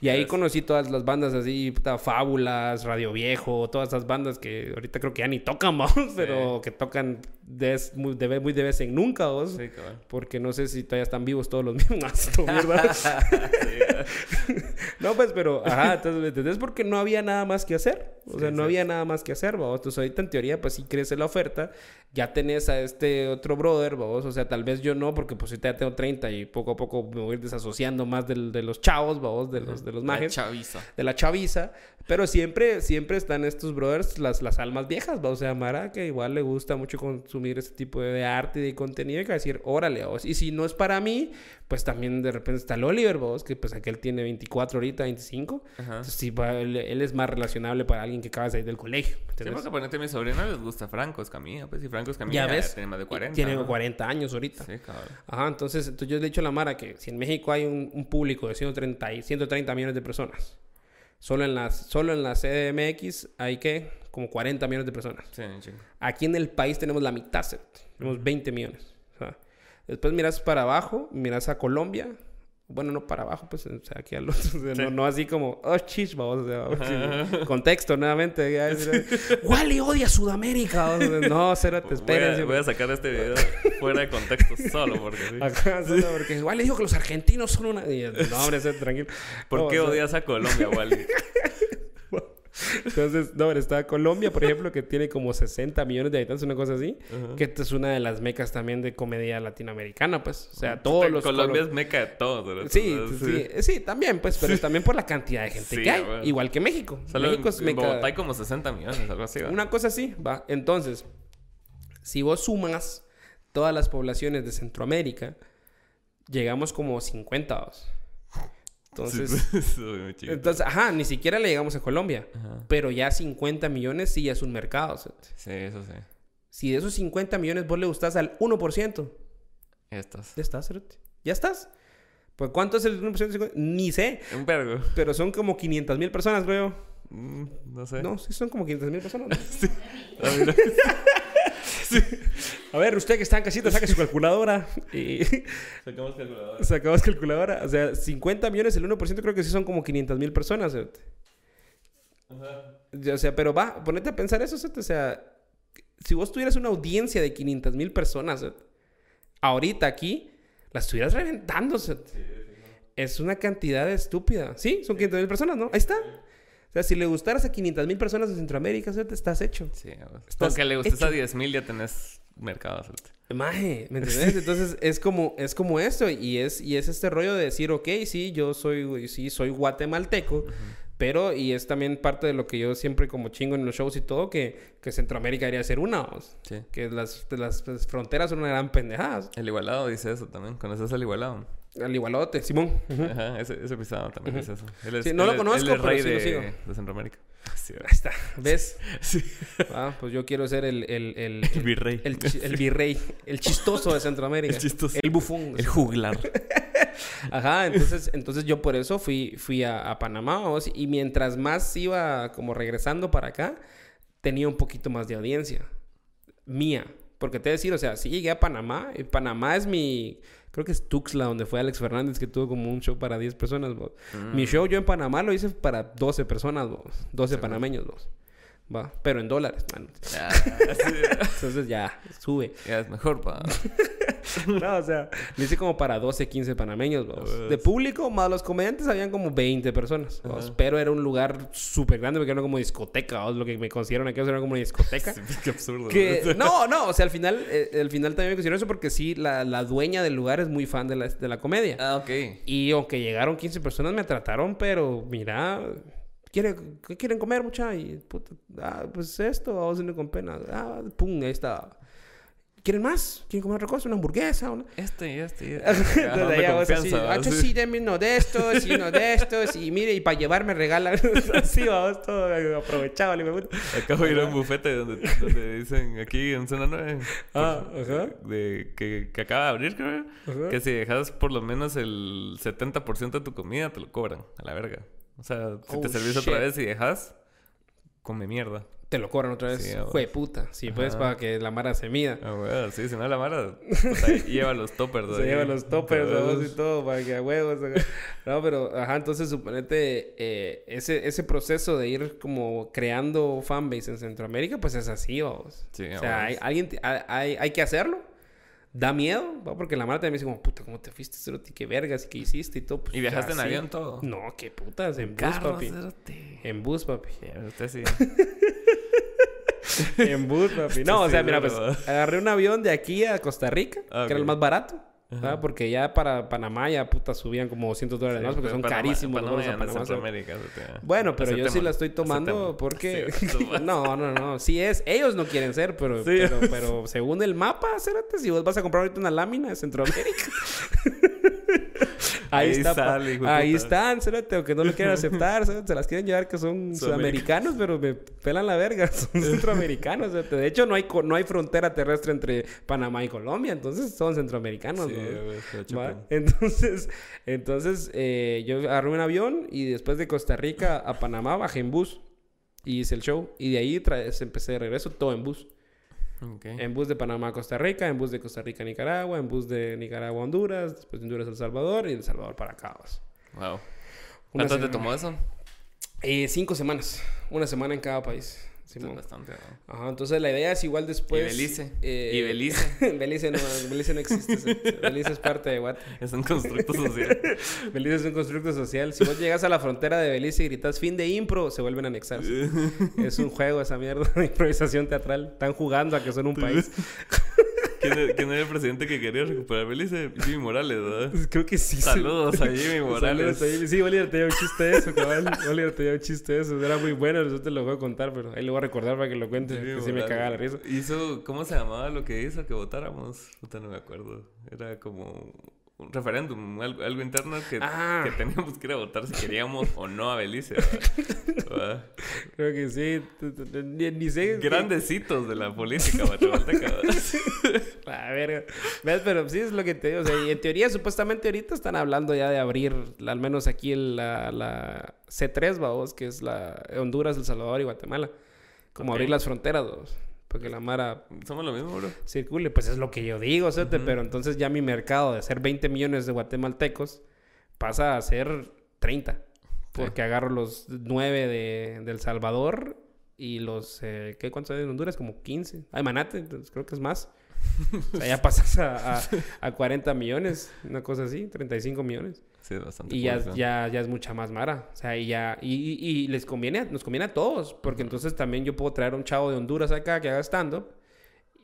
Y ahí Yes. conocí todas las bandas así, puta, Fábulas, Radio Viejo, todas esas bandas que ahorita creo que ya ni tocan, vamos, [LAUGHS] pero que tocan de, muy, de, vez- muy de vez en nunca, vos. Sí, cabal. Porque no sé si todavía están vivos todos los [LAUGHS] mismos. [LAUGHS] mierda. no, pues, pero, ajá, entonces, ¿me entendés? Porque no había nada más que hacer. O Sí, sea, no sí. había nada más que hacer, vamos. Entonces, ahorita en teoría, pues sí crece la oferta. Ya tenés a este otro brother, vamos. O sea, tal vez yo no, porque pues ahorita ya tengo 30 y poco a poco me voy a ir desasociando más del- de los chavos, vamos, de los, de los La majes chaviza. de la chaviza, pero siempre, siempre están estos brothers, las, las almas viejas, ¿va? o sea, Mara, que igual le gusta mucho consumir este tipo de arte y de contenido, y que decir, órale, vos. y si no es para mí, pues también de repente está el Oliver, vos, que pues aquel tiene 24 ahorita, 25, Ajá. entonces sí, va, él, él es más relacionable para alguien que acaba de salir del colegio, ¿me Sí, porque ponete a mi sobrina les gusta Franco Escamilla, pues y Franco Ya ves, tiene más de 40. tiene ¿no? 40 años ahorita. Sí, cabrón. Ajá, entonces, entonces yo le he dicho a la Mara que si en México hay un, un público de 130, y 130 millones de personas, solo en, las, solo en la CDMX hay que como 40 millones de personas. Sí. Aquí en el país tenemos la mitad, tenemos 20 millones. O sea, después miras para abajo, miras a Colombia. Bueno, no para abajo, pues, o sea, aquí al otro. [LAUGHS] o sea, no, no así como, oh, chish, vamos, o sea, sí, [LAUGHS] contexto nuevamente. ya, Wally odia Sudamérica. o sea, no, cérate, Voy a, espérense. voy a sacar este video fuera de contexto solo porque sí. Acá, solo porque le dijo que los argentinos son una. y- no, hombre, sé, tranquilo. ¿Por No, qué odias a Colombia, Wally? [LAUGHS] Entonces, no, está Colombia, por ejemplo, que tiene como 60 millones de habitantes, una cosa así. Que esta es una de las mecas también de comedia latinoamericana, pues. O sea, todos los. Colombia colo- es meca de todo. ¿verdad? Sí, O sea, sí, sí, sí, también, pues, pero también por la cantidad de gente Sí, que hay. bueno. Igual que México. Solo México en, es en meca. Bogotá hay como 60 millones, algo así. ¿va? Una cosa así, va. Entonces, si vos sumas todas las poblaciones de Centroamérica, llegamos como 50. vos. Entonces, [LAUGHS] Sí, chiquito. entonces, ajá, ni siquiera le llegamos a Colombia. Ajá. Pero ya 50 millones sí ya es un mercado. o sea, Sí, eso sí. Si de esos 50 millones vos le gustás al 1%, Estas. ya estás, cerote. Ya estás. Pues ¿cuánto es el 1% de 50? Ni sé. Un vergo. Pero son como 500 mil personas, creo. Mm, no sé. No, sí son como 500 mil personas. ¿no? [LAUGHS] Ah, [LAUGHS] A ver, usted que está en casita, saque su calculadora. Y [LAUGHS] Sacamos calculadora. sacamos calculadora. O sea, 50 millones, el 1% creo que sí son como 500 mil personas. cerote. Ajá. O sea, pero va, ponete a pensar eso. O sea, si vos tuvieras una audiencia de 500 mil personas, ahorita aquí, la estuvieras reventando. Es una cantidad estúpida. Sí, son 500 mil personas, ¿no? Ahí está. O sea, si le gustaras a 500 mil personas de Centroamérica, cerote, estás hecho. Sí. Estás Con que le gustes hecho. a 10.000 ya tenés mercado. cerote. Maje, ¿me [LAUGHS] entiendes? Entonces es como, es como esto y es, y es este rollo de decir, ok, sí, yo soy, sí, soy guatemalteco, pero, y es también parte de lo que yo siempre como chingo en los shows y todo, que, que Centroamérica debería ser una. Sí. que las, las, las fronteras son una gran pendejada. El igualado dice eso también. ¿Conoces al igualado? Al igualote, Simón. Ajá, ese, ese pisado también eso. Él es, Sí, no él lo conozco, él es pero rey sí lo sigo. de Centroamérica. [LAUGHS] Sí, Ahí está, ¿ves? [LAUGHS] sí. Ah, pues yo quiero ser el, el, el, [LAUGHS] El virrey. el, el virrey, el chistoso de Centroamérica. El chistoso. El bufón. El juglar. Ajá, entonces, entonces yo por eso fui, fui a, a Panamá vos, y mientras más iba como regresando para acá, tenía un poquito más de audiencia mía. Porque te decir, o sea, sí llegué a Panamá, y Panamá es mi, creo que es Tuxtla, donde fue Alex Fernández, que tuvo como un show para 10 personas. vos. Mm. Mi show yo en Panamá lo hice para 12 personas, vos. 12 panameños, vos. Va, pero en dólares, man. Ah, sí. [LAUGHS] Entonces ya, sube. Ya es mejor, pa. [LAUGHS] [LAUGHS] No, o sea, lo hice como para 12, 15 panameños. Ah, De público, más los comediantes, habían como 20 personas. Pero era un lugar súper grande porque era como discoteca. Lo que me consideraron aquí era como una discoteca. [LAUGHS] Sí, qué absurdo. Que, no, no, o sea, al final, eh, al final también me considero eso porque sí, la, la dueña del lugar es muy fan de la, de la comedia. Ah, ok. Y aunque llegaron 15 personas, me trataron, pero mira, ¿quiere, ¿qué quieren comer, mucha? Y puta, ah, pues esto, vamos a irnos con pena. Ah, pum, ahí está. ¿Quieren más? ¿Quieren comer otra cosa? ¿Una hamburguesa? Una... Este y este y [LAUGHS] Entonces este. Ajá, allá vos así, ah, sí, deme uno de estos y uno de estos. Y mire, y para llevar me regalan. así, [LAUGHS] [LAUGHS] vamos, todo aprovechado. le. Acabo de ir a un bufete donde, donde dicen aquí en zona 9 Ah, por- ajá. de, que, que acaba de abrir, creo. Ajá. Que si dejas por lo menos el 70% de tu comida, te lo cobran a la verga. O sea, si te Oh, servís otra vez y dejas, come mierda. Te lo cobran otra vez. Sí. Jue puta. Sí, pues para que la mara se mida. Ah, weón, sí, si no la mara, puta, [LAUGHS] lleva los toppers. Se lleva los toppers Pero a vos es- y todo para que a huevos. No, pero, ajá, entonces suponete eh, ese, ese proceso de ir como creando fanbase en Centroamérica, pues es así, vamos. Sí, o sea, hay, huevos. alguien, hay, hay- que hacerlo. Da miedo, ¿va? porque la mara también dice como, puta, ¿cómo te fuiste, cerote? ¿Qué vergas? ¿Qué hiciste? Y todo. Pues, ¿Y viajaste en avión todo? No, qué putas, en bus, Carro, papi. cerote. En bus, papi. Usted sí. [LAUGHS] [LAUGHS] En bus, papi. No, o sea, mira, pues agarré un avión de aquí a Costa Rica, que era el más barato. Ajá. Porque ya para Panamá ya puta subían como 200 dólares más porque son Panamá- carísimos los Panamá vuelos a Panamá. Bueno, pero ese yo sí la estoy tomando porque... [LAUGHS] No, no, no. Sí es. Ellos no quieren ser, pero, Sí. pero, pero según el mapa, cérate, si vos vas a comprar ahorita una lámina de Centroamérica. [LAUGHS] Ahí, Ahí está. sale, hijo ahí puta. están, cérate, aunque no lo quieran aceptar, cérate, se las quieren llevar que son sudamericanos, pero me pelan la verga, [LAUGHS] son centroamericanos. cérate. De hecho, no hay, no hay frontera terrestre entre Panamá y Colombia, entonces son centroamericanos. Entonces, entonces eh, yo agarré un avión y después de Costa Rica a Panamá bajé en bus y hice el show. Y de ahí empecé de regreso todo en bus. Ok. En bus de Panamá a Costa Rica, en bus de Costa Rica a Nicaragua, en bus de Nicaragua a Honduras, después de Honduras a El Salvador y de El Salvador para vas. Wow. ¿Cuánto te tomó eso? Eh, cinco semanas. Una semana en cada país. Es bastante, ¿no? Ajá, entonces la idea es igual después... y Belice. eh, Y Belice. [LAUGHS] Belice no, Belice no existe. Belice es parte de Guate. Es un constructo social. [LAUGHS] Belice es un constructo social. Si vos llegas a la frontera de Belice y gritas fin de impro, se vuelven a anexarse. [LAUGHS] es un juego esa mierda de improvisación teatral. Están jugando a que son un país. ¿Quién, era- quién era el presidente que quería recuperar Belice? Jimmy Morales, ¿verdad? Creo que sí. Saludos a Jimmy Morales. [LAUGHS] Saludos a Jimmy. Sí, Oliver tenía un chiste eso, cabal. Oliver tenía un chiste eso. Era muy bueno, yo te lo voy a contar, pero ahí lo voy a recordar para que lo cuente. Jimmy que sí me Morales. caga la risa. Hizo, ¿cómo se llamaba lo que hizo que votáramos? Puta, no me acuerdo. Era como un referéndum, algo, algo interno que, Ah. que teníamos que ir a votar si queríamos o no a Belice. ¿verdad? ¿verdad? Creo que sí. Ni, ni sé. Grandecitos de la política guatemalteca. [LAUGHS] [LAUGHS] La verga. ¿Ves? Pero sí es lo que te digo. O sea, y en teoría, supuestamente ahorita están hablando ya de abrir, al menos aquí, el- la, la C3, vamos, que es la Honduras, El Salvador y Guatemala. Como abrir las fronteras, vamos, Porque la Mara Somos lo mismo, bro. circule. Pues es lo que yo digo, ¿cierto? Ujú. Pero entonces ya mi mercado de ser 20 millones de guatemaltecos pasa a ser 30. Porque agarro los 9 de, de El Salvador y los... Eh, ¿Qué? ¿Cuántos hay en Honduras? Como 15. Ay, Manate, entonces creo que es más. [LAUGHS] O sea, ya pasas a, a, a 40 millones, una cosa así, 35 millones. Sí, es bastante. Y ya, ya, ya es mucha más mara. O sea, y ya... Y, y- y les conviene, a- nos conviene a todos. Porque entonces también yo puedo traer a un chavo de Honduras acá que haga stand-up.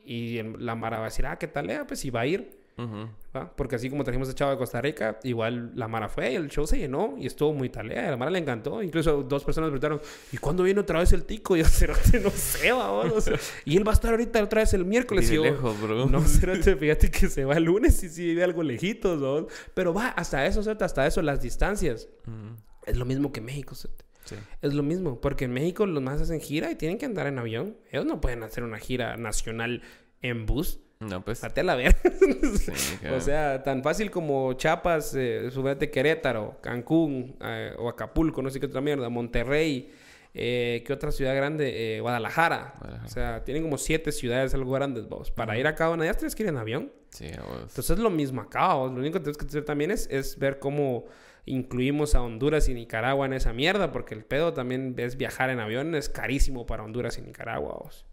Y la mara va a decir, ah, ¿qué tal? eh? Pues si va a ir. ¿Va? Porque así como trajimos a chavo de Costa Rica, igual la Mara fue y el show se llenó y estuvo muy talea. A la Mara le encantó. Incluso dos personas preguntaron, ¿y cuándo viene otra vez el tico? Y [LAUGHS] yo, cerote, no sé, vamos. no sé". [LAUGHS] Y él va a estar ahorita otra vez el miércoles. Y yo, lejos, bro. no, [LAUGHS] cerote, fíjate que se va el lunes y sí vive algo lejitos, ¿no? Pero va, hasta eso, cerote, hasta eso, las distancias. Ujú. Es lo mismo que México, cerote. Sí. Es lo mismo, porque en México los más hacen gira y tienen que andar en avión. Ellos no pueden hacer una gira nacional en bus. No, pues. Date a la verga. Sí, [LAUGHS] O sea, tan fácil como Chiapas, eh, subete Querétaro, Cancún eh, o Acapulco, no sé qué otra mierda, Monterrey, eh, ¿qué otra ciudad grande? Eh, Guadalajara. Guadalajara. O sea, tienen como siete ciudades algo grandes, vos. Para ir acá a una de ellas tienes que ir en avión. Sí, vos. Entonces es lo mismo acá, vos. Lo único que tienes que hacer también es, es ver cómo incluimos a Honduras y Nicaragua en esa mierda, porque el pedo también es viajar en avión, es carísimo para Honduras y Nicaragua, vos.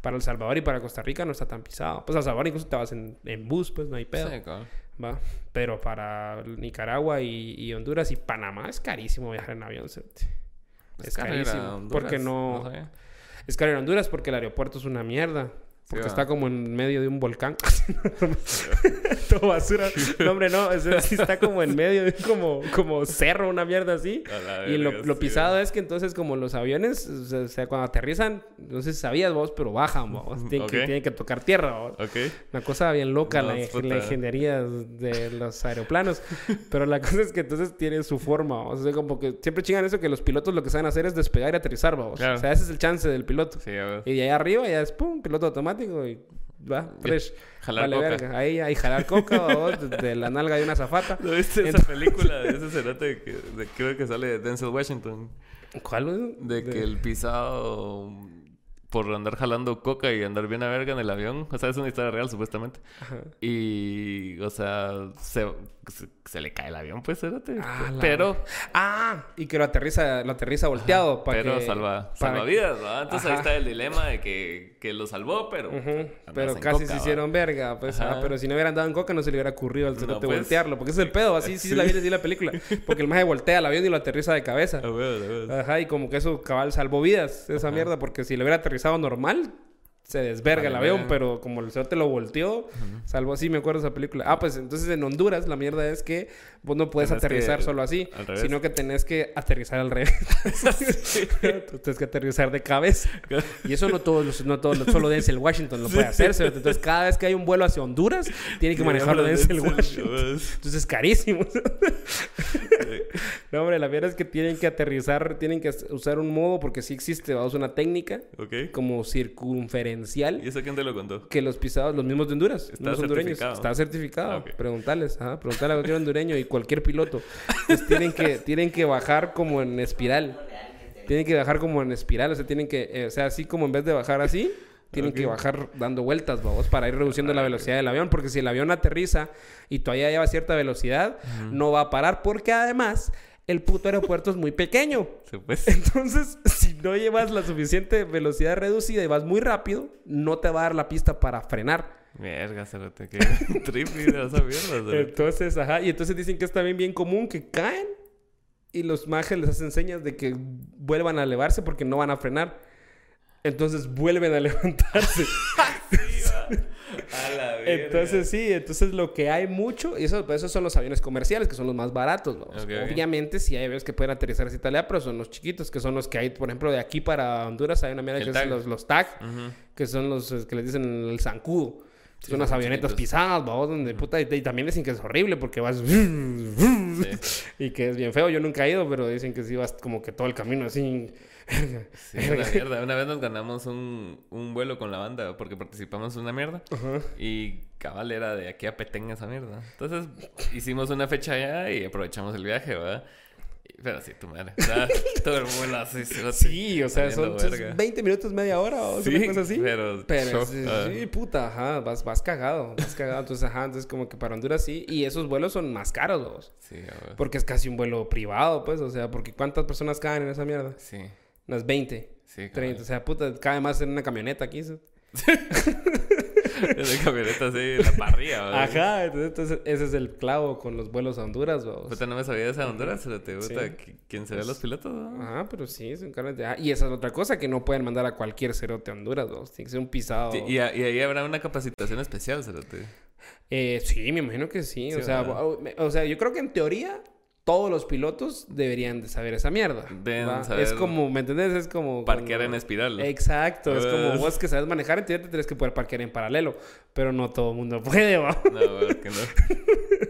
Para El Salvador y para Costa Rica no está tan pisado. Pues a El Salvador incluso te vas en, en bus, pues no hay pedo. Sí. Va. Pero para Nicaragua y, y Honduras y Panamá es carísimo viajar en avión. cerote. Es, a carísimo. Honduras, Porque no... es caro a Honduras porque el aeropuerto es una mierda. Porque va. está como en medio de un volcán. [LAUGHS] Todo basura. No, hombre, no. es- es- está como en medio de como, como cerro, una mierda así. Y lo, lo sí, pisado es que entonces como los aviones, o sea, cuando aterrizan, no sé si sabías vos, pero bajan, vos. Tienen, que, Ok. tienen que tocar tierra, vos. Ok. Una cosa bien loca No, la, la ingeniería de los aeroplanos. Pero la cosa es que entonces tiene su forma. O sea, como que siempre chingan eso que los pilotos lo que saben hacer es despegar y aterrizar, vamos. Claro. O sea, ese es el chance del piloto. Sí, vos. Y de ahí arriba ya es pum, piloto automático y va, fresh. Jalar vale, coca. verga. Ahí, ahí jalar coca [LAUGHS] vamos, de, de la nalga de una zafata. ¿No viste esa película de [LAUGHS] ese cerote que de- creo que sale de Denzel Washington? ¿Cuál? güey? De que el pisado por andar jalando coca y andar bien a verga en el avión. O sea, es una historia real, supuestamente. Ajá. Y, o sea, se, se, se le cae el avión, pues. Ah, la Pero, Ah, y que lo aterriza, lo aterriza volteado para pero que... salva, para- salva vidas, ¿no? Entonces ahí está el dilema de que, que lo salvó, pero... Andas Pero casi coca, se hicieron verga, pues. Ah, pero si no hubieran dado en coca, no se le hubiera ocurrido al No, cerote pues. voltearlo. Porque ese es el pedo, así sí, Sí. la vi la película. Porque el maje voltea el avión y lo aterriza de cabeza. A ver, a ver. Ajá, y como que eso cabal salvó vidas, esa mierda, porque si lo hubiera aterrizado normal, se desverga el avión, pero como el cerote lo volteó, salvó así, me acuerdo de esa película. Ah, pues entonces en Honduras la mierda es que vos no puedes Tenés que- aterrizar solo así, sino que tenés que aterrizar al revés. [LAUGHS] Tú tienes que aterrizar de cabeza. Y eso no todos, los- no todos, solo Denzel Washington lo puede hacer. Entonces cada vez que hay un vuelo hacia Honduras, tiene que manejarlo Denzel Washington. Entonces es carísimo. No, hombre, la verdad es que tienen que aterrizar, tienen que usar un modo, porque sí existe, vamos, una técnica Ok. como circunferencial ¿Y eso quién te lo contó? que los pisados, los mismos de Honduras, Está los hondureños, está certificado. Ah, ok. Preguntarles, ajá, preguntarle a cualquier hondureño y cualquier piloto. Entonces tienen que, tienen que bajar como en espiral. Tienen que bajar como en espiral, o sea, tienen que, eh, o sea, así como en vez de bajar así, tienen que Ok. bajar dando vueltas, vamos, para ir reduciendo la velocidad del avión, porque si el avión aterriza y todavía lleva cierta velocidad, no va a parar, porque además el puto aeropuerto es muy pequeño. Sí, pues. [LAUGHS] Entonces, si no llevas la suficiente velocidad reducida y vas muy rápido, no te va a dar la pista para frenar. Verga, cerote, qué [LAUGHS] trippy de esa mierda. Entonces, ajá, y entonces dicen que es también bien común que caen y los majes les hacen señas de que vuelvan a elevarse porque no van a frenar. Entonces vuelven a [LAUGHS] levantarse. Sí. [LAUGHS] A la entonces sí, entonces lo que hay mucho, y eso, pues, esos son los aviones comerciales, que son los más baratos. vamos. Ok, ok. Obviamente sí hay aviones que pueden aterrizar así Italia, pero son los chiquitos, que son los que hay, por ejemplo, de aquí para Honduras hay una mierda que es los, los TAG, Ujú. que son los que les dicen el zancudo. Sí, son unas son avionetas chiquitos. pisadas, vamos, donde puta, y, y también dicen que es horrible porque vas [LAUGHS] y que es bien feo. Yo nunca he ido, pero dicen que sí vas como que todo el camino así. Sí, una mierda. Una vez nos ganamos un, un vuelo con la banda porque participamos en una mierda. Y cabal era de aquí a Petén esa mierda. Entonces hicimos una fecha allá y aprovechamos el viaje, ¿verdad? Pero sí, tu madre. O sea, [LAUGHS] todo el vuelo así. Sí, o sea, son, son verga. 20 minutos, media hora o Sí, una cosa así. pero sí, sí, puta, ajá, vas, vas cagado, vas cagado. Entonces, ajá, entonces como que para Honduras sí. Y esos vuelos son más caros, vos. Sí, a ver. Porque es casi un vuelo privado, pues. O sea, porque ¿cuántas personas caen en esa mierda? Sí, Unas 20, sí. 30. O sea, puta, cae más en una camioneta aquí. [LAUGHS] ¿sí? En la camioneta así, la parrilla, [LAUGHS] ¿verdad? Ajá, entonces, entonces ese es el clavo con los vuelos a Honduras, vos. Puta, no me sabía de esa Honduras, pero te gusta Sí. quién será los pilotos, ¿no? Ajá, pero sí, son caras de... ah, y esa es otra cosa, que no pueden mandar a cualquier cerote a Honduras, vos. Tiene que ser un pisado. Sí, y, a- y ahí habrá una capacitación especial, cerote. Eh, sí, me imagino que sí. Sí, o, sea, ¿verdad? o sea, yo creo que en teoría todos los pilotos deberían de saber esa mierda. Deben saber Es como, ¿me entendés? Es como... Parquear cuando- en espiral. Exacto, es como Uh. vos que sabes manejar, en teoría te tienes que poder parquear en paralelo, pero no todo el mundo [LAUGHS] puede, ¿va? No, ¿verdad que no?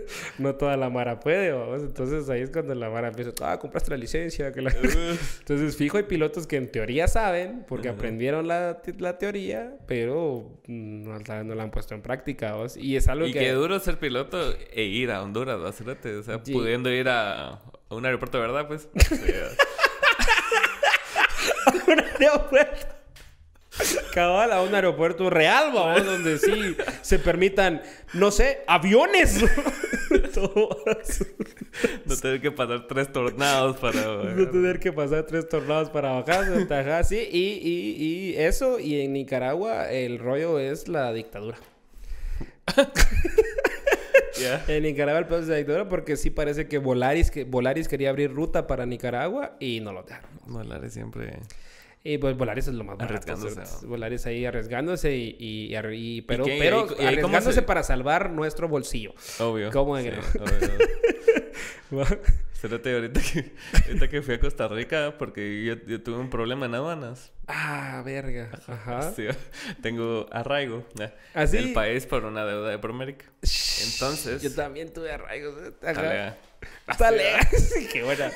[LAUGHS] No toda la mara puede, ¿va? Entonces ahí es cuando la mara empieza, ah, compraste la licencia. Que la... [LAUGHS] Entonces, fijo, hay pilotos que en teoría saben, porque Ujú. aprendieron la, la teoría, pero mm, no, la- no la han puesto en práctica, ¿vos? Y es algo Y que... qué duro ser piloto e ir a Honduras. Cerote? O sea, Sí. pudiendo ir a, a un aeropuerto verdad, pues. [LAUGHS] Sí, un aeropuerto. Cabal, a un aeropuerto real, vamos, [LAUGHS] donde sí se permitan, no sé, aviones. [LAUGHS] No tener que pasar tres tornados para... No tener que pasar tres tornados para bajar, ajá, sí, y, y, y eso, y en Nicaragua el rollo es la dictadura. [LAUGHS] En Nicaragua el pedo es la dictadura porque sí parece que Volaris, que Volaris quería abrir ruta para Nicaragua y no lo dejaron. Volaris siempre... Y pues Volaris es lo más barato. Arriesgándose. Volaris ahí arriesgándose y... y, y- y- pero pero ¿Y- cómo arriesgándose se- para salvar nuestro bolsillo. Obvio. ¿Cómo de Sí, que no? obvio. [LAUGHS] Ahorita que, ahorita que fui a Costa Rica, porque yo, yo tuve un problema en aduanas. ah, verga. Ajá. Sí, tengo arraigo ¿eh? ¿Ah, del país por una deuda de Promérica. Entonces... Yo también tuve. Talega. Dale. Sí, Qué buena.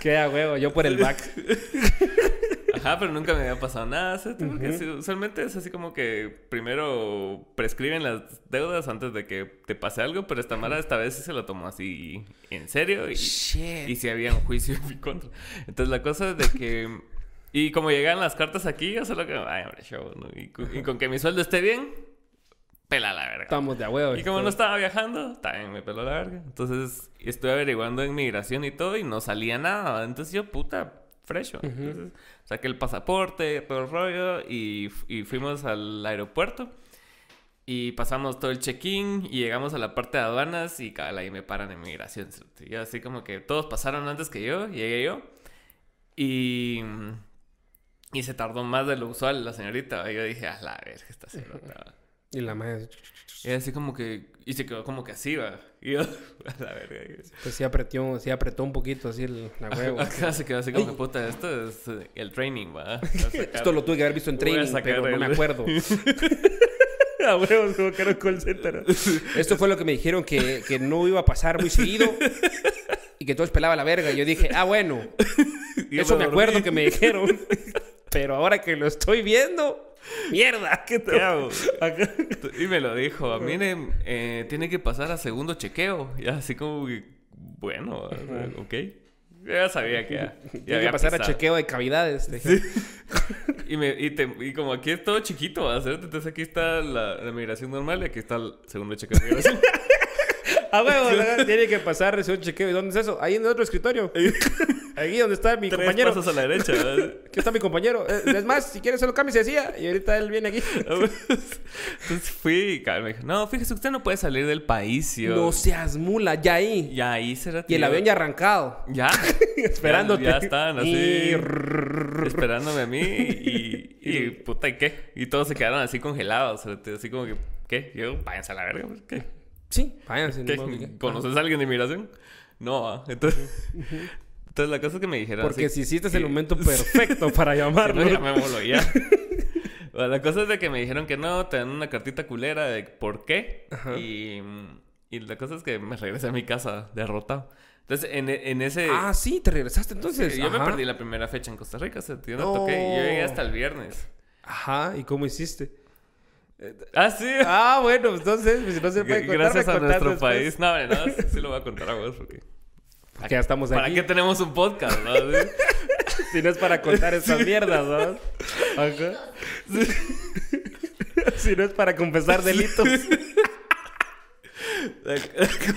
Qué a huevo. Yo por el back. [LAUGHS] Ajá, pero nunca me había pasado nada. ¿sabes? Porque sí, usualmente es así como que primero prescriben las deudas antes de que te pase algo, pero esta Mara esta vez sí se lo tomó así en serio y, Shit. y sí había un juicio en mi contra. Entonces la cosa es de que... Y como llegan las cartas aquí, yo solo que... Ay, hombre, show, ¿no? Y, con- y con que mi sueldo esté bien, pela la verga. Estamos de huevo. Y como no estaba viajando, también me peló la verga. Entonces estuve averiguando en migración y todo y no salía nada. Entonces yo, puta, fresho. Entonces saqué el pasaporte, todo el rollo y, y fuimos al aeropuerto. Y pasamos todo el check-in y llegamos a la parte de aduanas y cabal, ahí me paran en migración. Yo así como que todos pasaron antes que yo, llegué yo. Y, y se tardó más de lo usual la señorita. Yo dije, a la verga, esta señorita. [LAUGHS] Y la madre. Y así como que... Y se quedó como que así, va. Y yo... [LAUGHS] A la verga. Pues sí apretó, sí apretó un poquito así el, la huevo. Acá se quedó así como que puta, esto es eh, el training, va. [LAUGHS] Esto lo tuve que haber visto en training, pero no me acuerdo. [LAUGHS] A huevos, como que era un call center. Esto fue lo que me dijeron que, que no iba a pasar muy seguido y que todos pelaba la verga. Y yo dije, ah, bueno, eso me acuerdo que me dijeron. Pero ahora que lo estoy viendo, mierda, ¿qué te hago? Y me lo dijo, miren, eh, tiene que pasar a segundo chequeo. Y así como que, bueno, ok. Yo ya sabía que ya, ya Tiene que pasar a pisado. chequeo de cavidades. dije. [LAUGHS] Y, me, y, te- y como aquí es todo chiquito. ¿cierto? entonces aquí está la, la migración normal y aquí está el segundo chequeo de migración. [LAUGHS] A huevo, [LAUGHS] tiene que pasar ese chequeo. ¿Y dónde es eso? Ahí en el otro escritorio. [LAUGHS] Ahí donde está mi Tres compañero. pasos a la derecha. [LAUGHS] ¿verdad? Aquí está mi compañero. Eh, Es más, si quieres solo cambie se decía. Y ahorita él viene aquí. Entonces fui y cabrón, me dijo, no, fíjese, usted no puede salir del país. y yo, No seas mula, ya ahí. Y ahí será. Y el avión ya arrancado. Ya. Esperándote. Ya, ya están así. Y- esperándome a mí. Y, y puta, ¿y qué? Y todos se quedaron así congelados. Así como que, ¿qué? Y yo, váyanse a la verga. ¿Qué? Sí, váyanse. Que- ¿Conoces a alguien de inmigración? No, ah. entonces. Entonces la cosa es que me dijeron. Porque así si hiciste que- el momento perfecto para [LAUGHS] llamarlo. no, llamémoslo ya. [LAUGHS] Bueno, la cosa es de que me dijeron que no, te dan una cartita culera de por qué. Ajá. Y, y la cosa es que me regresé a mi casa derrotado. Entonces, en, en ese... Ah, sí, te regresaste entonces. Sí, yo me perdí la primera fecha en Costa Rica. O sea, yo no, No. toqué. Yo llegué hasta el viernes. Ajá, ¿y cómo hiciste? Ah, sí. Ah, bueno, entonces, pues, si no se puede contar, Gracias a nuestro después. país. No, no, sí, sí lo voy a contar a vos. Porque... Que ya estamos ¿Para aquí. qué tenemos un podcast? no? Sí. [LAUGHS] Si no es para contar estas mierdas, ¿no? Ajá. si no es para confesar delitos. [LAUGHS] La,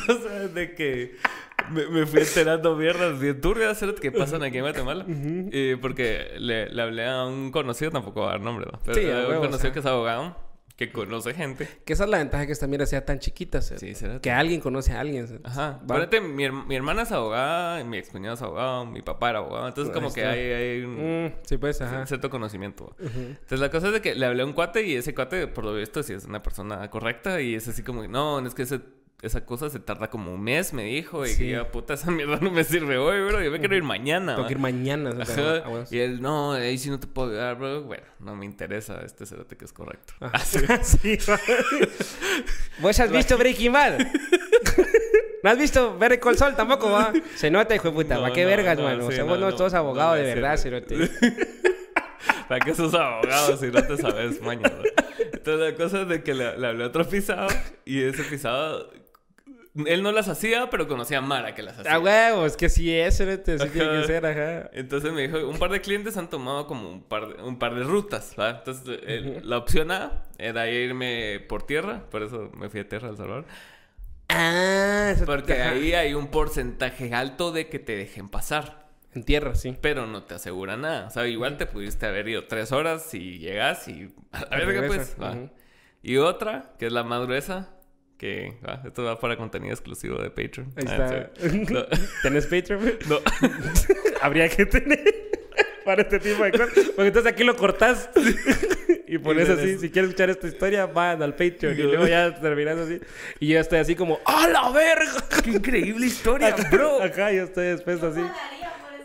cosa es de que me, me fui enterando mierdas bien turbias que pasan aquí en Guatemala. Y porque le, le hablé a un conocido, tampoco voy a dar nombre, ¿no? Pero Sí, a un huevo, o conocido sea. que es abogado, que conoce gente. Que esa es la ventaja que esta mierda sea tan chiquita. ¿sí? Sí, será. Que alguien conoce a alguien. ¿sí? Ajá. Fíjate, mi, her- mi hermana es abogada, mi excuñado es abogado, mi papá era abogado. Entonces, como que hay, hay un Mm, sí, pues, ajá. cierto conocimiento. Entonces, la cosa es de que le hablé a un cuate y ese cuate, por lo visto, sí es una persona correcta y es así como, no, es que ese- esa cosa se tarda como un mes, me dijo. Y Sí. ya, puta, esa mierda no me sirve hoy, bro. Yo me quiero ir mañana. Tengo que ir mañana. ¿sí? Ajá. Ah. Y él, no, ahí sí no te puedo ayudar, bro. Bueno, no me interesa este cerote que es correcto. Ajá. sí. [LAUGHS] [LAUGHS] ¿Vos has visto Breaking Bad? [LAUGHS] ¿No has visto Ver Call Sol tampoco, va? Se nota, hijo de puta. No, ¿Para qué no, vergas, no, mano? sí, o sea, no, vos no, no, sos no abogado me de verdad, cerote. ¿Para qué sos abogado si no te sabes mañana? Entonces la cosa es de que le, le hablé a otro pisado y ese pisado... Él no las hacía, pero conocía a Mara que las hacía. Ah, huevo, es que sí es, cerote. Sí Ajá. tiene que ser, ajá. Entonces me dijo, un par de clientes han tomado como un par de, un par de rutas, ¿va? Entonces el- la opción A era irme por tierra, por eso me fui a tierra a El Salvador. Ah, eso- Porque ahí hay un porcentaje alto de que te dejen pasar. En tierra, sí. Pero no te asegura nada. O sea, igual te pudiste haber ido tres horas y llegas y... A verga, Regresa, pues. ujú. Y otra, que es la más gruesa, que... va, esto va para contenido exclusivo de Patreon. Ahí Ah, está. [LAUGHS] No. ¿Tenés Patreon? no. [LAUGHS] Habría que tener [LAUGHS] para este tipo de cosas. Porque entonces aquí lo cortás y pones así. Si quieres escuchar esta historia, van al Patreon. Y luego ya terminas así. Y yo estoy así como, ¡A la verga! ¡Qué increíble historia, Bro. Ajá, yo estoy después así.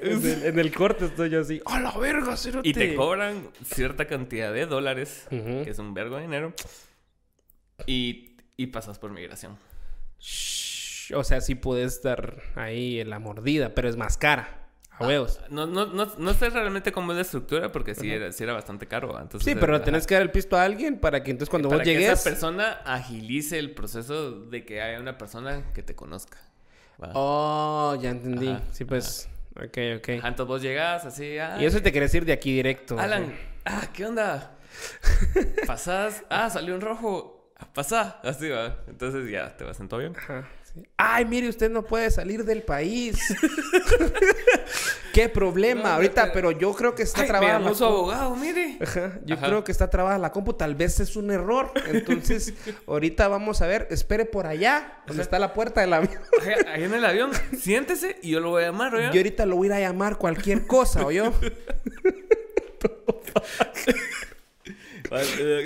En el, en el corte estoy yo así, ¡A la verga, cerote! Y te cobran cierta cantidad de dólares, Ujú. que es un vergo de dinero, y, y pasas por migración. Shh, O sea, sí puedes estar ahí en la mordida, pero es más cara. A huevos. No, no, no, no sé realmente cómo es la estructura, porque sí, era, sí era bastante caro. Entonces, Sí, pero tenés que dar el pisto a alguien para que entonces cuando Para vos que llegues... esa persona agilice el proceso de que haya una persona que te conozca. Oh, ya entendí. Ajá, sí, pues... Ok, ok. Entonces vos llegas así... ah, Y eso te querés ir de aquí directo. Alan, ah, ¿qué onda? [LAUGHS] Pasás, ah, salió en rojo, pasá, así va. Entonces ya te vas en todo bien. Ajá, sí. Ay, mire, usted no puede salir del país. [LAUGHS] [LAUGHS] Qué problema No, ahorita, pero yo creo que está Ay, mi trabada la abogado, mire. Ajá, yo Ajá. creo que está trabada la compu, tal vez es un error. Entonces, [LAUGHS] ahorita vamos a ver, espere por allá, donde está la puerta del avión. Ahí- en el avión, siéntese y yo lo voy a llamar, ¿oye? Yo ahorita lo voy a ir a llamar cualquier cosa, ¿o yo? Eh,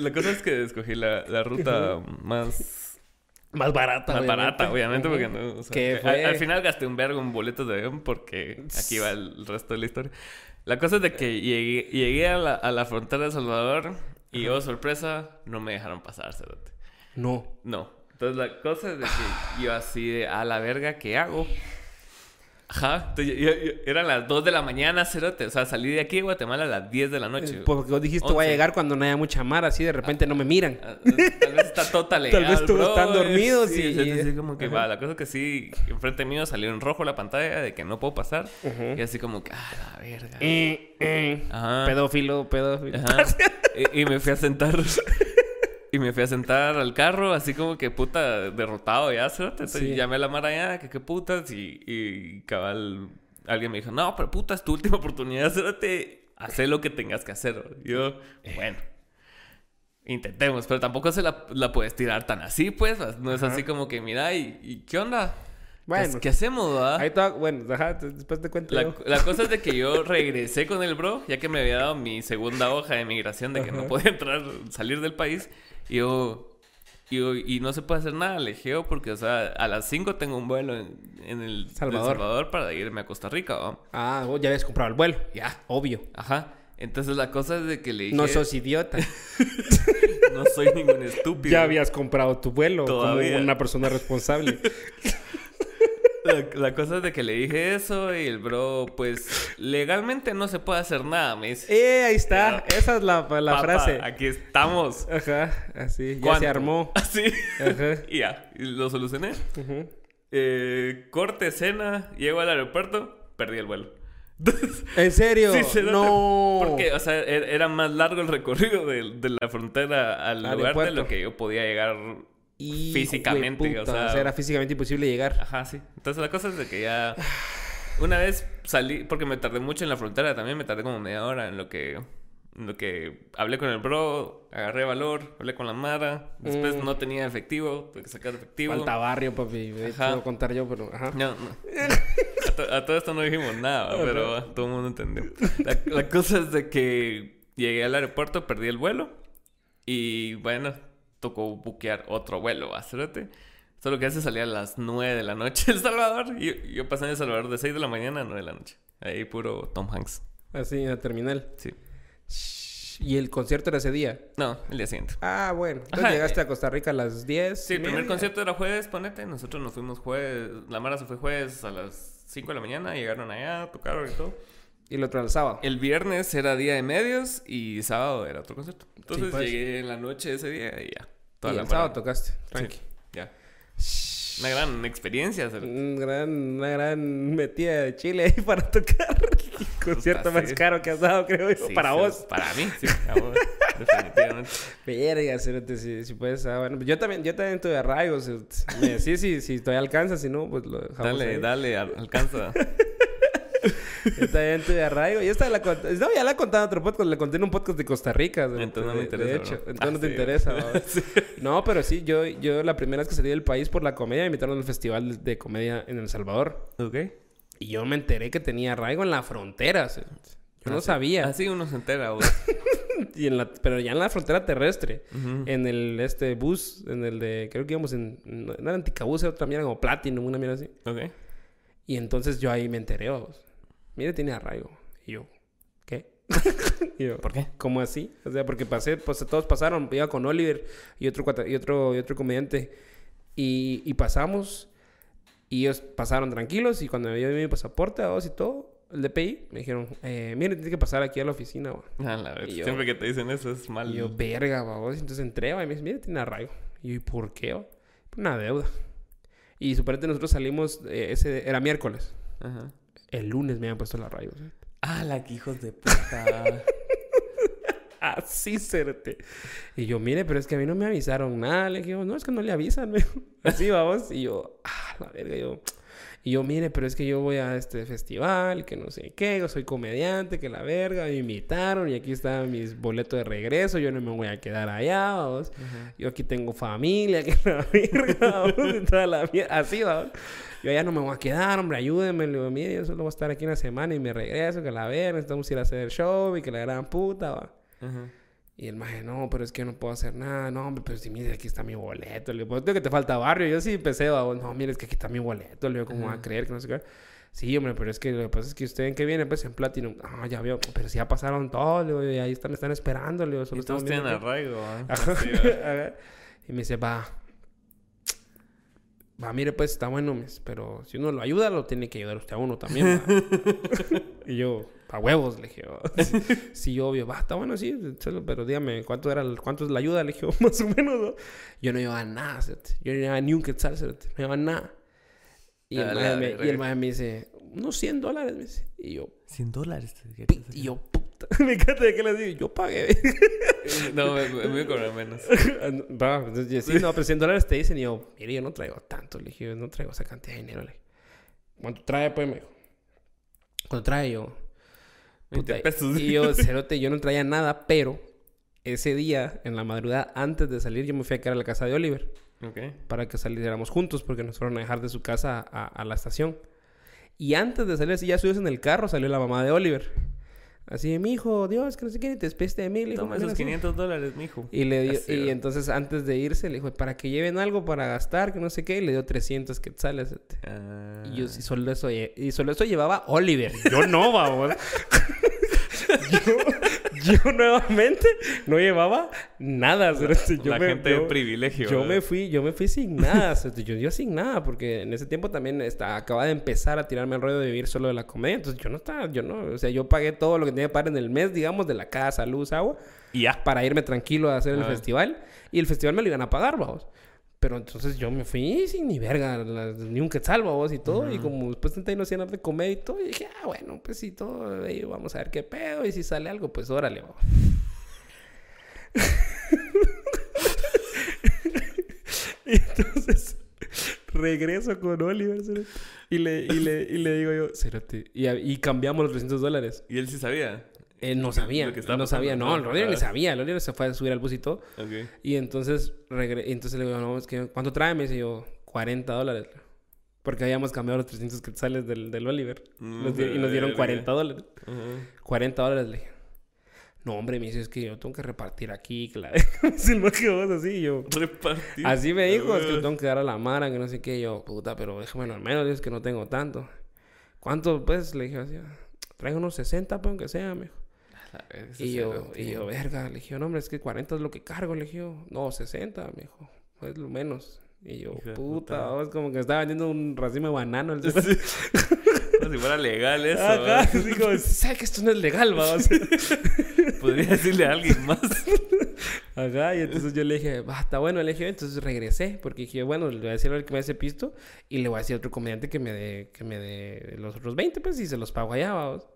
La cosa es que escogí la, la ruta más, Más barata, más obviamente. barata, obviamente, porque no, o sea, ¿Qué al- fue? Al, final gasté un vergo en boletos de avión porque aquí va el resto de la historia. La cosa es de que llegué, llegué a, la, a la frontera de Salvador y, oh, sorpresa, no me dejaron pasar, cerote. No. No. Entonces la cosa es de que yo así de a la verga, ¿qué hago? Ajá. Entonces, yo- yo- eran las 2 de la mañana, cerote. O sea, salí de aquí de Guatemala a las 10 de la noche. Porque vos dijiste, voy a llegar cuando no haya mucha mar, así de repente no me miran. Ah, Tal vez está todo [LAUGHS] legal, Tal vez todos están dormidos Sí, y- sí, sí, sí, como que va. La cosa es que sí, enfrente mío salió en rojo la pantalla de que no puedo pasar. Y así como que, ah, la verga. Eh, eh. Ajá. Pedófilo, pedófilo. Ajá. y, y me fui a sentar. [LAUGHS] Y me fui a sentar al carro, así como que puta, derrotado ya. Entonces Sí. llamé a la mara ya, que qué putas. Y, y cabal, alguien me dijo, no, pero puta, es tu última oportunidad, cerote. Haz lo que tengas que hacer. Y yo, bueno. Intentemos, pero tampoco se la, la puedes tirar tan así, pues. No es Ajá. así como que, mira, ¿y, y qué onda? Bueno. ¿Qué, qué hacemos, va? Ahí está, bueno, ajá, después te cuento La, yo. la cosa es de que yo regresé con el bro, ya que me había dado mi segunda hoja de migración de que no podía entrar, salir del país. Y yo, y, y no se puede hacer nada, le dije yo, porque, o sea, a las 5 tengo un vuelo en, en el Salvador. Salvador para irme a Costa Rica, ¿va? Ah, vos ya habías comprado el vuelo. Ya, obvio. Ajá. Entonces la cosa es de que le dije, No sos idiota. [LAUGHS] no soy ningún [LAUGHS] estúpido. ya habías comprado tu vuelo Todavía. como una persona responsable. [LAUGHS] La, la cosa es de que le dije eso y el bro, pues, legalmente no se puede hacer nada, me dice. eh, ahí está. Esa es la, la "Papá, frase. Aquí estamos. Ajá, así. Ya se armó. [LAUGHS] Así. Ajá. [LAUGHS] y ya, lo solucioné. Eh, corte, cena, llego al aeropuerto, perdí el vuelo. [LAUGHS] ¿En serio? sí, se nota. no. Porque, o sea, er- era más largo el recorrido de, de la frontera al lugar de Aeropuerto. lo que yo podía llegar. Y, físicamente, güey, o puta, sea- era físicamente imposible llegar. Ajá, sí. Entonces la cosa es de que ya. Una vez salí, porque me tardé mucho en la frontera también, me tardé como media hora en lo que. En lo que hablé con el bro, agarré valor, hablé con la Mara. Después Mm. no tenía efectivo, tuve que sacar efectivo. Falta barrio, papi. Me puedo contar yo, pero... Ajá. No, no. A, to- a todo esto no dijimos nada, [LAUGHS] pero todo el mundo entendió. La, la cosa es de que llegué al aeropuerto, perdí el vuelo y bueno, tocó buquear otro vuelo, bastante. Solo que hace salía a las 9 de la noche El Salvador y yo pasé en El Salvador de 6 de la mañana a 9 de la noche. Ahí puro Tom Hanks. Así, en la terminal. Sí. ¿Y el concierto era ese día? No, el día siguiente. Ah, bueno. Entonces Ajá, llegaste eh, a Costa Rica a las 10. Sí, el primer concierto era jueves, ponete. Nosotros nos fuimos jueves. La Mara se fue jueves a las 5 de la mañana. Llegaron allá, tocaron y todo. Y el otro al sábado. El viernes era día de medios y sábado era otro concierto. Entonces pues. llegué en la noche ese día y ya. Y la el sábado tocaste. Sí, Tranqui. ya. Una gran experiencia. Un gran, una gran metida de chile ahí para tocar. [LAUGHS] Concierto más sí. caro que has dado, creo yo. Sí, para sí, vos. Para mí, sí. vos, definitivamente. [LAUGHS] Verga, si, si puedes. Ah, bueno, yo también, yo también tuve arraigos. cerote. Me decís si, si todavía alcanza, si no, pues lo dejamos. Dale, ahí. dale, al- alcanza. [LAUGHS] Yo también tuve arraigo. Y esta la cont- No, ya la he contado en otro podcast. La conté en un podcast de Costa Rica. Entonces no me de- interesa, De hecho, bro. entonces Ah, no te sí. interesa. ¿no? [LAUGHS] Sí. No, pero sí, yo, yo la primera vez que salí del país por la comedia me invitaron al festival de, de comedia en El Salvador. Ok. Y yo me enteré que tenía arraigo en la frontera. Yo no Así- sabía. Así uno se entera, vos. [LAUGHS] Y en la, pero ya en la frontera terrestre. En el este bus, en el de, creo que íbamos en, no era Anticabús, era otra mierda como Platinum, una mierda así. Ok. Y entonces yo ahí me enteré, vamos. Mire, tiene arraigo. Y yo, ¿qué? [LAUGHS] y yo, ¿Por qué? ¿cómo así? O sea, porque pasé, pues todos pasaron, iba con Oliver y otro, y otro, y otro comediante. Y, y pasamos, y ellos pasaron tranquilos, y cuando yo vi mi pasaporte, a vos y todo, el DPI, me dijeron, eh, mire, tiene que pasar aquí a la oficina. Ah, la yo- Siempre que te dicen eso es mal. Y yo, verga. Entonces entré, va, y me dice, mire, tiene arraigo. Y yo, ¿y por qué? va? Una deuda. Y suponete nosotros salimos, eh, ese era miércoles. Ajá. El lunes me habían puesto el arraigo. ¿sí? Ah, la que hijos de puta. [LAUGHS] Así, certe. Y yo, mire, pero es que a mí no me avisaron nada. Le dije, no, es que no le avisan. [LAUGHS] Así, vamos. Y yo, ah, la verga, yo... Y yo, mire, pero es que yo voy a este festival, que no sé qué, yo soy comediante, que la verga, me invitaron y aquí están mis boletos de regreso, yo no me voy a quedar allá, vamos. Yo aquí tengo familia, [LAUGHS] que la verga, vamos, toda la mierda, así, vamos. Yo allá no me voy a quedar, hombre, ayúdenme. Le digo, mire, yo solo voy a estar aquí una semana y me regreso, que la verga, necesitamos ir a hacer el show y que la gran puta, va. Ajá. Y el maje, no, pero es que yo no puedo hacer nada. No, hombre, pero si mire, aquí está mi boleto. Le digo, pues tengo que te falta barrio. Yo sí empecé, va, no, mire, es que aquí está mi boleto. Le digo, ¿cómo va a creer que no sé qué? Sí, hombre, pero es que lo que pasa es que usted en qué viene, pues en Platinum. Ah, ya veo, pero si ya pasaron todos, le digo, y ahí están, están esperando, le digo, solo Y todos tienen arraigo. Ajá. [LAUGHS] y me dice, va. Va, mire, pues está bueno, pero si uno lo ayuda, lo tiene que ayudar usted a uno también. va". [LAUGHS] y yo, a huevos, le dije. "va". [LAUGHS] sí, obvio, va, está bueno, sí, pero dígame, ¿cuánto era el- cuánto es la ayuda? Le dije, [LAUGHS] más o menos. ¿no? Yo no llevaba nada, yo no llevaba ni un quetzal, no llevaba nada. Y el, la me, y el maje me dice, unos 100 dólares, me dice. Y yo, 100 dólares. y yo, puta [LAUGHS] me encanta de que le digo, yo pagué. no, me, me, me cobrar menos. Va, entonces, sí, no, pero 100 dólares te dicen y yo, mire, yo no traigo tanto. Le dije, no traigo esa cantidad de dinero. Le dije, ¿cuánto trae, pues? Me dijo. ¿Cuánto trae yo? 20 Puta, pesos. Y yo, cerote, yo no traía nada, pero ese día, en la madrugada, antes de salir, yo me fui a quedar a la casa de Oliver para que saliéramos juntos porque nos fueron a dejar de su casa a, a la estación. Y antes de salir, así ya subimos en el carro, salió la mamá de Oliver. Así, mi hijo, Dios, que no sé qué, te despeste de mí. Le dijo, Toma "Mira, esos así". 500 dólares, mijo. Y le dio, y entonces antes de irse le dijo, para que lleven algo para gastar, que no sé qué, y le dio 300 quetzales. Ah. Y yo sí, solo eso, y solo eso llevaba Oliver. Yo no, vamos. [LAUGHS] yo, yo [LAUGHS] nuevamente no llevaba nada. Yo la me, gente yo- de privilegio. yo ¿verdad? me fui, yo me fui sin nada, cerote. yo, yo sin nada, porque en ese tiempo también está, acababa de empezar a tirarme el rollo de vivir solo de la comedia, entonces yo no estaba, yo no, o sea, yo pagué todo lo que tenía que pagar en el mes, digamos, de la casa, luz, agua, Y ya. para irme tranquilo a hacer el festival. Y el festival me lo iban a pagar, vamos. Pero entonces yo me fui sin ni verga, la- ni un quetzal, vos y todo. Y como después tenté no hacían de comer y todo, y dije, ah, bueno, pues sí, todo, ahí vamos a ver qué pedo. Y si sale algo, pues órale, vamos. [LAUGHS] y entonces regreso con Oliver, y le, y le, y le digo yo, y cambiamos los 300 dólares. Y él sí sabía. Él no sabía, que no sabía, no, ¿no? el Oliver ni sabía, el Oliver se fue a subir al bus y todo. Y entonces, regre- entonces le digo, no, es que, ¿cuánto trae? Me dice yo, 40 dólares. Porque habíamos cambiado los 300 quetzales del, del Oliver. Mm, Nos y nos dieron verga. 40 dólares. Ajá. 40 dólares, le dije. No, hombre, me dice, es que yo tengo que repartir aquí, claro. El más que vos así, yo... Repartir. Así me dijo, es que tengo que dar a la mara, que no sé qué. Yo, puta, pero déjame al menos, es que no tengo tanto. ¿Cuánto, pues? Le dije así, traigo unos 60, pues, aunque sea, me dijo. Ese Y yo, y yo, verga, le dije, no, hombre, es que 40 es lo que cargo, le dije, no, 60, me dijo, es lo menos. Y yo, puta, puta. es como que estaba vendiendo un racimo de banano. El [LAUGHS] Sí. Como [LAUGHS] si fuera legal eso. Ajá, así como, ¿sabes que esto no es legal, vamos? [LAUGHS] Podría decirle a alguien más. Ajá, y entonces yo le dije, va, está bueno, le dije, entonces regresé, porque dije, bueno, le voy a decir al que me hace pisto, y le voy a decir a otro comediante que me dé, que me dé los otros 20, pues, y se los pago allá, vamos.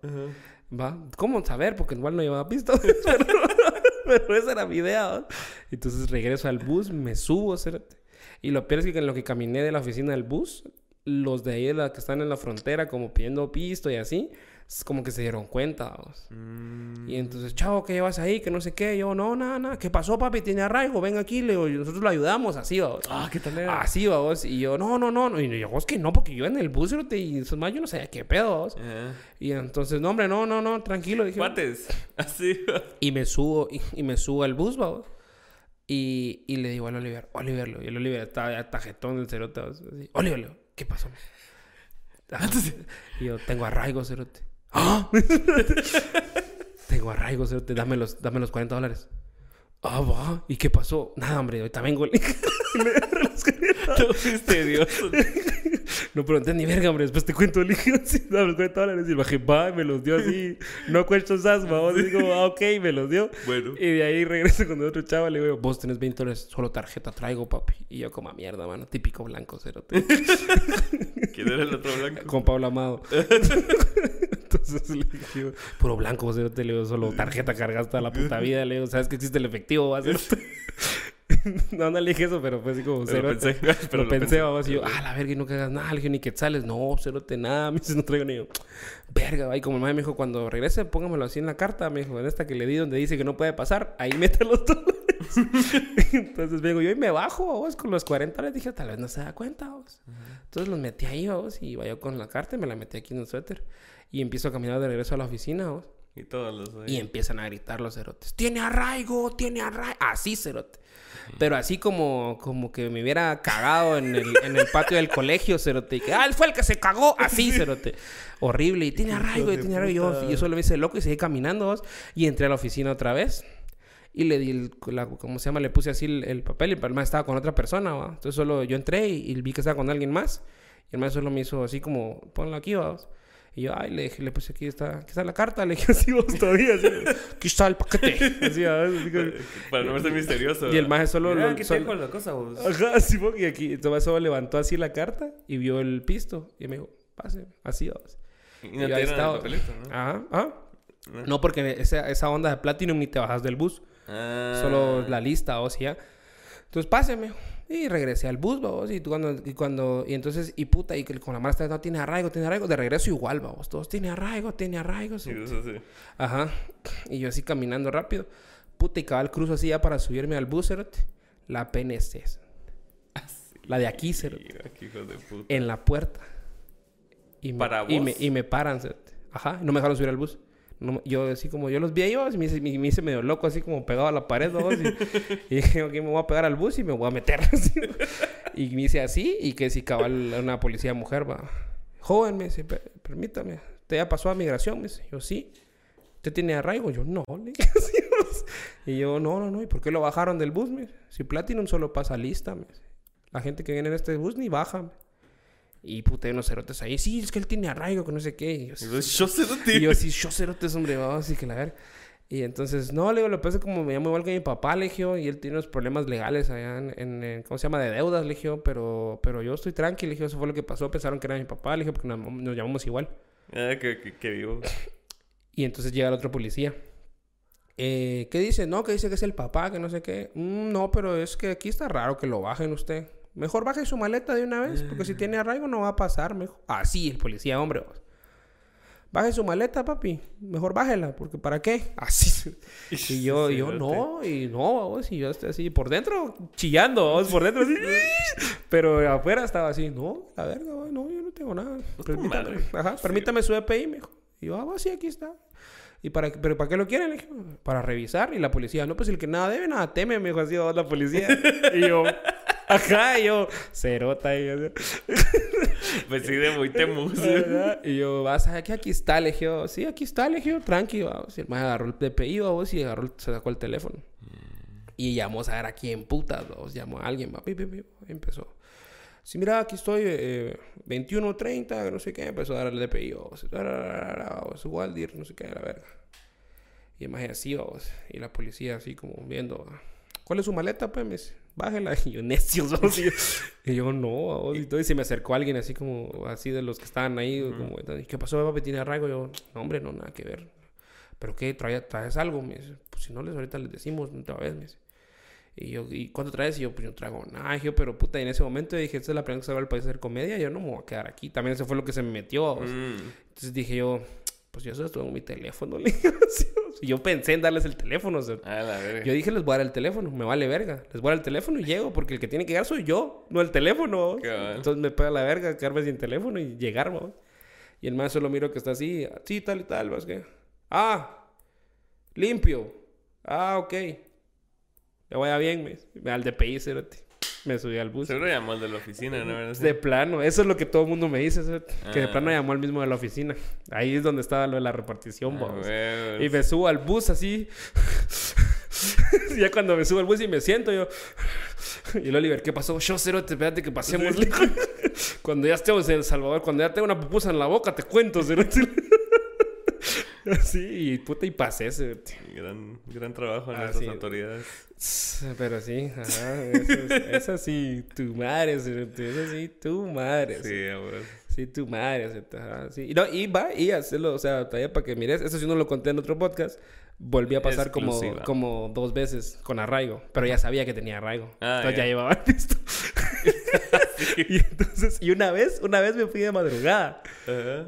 Va, ¿cómo saber? Porque igual no llevaba pisto. [LAUGHS] pero, pero esa era mi idea. Entonces regreso al bus, me subo. Y lo peor es que en lo que caminé de la oficina del bus, los de ahí de la que están en la frontera, como pidiendo pisto y así, como que se dieron cuenta. Mm. Y entonces, chavo, ¿qué llevas ahí? Que no sé qué. Yo, no, nada, nada. ¿Qué pasó, papi? Tiene arraigo. Ven aquí. Le digo, "Y nosotros lo ayudamos. Así, vamos. Ah, ¿qué tal era? Así, vamos. Y yo, no, no, no. Y yo, vos que no, porque yo en el bus, cerote, y esos más, yo no sabía qué pedo. Ajá. Y entonces, no, hombre, no, no, no, tranquilo. Dije, Cuates. [LAUGHS] Así. y me subo, y, y me subo al bus, vamos. Y, y le digo al Oliver, Oliver, y el Oliver ya tajetón del cerote, Oliver, ¿qué pasó? [LAUGHS] Ah, y yo, tengo arraigo, cerote. ¡Ah! [LAUGHS] tengo arraigo, cerote, dame los, dame los 40 dólares. Ah, va. ¿Y qué pasó? Nada, hombre, ahorita vengo. Y me agarré los 40 Todo misterioso. No pregunté ni verga, hombre. Después te cuento, le dije, [LAUGHS] sí, dame los 40 dólares. Y el bajé, va, y me los dio así. No questions asked, vamos. Digo, ah, ok, me los dio. Bueno. Y de ahí regreso con otro chaval. Le digo, vos tenés 20 dólares, solo tarjeta traigo, papi. Y yo, como a mierda, mano. Típico blanco, cero. [LAUGHS] ¿Quién era el otro blanco? con Pablo Amado. Entonces le dije, yo, puro blanco, cero. Le digo, solo tarjeta cargada toda la puta vida. Le digo, ¿sabes que existe el efectivo? Va a ser. [LAUGHS] no, no le dije eso, pero fue así como Pero pensé. [LAUGHS] Pero lo pensé, vamos, y yo, ah, la verga, y no cagas nada, le dije, ni quetzales, no, cerote, nada, me dice, no traigo ni yo, verga, va, y como el madre me dijo, cuando regrese, póngamelo así en la carta, me dijo, en esta que le di donde dice que no puede pasar, ahí mete los [LAUGHS] dólares. Entonces vengo yo y me bajo, vos, con los 40 dólares, dije, tal vez no se da cuenta, vos. Entonces los metí ahí, vos, y iba yo con la carta y me la metí aquí en el suéter, y empiezo a caminar de regreso a la oficina, vos. Y todos los. Y empiezan a gritar los cerotes. Tiene arraigo, tiene arraigo. Así, cerote. Pero así como, como que me hubiera cagado en el, en el patio del colegio, cerote. Y que, ah, él fue el que se cagó. Así, cerote. Horrible. Y tiene arraigo, y tiene arraigo. Y yo, solo me hice loco y seguí caminando. vos, Y entré a la oficina otra vez. Y le di, el, la, ¿cómo se llama? Le puse así el, el papel y el más estaba con otra persona, ¿va? Entonces solo yo entré y, y vi que estaba con alguien más. Y el más solo me hizo así como, ponlo aquí, vamos. Y yo, ay, le dije, le puse aquí está, aquí está la carta, [LAUGHS] le dije así vos todavía, así, aquí está el paquete. [LAUGHS] Así, ¿sabes? Así Para no verse misterioso. y el maje solo lo- aquí solo- tengo la cosa, vos. Ajá, así fue que aquí, entonces solo levantó así la carta y vio el pisto. Y me dijo, pase, así vamos. Y Y no yo, te ahí dieron estaba. el papelito, ¿no? Ajá, ah. No porque esa, esa onda de Platinum ni te bajas del bus. Ah. Solo la lista, o sea. Entonces, páseme. Y regresé al bus, vamos. Y tú cuando, y cuando, y entonces, y puta, y con la marcha no tiene arraigo, tiene arraigo. De regreso igual, vamos. Todos tiene arraigo, tiene arraigo. Sí, eso sí. Ajá. Y yo así caminando rápido. Puta, y cabal cruzo así ya para subirme al bus, cerote. La PNC. [LAUGHS] La de aquí, hijos de puta. En la puerta. Y me, ¿Para y vos? me, y me paran, cerote. Ajá. No me dejaron subir al bus. Yo así como yo los vi a ellos y me hice, me, me hice medio loco así como pegado a la pared ¿no? y, dije ok me voy a pegar al bus y me voy a meter [LAUGHS] y me hice así y que si cabal una policía mujer va joven me dice "Per- permítame ¿usted ya pasó a migración? me dice yo sí ¿usted tiene arraigo? yo [LAUGHS] no y yo no no no ¿y por qué lo bajaron del bus? me si Platinum solo pasa lista la gente que viene en este bus ni baja me. Y puta hay unos cerotes ahí sí es que él tiene arraigo que no sé qué y yo, vos, Yo de y yo así, yo cerotes, hombre, vamos, así que la ver. Y entonces, no, le digo, lo que pasa es como me llamo igual que mi papá, le y él tiene unos problemas legales allá en, en- en- ¿cómo se llama? De deudas, le pero, pero yo estoy tranquilo, le eso fue lo que pasó, pensaron que era mi papá, le porque nos, nos llamamos igual. Ah, que, que, que vivo. [LAUGHS] Y entonces llega el otro policía. Eh, ¿Qué dice? No, que dice que es el papá, que no sé qué. "Mm, no, pero es que aquí está raro que lo bajen usted. Mejor baje su maleta de una vez, porque si tiene arraigo no va a pasar, me dijo. Así, el policía, hombre. vos. Baje su maleta, papi. Mejor bájela, porque ¿para qué? [LAUGHS] Así. [LAUGHS] Y yo, y yo Cerote. no, y no, vos, y yo estoy así, por dentro, chillando, vos, por dentro así. [LAUGHS] Pero afuera estaba así, no, la verga, vos, no, yo no tengo nada. Permítame, ajá, permítame su EPI, me dijo. Y yo, ah, va, sí, aquí está. ¿Y para, pero para qué lo quieren? Dije, para revisar. Y la policía, no, pues el que nada debe, nada teme, me dijo así, "Oh, la policía. y yo, ajá, y yo, cerota. Y, yo, Pues sí, de muy temus. Ajá. y yo, vas a que aquí está, le dije, sí, aquí está, le dije, tranqui, vamos. Y el más agarró el DPI, vamos, y agarró, se sacó el teléfono. Y llamó a ver a quién putas, vamos. Llamó a alguien, va, pi, pi, pi, y empezó. Sí, mira, aquí estoy, eh, 21.30, no sé qué, empezó a dar el DPI. Vamos, Waldir, no sé qué, la verga. Y el más así, vamos. Y la policía así como viendo, ¿cuál es su maleta, pues? Bájela. [LAUGHS] Y yo, necios, vamos. Y yo, y yo, no. Y todo, y se me acercó alguien así como, así de los que estaban ahí, como, "¿Y ¿qué pasó, papi? ¿Tiene arraigo? Yo, no, hombre, no, nada que ver. ¿Pero qué? ¿Trae- ¿Traes algo? Me dice, pues si no les ahorita les decimos otra vez, me dice. Y yo, ¿y cuánto traes? Y yo, pues yo no traigo nada. Yo, pero puta, y en ese momento dije, esta es la primera vez que salgo al país a hacer comedia, yo no me voy a quedar aquí. También eso fue lo que se me metió. Mm. Entonces dije yo, pues yo solo tengo mi teléfono. [LAUGHS] le así, Y yo pensé en darles el teléfono. o sea, la verga. yo dije, les voy a dar el teléfono, me vale verga. Les voy a dar el teléfono y llego, porque el que tiene que llegar soy yo, no el teléfono. Entonces me pega la verga quedarme sin teléfono y llegar. Y el más solo miro que está así, sí, tal y tal, ¿vas qué? Ah, limpio. Ah, ok. Le vaya bien, me, me da el DPI. Me subí al bus. Seguro llamó al de la oficina, ¿no? De plano, eso es lo que todo el mundo me dice, que de Ah. plano llamó al mismo de la oficina. Ahí es donde estaba lo de la repartición, Ah. Y me subo al bus así. [LAUGHS] ya cuando me subo al bus y me siento yo. Y el Oliver, ¿qué pasó? Yo, cerote, espérate que pasemos. [LAUGHS] cuando ya estemos en El Salvador, cuando ya tengo una pupusa en la boca, te cuento, cerote. [LAUGHS] Así, y puta, y pasé, cerote. Gran, gran trabajo en Ah, sí. autoridades. Pero sí, ajá, eso, es, [LAUGHS] eso sí, tu madre, eso sí, tu madre. Sí, abuelo. Sí, tu madre, ajá, sí. Y, no, y va y hacerlo, o sea, todavía para que mires. Eso sí no lo conté en otro podcast. Volví a pasar como, Exclusiva. como dos veces con arraigo. Pero ya sabía que tenía arraigo. Ah, entonces ya. ya, llevaba [LAUGHS] listo. [LAUGHS] y entonces, y una vez, una vez me fui de madrugada.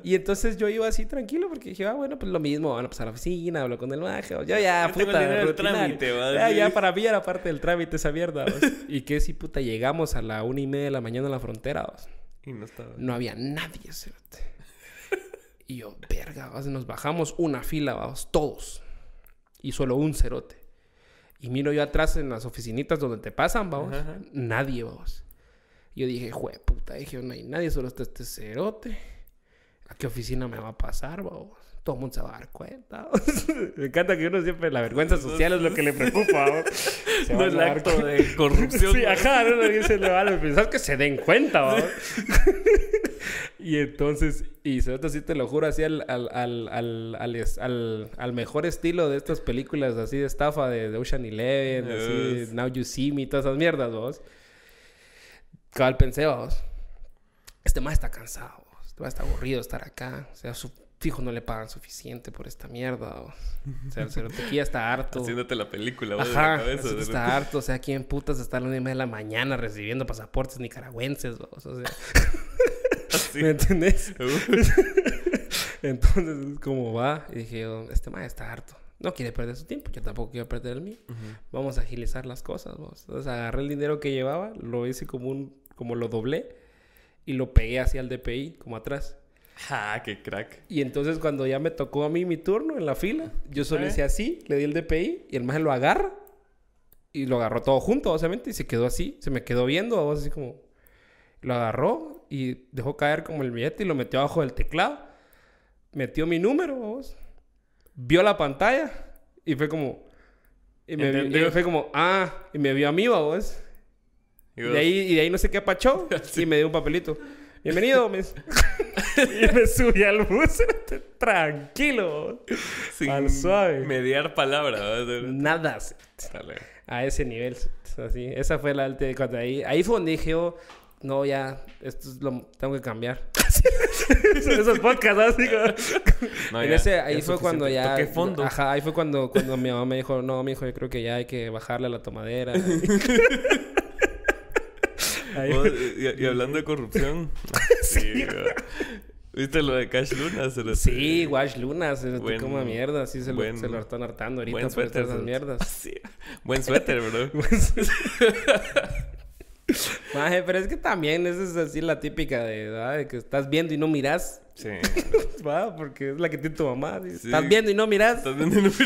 Y entonces yo iba así tranquilo porque dije, ah, bueno, pues lo mismo, van a pasar a la oficina, hablo con el maje. Yo ya, Yo puta, el trámite, va, Ya, ya, para mí era parte del trámite esa mierda. vos. [LAUGHS] y que si, puta, llegamos a la una y media de la mañana a la frontera, vos. Y no estaba. No había nadie, cerote. [LAUGHS] Y yo, verga, nos bajamos una fila, vamos, todos. Y solo un cerote. Y miro yo atrás en las oficinitas donde te pasan, vamos. Nadie, vamos. Yo dije, jue puta, dije, no hay nadie, solo está este cerote. ¿A qué oficina me va a pasar, vamos? Todo el mundo se va a dar cuenta. [LAUGHS] me encanta que uno siempre, la vergüenza social es lo que le preocupa. [LAUGHS] Se No van el a acto de corrupción. [LAUGHS] Sí, ajá, no, dice, le vale pensar que se den cuenta, ¿va? y entonces, y se así te lo juro, así al, al, al, al, es- mejor estilo de estas películas así de estafa de, Ocean Eleven, así. Now You See Me, todas esas mierdas, vos. Cabal pensé, vos. Este más está cansado. Este más está aburrido estar acá. O sea, su fijo, no le pagan suficiente por esta mierda. O, o sea, el cerote aquí ya está harto. Haciéndote la película, vos, de Ajá, la cabeza. está harto. O sea, ¿quién putas está a la una y media de la mañana recibiendo pasaportes nicaragüenses? O sea. [LAUGHS] ¿me entendés? [LAUGHS] Uh, [LAUGHS] Entonces, es como va. Y dije, yo, este man está harto. No quiere perder su tiempo, yo tampoco quiero perder el mío. Vamos a agilizar las cosas, vamos. Entonces agarré el dinero que llevaba, lo hice como un, como lo doblé y lo pegué hacia el DPI, como atrás. Ja, qué crack. Y entonces cuando ya me tocó a mí mi turno en la fila, yo solo ¿Eh? hice así, le di el DPI y el maje lo agarra y lo agarró todo junto, obviamente, y se quedó así, se me quedó viendo, así como lo agarró y dejó caer como el billete y lo metió abajo del teclado, metió mi número, vos, vio la pantalla y fue como y me, y fue como ah y me vio a mí, vos. Y de ahí, y de ahí no sé qué pachó. [LAUGHS] Y me dio un papelito. Bienvenido, me... [LAUGHS] y me subí al bus. [LAUGHS] Tranquilo. sin al suave. mediar palabra. ¿verdad? Nada. Dale. A ese nivel. Así. Esa fue la alta cuando ahí. Ahí fue donde dije yo, no, ya, esto es lo tengo que cambiar. Esos podcasts, así como- No, En ese, ahí fue cuando ya. Toqué fondo. Ajá, ahí fue cuando, cuando mi mamá me dijo, no, mi hijo, yo creo que ya hay que bajarle a la tomadera. Vos, y, y hablando de corrupción. [LAUGHS] sí. ¿Viste lo de Cash Luna? Se lo- Sí, Wash Luna, se lo Buen- como mierda, sí se lo, buen- se lo están hartando ahorita Buen por suéter. esas mierdas. [LAUGHS] Sí. Buen suéter, bro. [LAUGHS] Maje, pero es que también esa es así la típica de, de que estás viendo y no miras, Sí. ¿va? Porque es la que tiene tu mamá. Sí. Estás viendo y no miras. ¿Estás viendo números?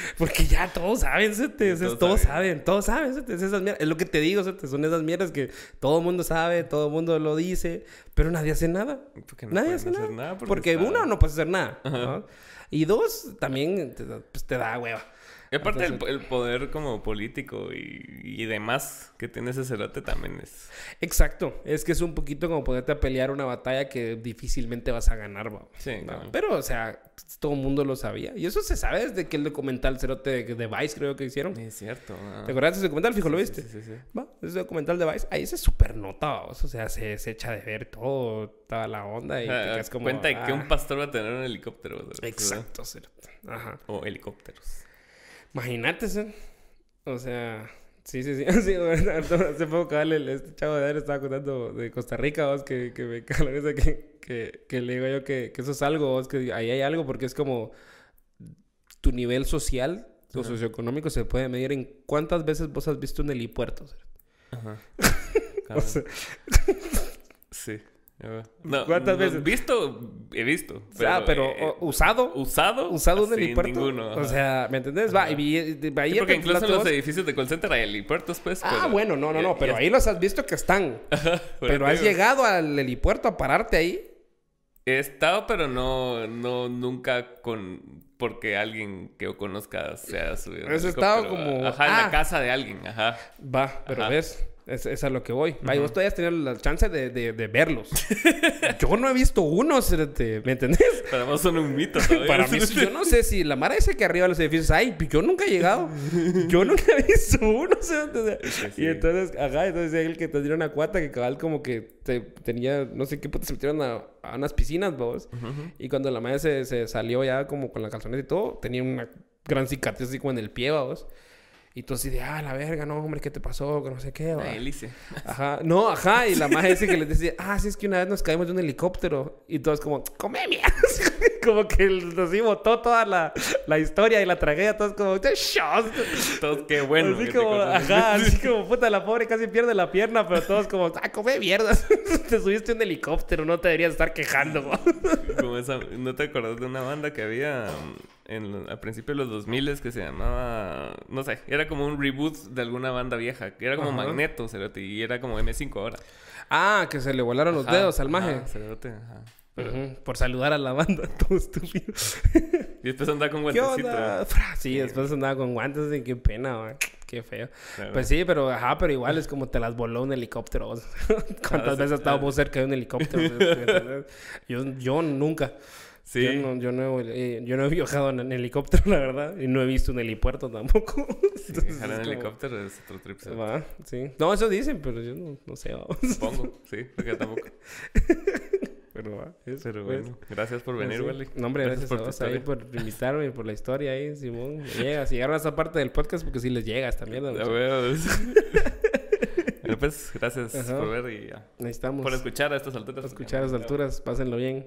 [LAUGHS] Porque ya todos saben, todos, todos saben, todos saben, esas mierdas. es lo que te digo, son esas mierdas que todo el mundo sabe, todo el mundo lo dice, pero nadie hace nada. Porque no nadie hace nada. nada porque porque uno, no puedes hacer nada. ¿no? Y dos, también te, da- pues, te da hueva. Y aparte el, Entonces- el poder como político y, y demás que tiene ese cerote también es... Exacto. Es que es un poquito como ponerte a pelear una batalla que difícilmente vas a ganar, ¿va? Sí, ¿Va? cabal. Pero, o sea, todo el mundo lo sabía. Y eso se sabe desde que el documental Cerote de, de Vice creo que hicieron. Es cierto. ah. ¿Te acuerdas de ese documental? Fijo, ¿lo viste? Sí, sí, sí. Va, ese documental de Vice. Ahí se super nota, o sea, se, se echa de ver todo, toda la onda y te Ah, quedas como... cuenta de que ah, un pastor va a tener un helicóptero. ¿verdad? Exacto, Cerote. Ajá. O helicópteros. Imagínate, ¿sí? O sea, sí, sí, sí. [LAUGHS] sí hace poco, el- este chavo de ayer estaba contando de Costa Rica, vos, que, que me [LAUGHS] risa que, que, que le digo yo que, que eso es algo, vos, que ahí hay algo, porque es como tu nivel social o socioeconómico se puede medir en cuántas veces vos has visto un helipuerto. Ajá. [LAUGHS] O sea, Sí. No, ¿Cuántas no, veces? Visto, he visto. ah, pero eh, o- usado. ¿Usado? Usado un Así, helipuerto. ninguno. o sea, ¿me entendés? Va, y, vi- y- Sí, ahí porque incluso en los edificios de call center hay helipuertos, pues. Ah, pero- bueno, no, no, no, pero ahí los has visto que están. [LAUGHS] Pero has llegado al helipuerto a pararte ahí. He estado, pero no, no, nunca con... Porque alguien que yo conozca sea subido. en Has estado como- Ajá, en ah. la casa de alguien, ajá. Va, pero Ajá. ves, es, es a lo que voy. Y vos todavía has tenido la chance de, de, de verlos. [LAUGHS] yo no he visto uno, ¿me entendés? Para vos son un mito. Para mí, yo no sé si la Mara dice que arriba de los edificios hay, yo nunca he llegado. [LAUGHS] Yo nunca he visto uno, sí. Y entonces, ajá, entonces el que tenía una cuata que cabal como que te- tenía, no sé qué puta, se metieron a, a unas piscinas, vos. Y cuando la madre se, se salió ya como con la calzoneta y todo, tenía una gran cicatriz así como en el pie, vos. Y tú así de, ah, la verga, no, hombre, ¿qué te pasó? Que no sé qué, Elice. Ajá, no, ajá, y la magia dice que les decía, ah, sí, es que una vez nos caímos de un helicóptero. Y todos como, come mierda. [LAUGHS] como que nos botó toda la, la historia y la tragedia, todos como, "Te shots". Todos, qué bueno. así que como, ajá, [LAUGHS] así como, puta, la pobre casi pierde la pierna, pero todos como, ah, come mierda. [LAUGHS] te subiste un helicóptero, no te deberías estar quejando, güey. Como esa- ¿No te acordás de una banda que había mm, en, lo- al principio de los 2000 que se llamaba... No sé, era como un reboot de alguna banda vieja. Que era como Ajá. Magneto, cerote, y era como M5 ahora. Ah, que se le volaron los Ajá, dedos al maje. ajá, cerote, ajá. Pero- Ujú, Por saludar a la banda, [LAUGHS] todo estúpido. [LAUGHS] Y después andaba con ¿Qué guantecito. Sí, después andaba con guantes y qué pena, man. Qué feo. Claro. Pues sí, pero ajá, pero igual es como te las voló un helicóptero. [LAUGHS] ¿Cuántas Ah, sí, veces has estado ah. vos cerca de un helicóptero? yo, yo nunca. Sí. Yo no, yo, no, he- eh, yo no he [LAUGHS] viajado en, en helicóptero, la verdad. Y no he visto un helipuerto tampoco. [LAUGHS] Sí, Entonces, en como- helicóptero es otro trip, cerote. Va, sí. No, eso dicen, pero yo no, no sé. vamos. Supongo, [LAUGHS] sí, porque tampoco. Pero va, es, Pero pues, bueno, gracias por venir. Wally. No, hombre, gracias, por a vos ahí por invitarme, por la historia ahí, Simón. Llegas. Llegaron a esa parte del podcast porque sí les llega esta mierda. Ya veo. Bueno, pues, gracias Ajá. por ver y ya. Necesitamos por escuchar a estas alturas. escuchar a las alturas. Pásenlo bien.